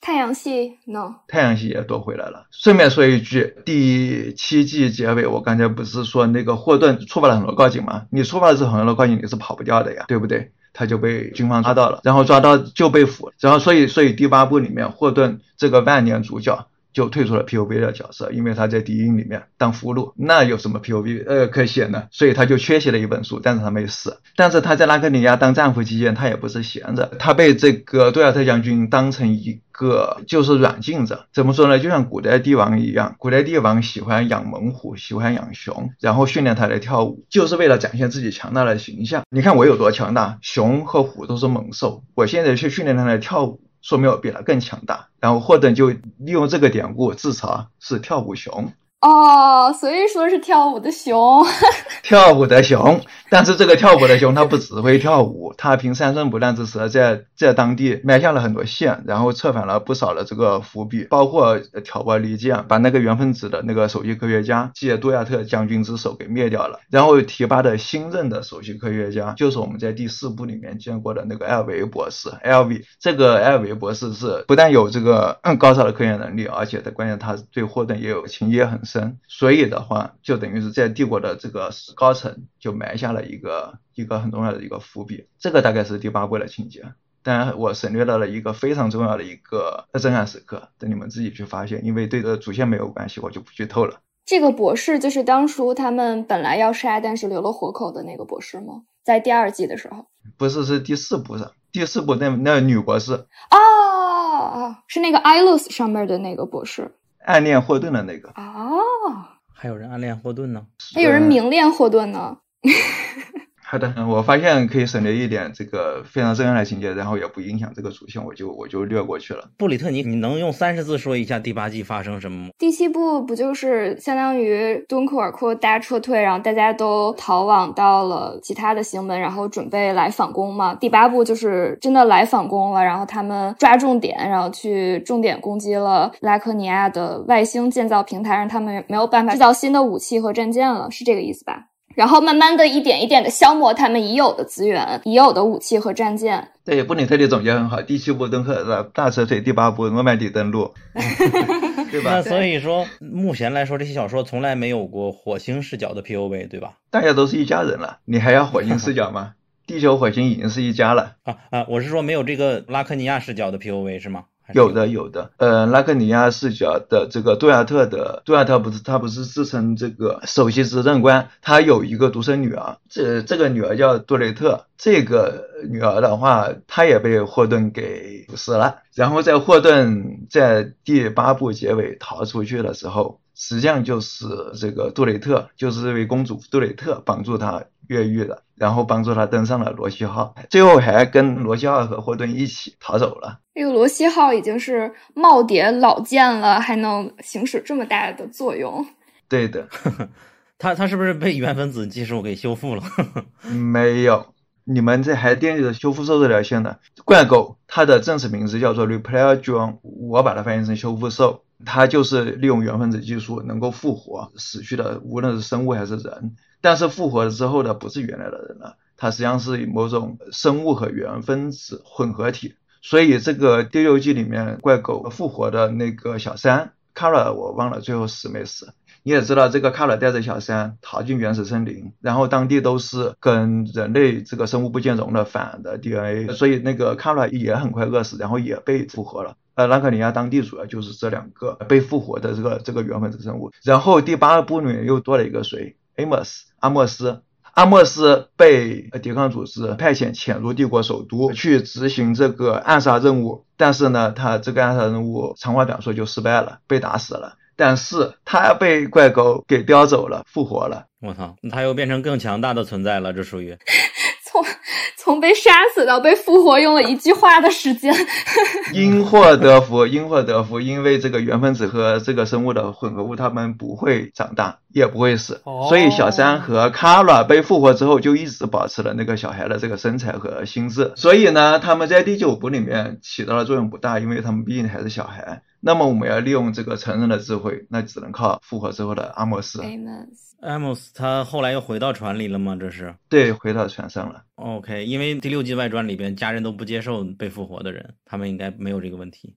太阳系，no，太阳系也夺回来了。顺便说一句，第七季结尾，我刚才不是说那个霍顿触发了很多告警吗？你触发的是很多告警，你是跑不掉的呀，对不对？他就被军方抓到了，然后抓到就被俘，然后所以所以第八部里面霍顿这个万年主角就退出了 P O V 的角色，因为他在敌营里面当俘虏，那有什么 P O V 呃可写呢？所以他就缺席了一本书，但是他没死。但是他在拉克尼亚当战俘期间，他也不是闲着，他被这个杜亚特将军当成一。个就是软禁者，怎么说呢？就像古代帝王一样，古代帝王喜欢养猛虎，喜欢养熊，然后训练它来跳舞，就是为了展现自己强大的形象。你看我有多强大，熊和虎都是猛兽，我现在去训练它来跳舞，说明我比他更强大。然后霍顿就利用这个典故自嘲是跳舞熊。哦，所以说是跳舞的熊，跳舞的熊。但是这个跳舞的熊，他不只会跳舞，他凭三寸不烂之舌，在在当地埋下了很多线，然后策反了不少的这个伏笔，包括挑拨离间，把那个原分子的那个首席科学家借杜亚特将军之手给灭掉了。然后提拔的新任的首席科学家，就是我们在第四部里面见过的那个艾维博士。艾维这个艾维博士是不但有这个高超的科研能力，而且他关键他对霍顿也有情也很深。所以的话，就等于是在帝国的这个高层就埋下了一个一个很重要的一个伏笔。这个大概是第八部的情节。当然，我省略到了一个非常重要的一个震撼时刻，等你们自己去发现，因为对这主线没有关系，我就不剧透了。这个博士就是当初他们本来要杀，但是留了活口的那个博士吗？在第二季的时候？不是，是第四部上，第四部那那女博士。哦，是那个艾露斯上面的那个博士。暗恋霍顿的那个。哦，还有人暗恋霍顿呢，还有人明恋霍顿呢。好的，我发现可以省略一点这个非常重要的情节，然后也不影响这个主线，我就我就略过去了。布里特尼，你能用三十字说一下第八季发生什么吗？第七部不就是相当于敦刻尔克大撤退，然后大家都逃往到了其他的星门，然后准备来反攻吗？第八部就是真的来反攻了，然后他们抓重点，然后去重点攻击了拉克尼亚的外星建造平台，让他们没有办法制造新的武器和战舰了，是这个意思吧？然后慢慢的一点一点的消磨他们已有的资源、已有的武器和战舰。对，布里特利总结很好。第七波敦刻尔克大撤退，第八波诺曼底登陆，对吧？那所以说，目前来说，这些小说从来没有过火星视角的 POV，对吧？大家都是一家人了，你还要火星视角吗？地球、火星已经是一家了。啊啊！我是说没有这个拉克尼亚视角的 POV 是吗？有的有的，呃，拉克尼亚视角的这个杜亚特的杜亚特不是他不是自称这个首席执政官，他有一个独生女儿，这这个女儿叫杜雷特，这个女儿的话，她也被霍顿给死了，然后在霍顿在第八部结尾逃出去的时候，实际上就是这个杜雷特，就是这位公主杜雷特帮助他越狱的。然后帮助他登上了罗西号，最后还跟罗西号和霍顿一起逃走了。这个罗西号已经是耄耋老舰了，还能行使这么大的作用？对的，他他是不是被原分子技术给修复了？没有，你们这还惦记着修复兽这条线呢？怪狗它的正式名字叫做 Repair John，我把它翻译成修复兽，它就是利用原分子技术能够复活死去的，无论是生物还是人。但是复活了之后呢，不是原来的人了，它实际上是某种生物和原分子混合体。所以这个第六季里面怪狗复活的那个小三卡尔，我忘了最后死没死。你也知道，这个卡尔带着小三逃进原始森林，然后当地都是跟人类这个生物不兼容的反的 DNA，所以那个卡尔也很快饿死，然后也被复活了。呃，拉克尼亚当地主要就是这两个被复活的这个这个原分子生物。然后第八部里面又多了一个谁？阿莫斯，阿莫斯，阿莫斯被抵抗组织派遣潜入帝国首都去执行这个暗杀任务，但是呢，他这个暗杀任务长话短说就失败了，被打死了。但是他被怪狗给叼走了，复活了。我操，他又变成更强大的存在了，这属于。从 从被杀死到被复活用了一句话的时间。因祸得福，因祸得福，因为这个原分子和这个生物的混合物，它们不会长大，也不会死，所以小三和卡拉被复活之后，就一直保持了那个小孩的这个身材和心智。所以呢，他们在第九部里面起到的作用不大，因为他们毕竟还是小孩。那么我们要利用这个成人的智慧，那只能靠复活之后的阿莫斯。阿莫斯他后来又回到船里了吗？这是对，回到船上了。OK，因为第六季外传里边家人都不接受被复活的人，他们应该没有这个问题。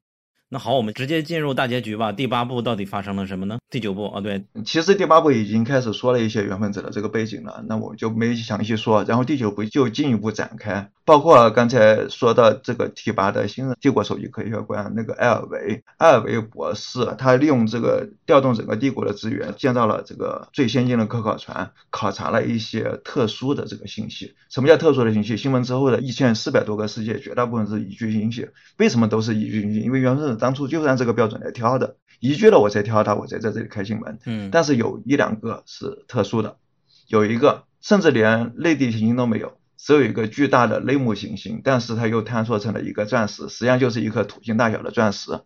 那好，我们直接进入大结局吧。第八部到底发生了什么呢？第九部哦，对，其实第八部已经开始说了一些原分子的这个背景了，那我就没详细说。然后第九部就进一步展开，包括刚才说到这个提拔的新任帝国首席科学官那个艾尔维，艾尔维博士，他利用这个调动整个帝国的资源，建造了这个最先进的科考船，考察了一些特殊的这个信息。什么叫特殊的信息？新闻之后的一千四百多个世界，绝大部分是宜居信息。为什么都是宜居信息？因为原分子。当初就是按这个标准来挑的，宜居了我才挑它，我才在这里开新闻。嗯，但是有一两个是特殊的，有一个甚至连类地行星都没有，只有一个巨大的类木行星，但是它又坍缩成了一个钻石，实际上就是一颗土星大小的钻石。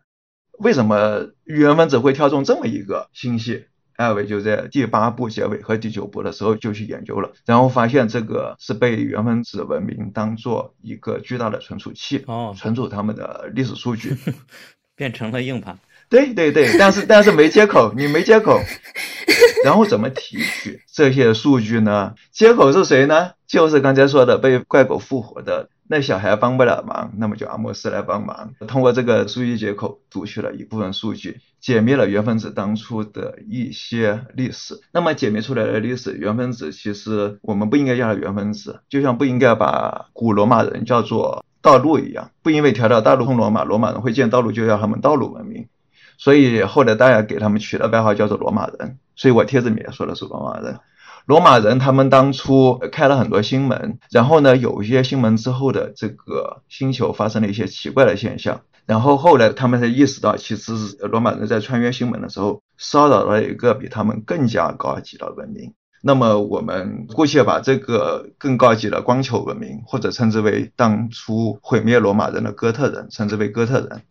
为什么原分子会挑中这么一个星系？艾尔维就在第八部结尾和第九部的时候就去研究了，然后发现这个是被原分子文明当做一个巨大的存储器，哦，存储他们的历史数据。变成了硬盘，对对对，但是但是没接口，你没接口，然后怎么提取这些数据呢？接口是谁呢？就是刚才说的被怪狗复活的那小孩帮不了忙，那么就阿莫斯来帮忙，通过这个数据接口读取了一部分数据，解密了原分子当初的一些历史。那么解密出来的历史，原分子其实我们不应该叫它原分子，就像不应该把古罗马人叫做。道路一样，不因为条条大路通罗马，罗马人会建道路就要他们道路文明，所以后来大家给他们取了外号叫做罗马人。所以我帖子里面说的是罗马人。罗马人他们当初开了很多星门，然后呢，有一些星门之后的这个星球发生了一些奇怪的现象，然后后来他们才意识到，其实是罗马人在穿越星门的时候骚扰了一个比他们更加高级的文明。那么我们姑且把这个更高级的光球文明，或者称之为当初毁灭罗马人的哥特人，称之为哥特人。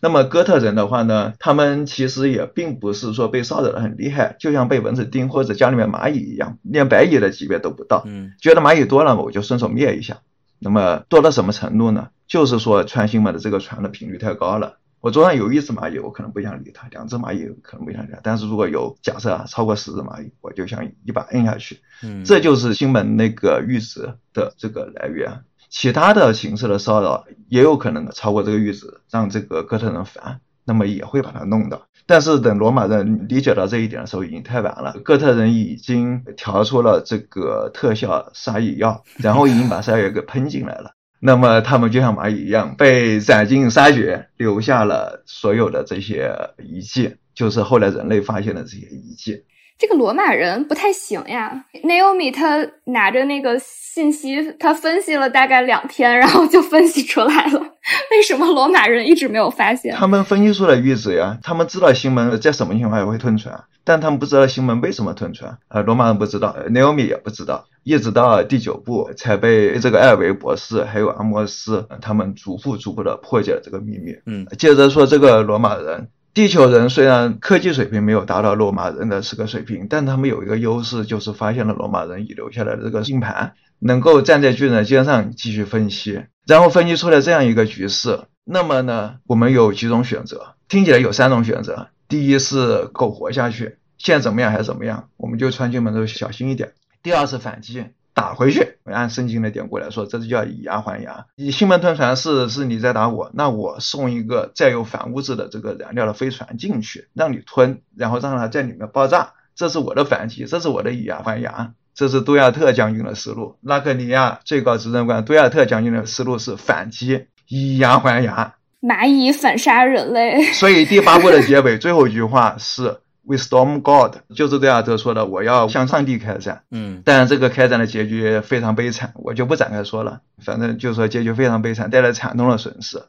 那么哥特人的话呢，他们其实也并不是说被骚扰的很厉害，就像被蚊子叮或者家里面蚂蚁一样，连白蚁的级别都不到。嗯，觉得蚂蚁多了，我就顺手灭一下。那么多到什么程度呢？就是说穿行门的这个船的频率太高了。我桌上有一只蚂蚁，我可能不想理它；两只蚂蚁可能不想理它。但是如果有假设啊，超过十只蚂蚁，我就想一把摁下去。嗯，这就是星门那个阈值的这个来源。其他的形式的骚扰也有可能超过这个阈值，让这个哥特人烦，那么也会把他弄到。但是等罗马人理解到这一点的时候，已经太晚了。哥特人已经调出了这个特效杀蚁药，然后已经把杀蚁药给喷进来了。那么他们就像蚂蚁一样被斩尽杀绝，留下了所有的这些遗迹，就是后来人类发现的这些遗迹。这个罗马人不太行呀，Naomi 他拿着那个信息，他分析了大概两天，然后就分析出来了，为什么罗马人一直没有发现？他们分析出了玉子呀，他们知道星门在什么情况下会吞船，但他们不知道星门为什么吞船。呃，罗马人不知道，Naomi 也不知道，一直到第九部才被这个艾尔维博士还有阿莫斯他们逐步逐步的破解了这个秘密。嗯，接着说这个罗马人。地球人虽然科技水平没有达到罗马人的这个水平，但他们有一个优势，就是发现了罗马人遗留下来的这个硬盘，能够站在巨人的肩上继续分析，然后分析出来这样一个局势。那么呢，我们有几种选择，听起来有三种选择：第一是苟活下去，现在怎么样还是怎么样，我们就穿进门都小心一点；第二是反击。打回去，按圣经的典故来说，这就叫以牙还牙。你西门吞船是是你在打我，那我送一个载有反物质的这个燃料的飞船进去，让你吞，然后让它在里面爆炸，这是我的反击，这是我的以牙还牙。这是杜亚特将军的思路，拉克尼亚最高执政官杜亚特将军的思路是反击，以牙还牙。蚂蚁反杀人类。所以第八部的结尾最后一句话是。We storm God，就是杜亚特说的，我要向上帝开战。嗯，但这个开战的结局非常悲惨，我就不展开说了。反正就说结局非常悲惨，带来惨痛的损失。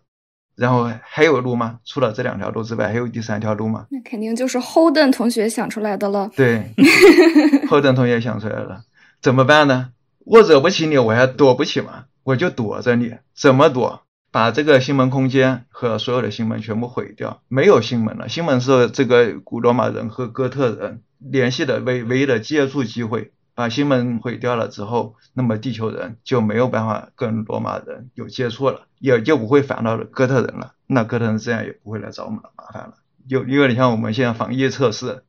然后还有路吗？除了这两条路之外，还有第三条路吗？那肯定就是 Holden 同学想出来的了。对，Holden 同学想出来了，怎么办呢？我惹不起你，我还躲不起吗？我就躲着你，怎么躲？把这个星门空间和所有的星门全部毁掉，没有星门了。星门是这个古罗马人和哥特人联系的唯唯一的接触机会。把星门毁掉了之后，那么地球人就没有办法跟罗马人有接触了，也就不会烦到哥特人了。那哥特人这样也不会来找我们麻烦了。有有点像我们现在防疫测试。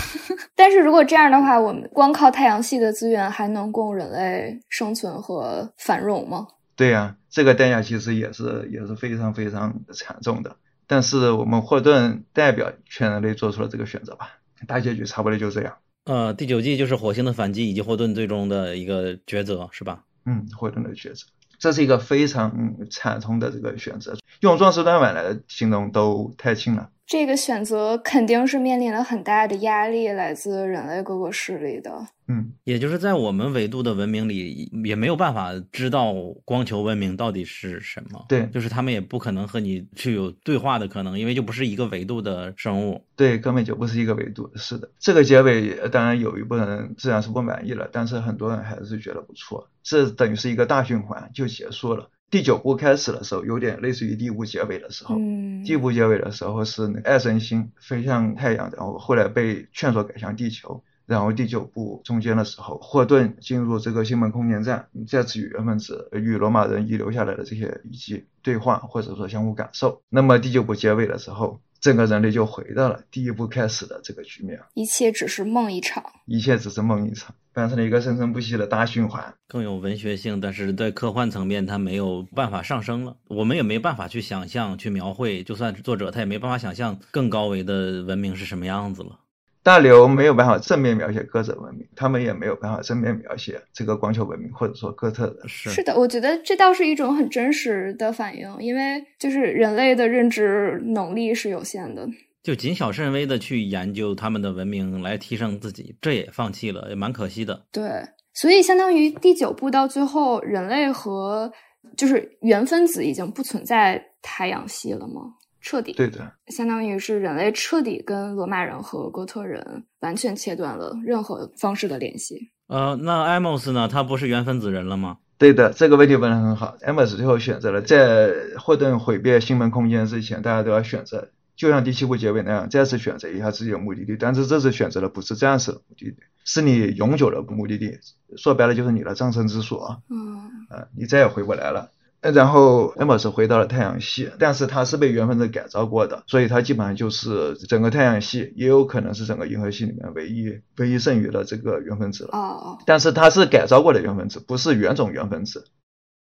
但是如果这样的话，我们光靠太阳系的资源还能供人类生存和繁荣吗？对呀，这个代价其实也是也是非常非常惨重的。但是我们霍顿代表全人类做出了这个选择吧，大结局差不多就这样。呃，第九季就是火星的反击以及霍顿最终的一个抉择，是吧？嗯，霍顿的抉择，这是一个非常惨痛的这个选择，用壮士断腕来形容都太轻了。这个选择肯定是面临了很大的压力，来自人类各个势力的。嗯，也就是在我们维度的文明里，也没有办法知道光球文明到底是什么。对，就是他们也不可能和你去有对话的可能，因为就不是一个维度的生物。对，根本就不是一个维度。是的，这个结尾当然有一部分人自然是不满意了，但是很多人还是觉得不错。这等于是一个大循环就结束了。第九部开始的时候，有点类似于第一部结尾的时候。嗯，第一部结尾的时候是那爱神星飞向太阳，然后后来被劝说改向地球。然后第九部中间的时候，霍顿进入这个星门空间站，再次与原分子与罗马人遗留下来的这些遗迹对话，或者说相互感受。那么第九部结尾的时候，整个人类就回到了第一部开始的这个局面。一切只是梦一场，一切只是梦一场，变成了一个生生不息的大循环。更有文学性，但是在科幻层面，它没有办法上升了。我们也没办法去想象、去描绘，就算是作者，他也没办法想象更高维的文明是什么样子了。大刘没有办法正面描写歌者文明，他们也没有办法正面描写这个光球文明，或者说哥特人。是是的，我觉得这倒是一种很真实的反应，因为就是人类的认知能力是有限的，就谨小慎微的去研究他们的文明来提升自己，这也放弃了，也蛮可惜的。对，所以相当于第九部到最后，人类和就是原分子已经不存在太阳系了吗？彻底对的，相当于是人类彻底跟罗马人和哥特人完全切断了任何方式的联系。呃，那艾莫斯呢？他不是原分子人了吗？对的，这个问题问得很好。艾莫斯最后选择了在霍顿毁灭星门空间之前，大家都要选择，就像第七部结尾那样，再次选择一下自己的目的地。但是这次选择的不是暂时的目的地，是你永久的目的地。说白了就是你的葬身之所。嗯，呃，你再也回不来了。然后艾莫斯回到了太阳系，但是他是被原分子改造过的，所以他基本上就是整个太阳系，也有可能是整个银河系里面唯一唯一剩余的这个原分子了。哦哦，但是他是改造过的原分子，不是原种原分子。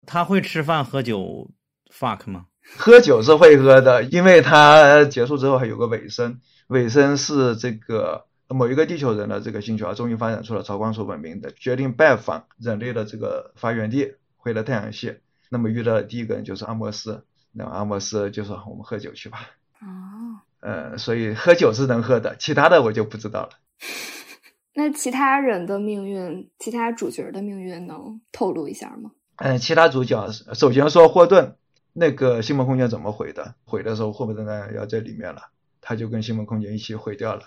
他会吃饭喝酒 fuck 吗？喝酒是会喝的，因为它结束之后还有个尾声，尾声是这个某一个地球人的这个星球啊，终于发展出了超光速文明的，决定拜访人类的这个发源地，回了太阳系。那么遇到的第一个人就是阿莫斯，那阿莫斯就说我们喝酒去吧。哦，呃，所以喝酒是能喝的，其他的我就不知道了。那其他人的命运，其他主角的命运能透露一下吗？嗯，其他主角首先说霍顿，那个星梦空间怎么毁的？毁的时候霍顿呢要在里面了，他就跟星梦空间一起毁掉了。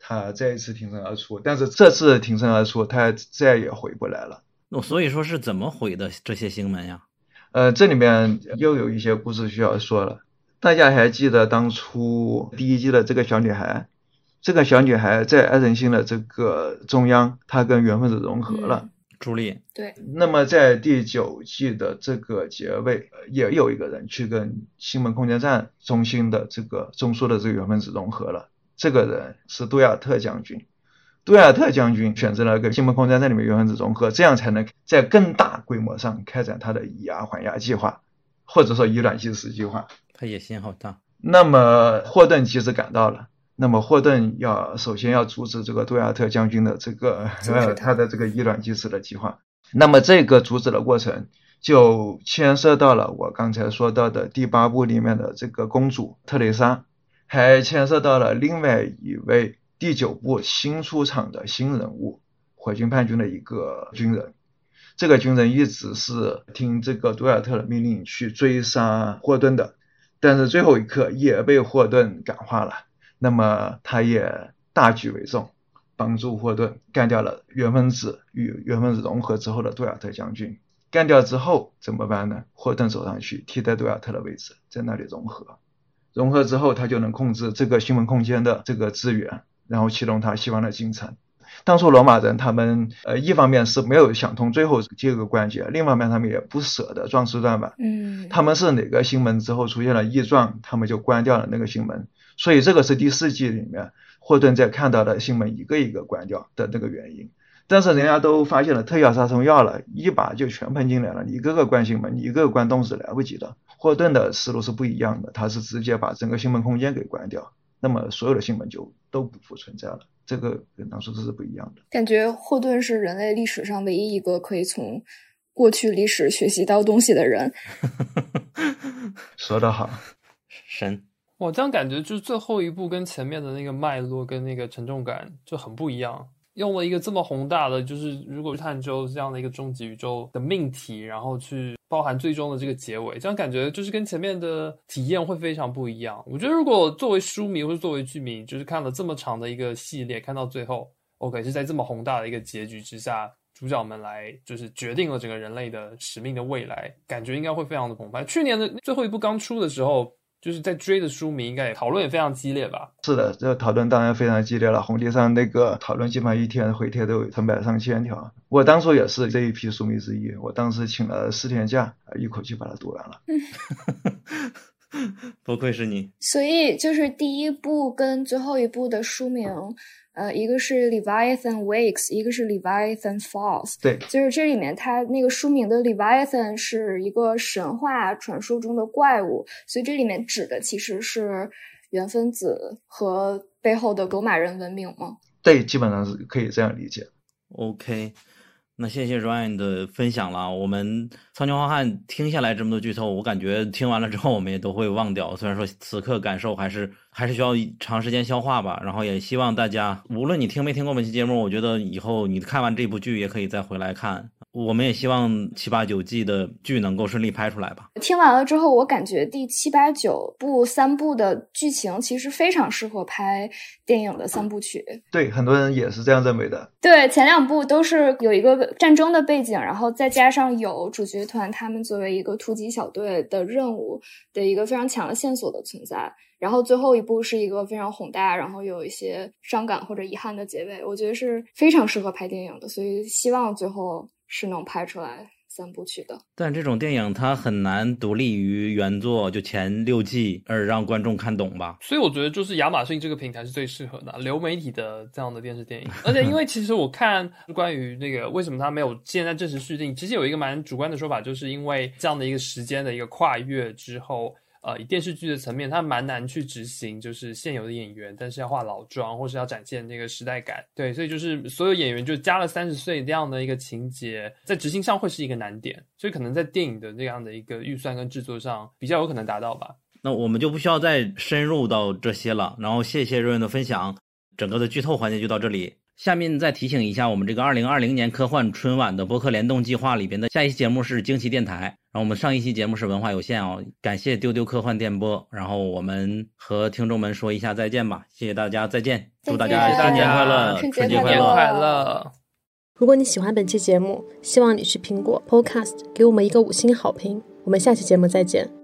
他再一次挺身而出，但是这次挺身而出，他再也回不来了。那所以说是怎么毁的这些星门呀？呃，这里面又有一些故事需要说了。大家还记得当初第一季的这个小女孩？这个小女孩在爱神星的这个中央，她跟原分子融合了。朱莉，对。那么在第九季的这个结尾，也有一个人去跟星门空间站中心的这个中枢的这个原分子融合了。这个人是杜亚特将军。杜亚特将军选择了跟星门空间站里面原分子融合，这样才能在更大规模上开展他的以牙还牙计划，或者说以卵击石计划。他野心好大。那么霍顿及时赶到了。那么霍顿要首先要阻止这个杜亚特将军的这个呃 他的这个以卵击石的计划。那么这个阻止的过程就牵涉到了我刚才说到的第八部里面的这个公主特蕾莎，还牵涉到了另外一位第九部新出场的新人物火星叛军的一个军人。这个军人一直是听这个杜亚特的命令去追杀霍顿的，但是最后一刻也被霍顿感化了。那么他也大局为重，帮助霍顿干掉了原分子与原分子融合之后的杜亚特将军。干掉之后怎么办呢？霍顿走上去替代杜亚特的位置，在那里融合。融合之后，他就能控制这个新闻空间的这个资源，然后启动他希望的进程。当初罗马人他们呃一方面是没有想通最后这个关节，另一方面他们也不舍得壮士断腕。嗯，他们是哪个星门之后出现了异状，他们就关掉了那个星门。所以这个是第四季里面霍顿在看到的星门一个一个关掉的那个原因，但是人家都发现了特效杀虫药了，一把就全喷进来了，你一个个关星门，一个个关洞是来不及的。霍顿的思路是不一样的，他是直接把整个星门空间给关掉，那么所有的星门就都不复存在了。这个跟当初这是不一样的。感觉霍顿是人类历史上唯一一个可以从过去历史学习到东西的人。说得好，神。我这样感觉就是最后一部跟前面的那个脉络跟那个沉重感就很不一样，用了一个这么宏大的，就是如果探究这样的一个终极宇宙的命题，然后去包含最终的这个结尾，这样感觉就是跟前面的体验会非常不一样。我觉得如果作为书迷或者作为剧迷，就是看了这么长的一个系列，看到最后，OK 是在这么宏大的一个结局之下，主角们来就是决定了整个人类的使命的未来，感觉应该会非常的澎湃。去年的最后一部刚出的时候。就是在追的书迷，应该也讨论也非常激烈吧？是的，这个讨论当然非常激烈了。红地上那个讨论，基本上一天回帖都有成百上千条。我当初也是这一批书迷之一，我当时请了四天假，一口气把它读完了。不愧是你。所以就是第一部跟最后一部的书名。呃，一个是 Leviathan Wakes，一个是 Leviathan Falls。对，就是这里面它那个书名的 Leviathan 是一个神话传说中的怪物，所以这里面指的其实是原分子和背后的罗马人文明吗？对，基本上是可以这样理解。OK。那谢谢 Ryan 的分享了。我们苍穹浩瀚听下来这么多剧透，我感觉听完了之后我们也都会忘掉。虽然说此刻感受还是还是需要长时间消化吧。然后也希望大家，无论你听没听过本期节目，我觉得以后你看完这部剧也可以再回来看。我们也希望七八九季的剧能够顺利拍出来吧。听完了之后，我感觉第七八九部三部的剧情其实非常适合拍电影的三部曲。对，很多人也是这样认为的。对，前两部都是有一个战争的背景，然后再加上有主角团他们作为一个突击小队的任务的一个非常强的线索的存在。然后最后一部是一个非常宏大，然后有一些伤感或者遗憾的结尾，我觉得是非常适合拍电影的。所以希望最后。是能拍出来三部曲的，但这种电影它很难独立于原作就前六季而让观众看懂吧。所以我觉得就是亚马逊这个平台是最适合的流媒体的这样的电视电影。而且因为其实我看 关于那个为什么它没有现在正式续订，其实有一个蛮主观的说法，就是因为这样的一个时间的一个跨越之后。呃，以电视剧的层面，它蛮难去执行，就是现有的演员，但是要化老妆，或是要展现那个时代感。对，所以就是所有演员就加了三十岁这样的一个情节，在执行上会是一个难点。所以可能在电影的这样的一个预算跟制作上，比较有可能达到吧。那我们就不需要再深入到这些了。然后谢谢瑞文的分享，整个的剧透环节就到这里。下面再提醒一下，我们这个二零二零年科幻春晚的播客联动计划里边的下一期节目是惊奇电台，然后我们上一期节目是文化有限哦。感谢丢丢科幻电波，然后我们和听众们说一下再见吧，谢谢大家，再见，祝大家新年快乐，春节快乐，快乐。如果你喜欢本期节目，希望你去苹果 Podcast 给我们一个五星好评。我们下期节目再见。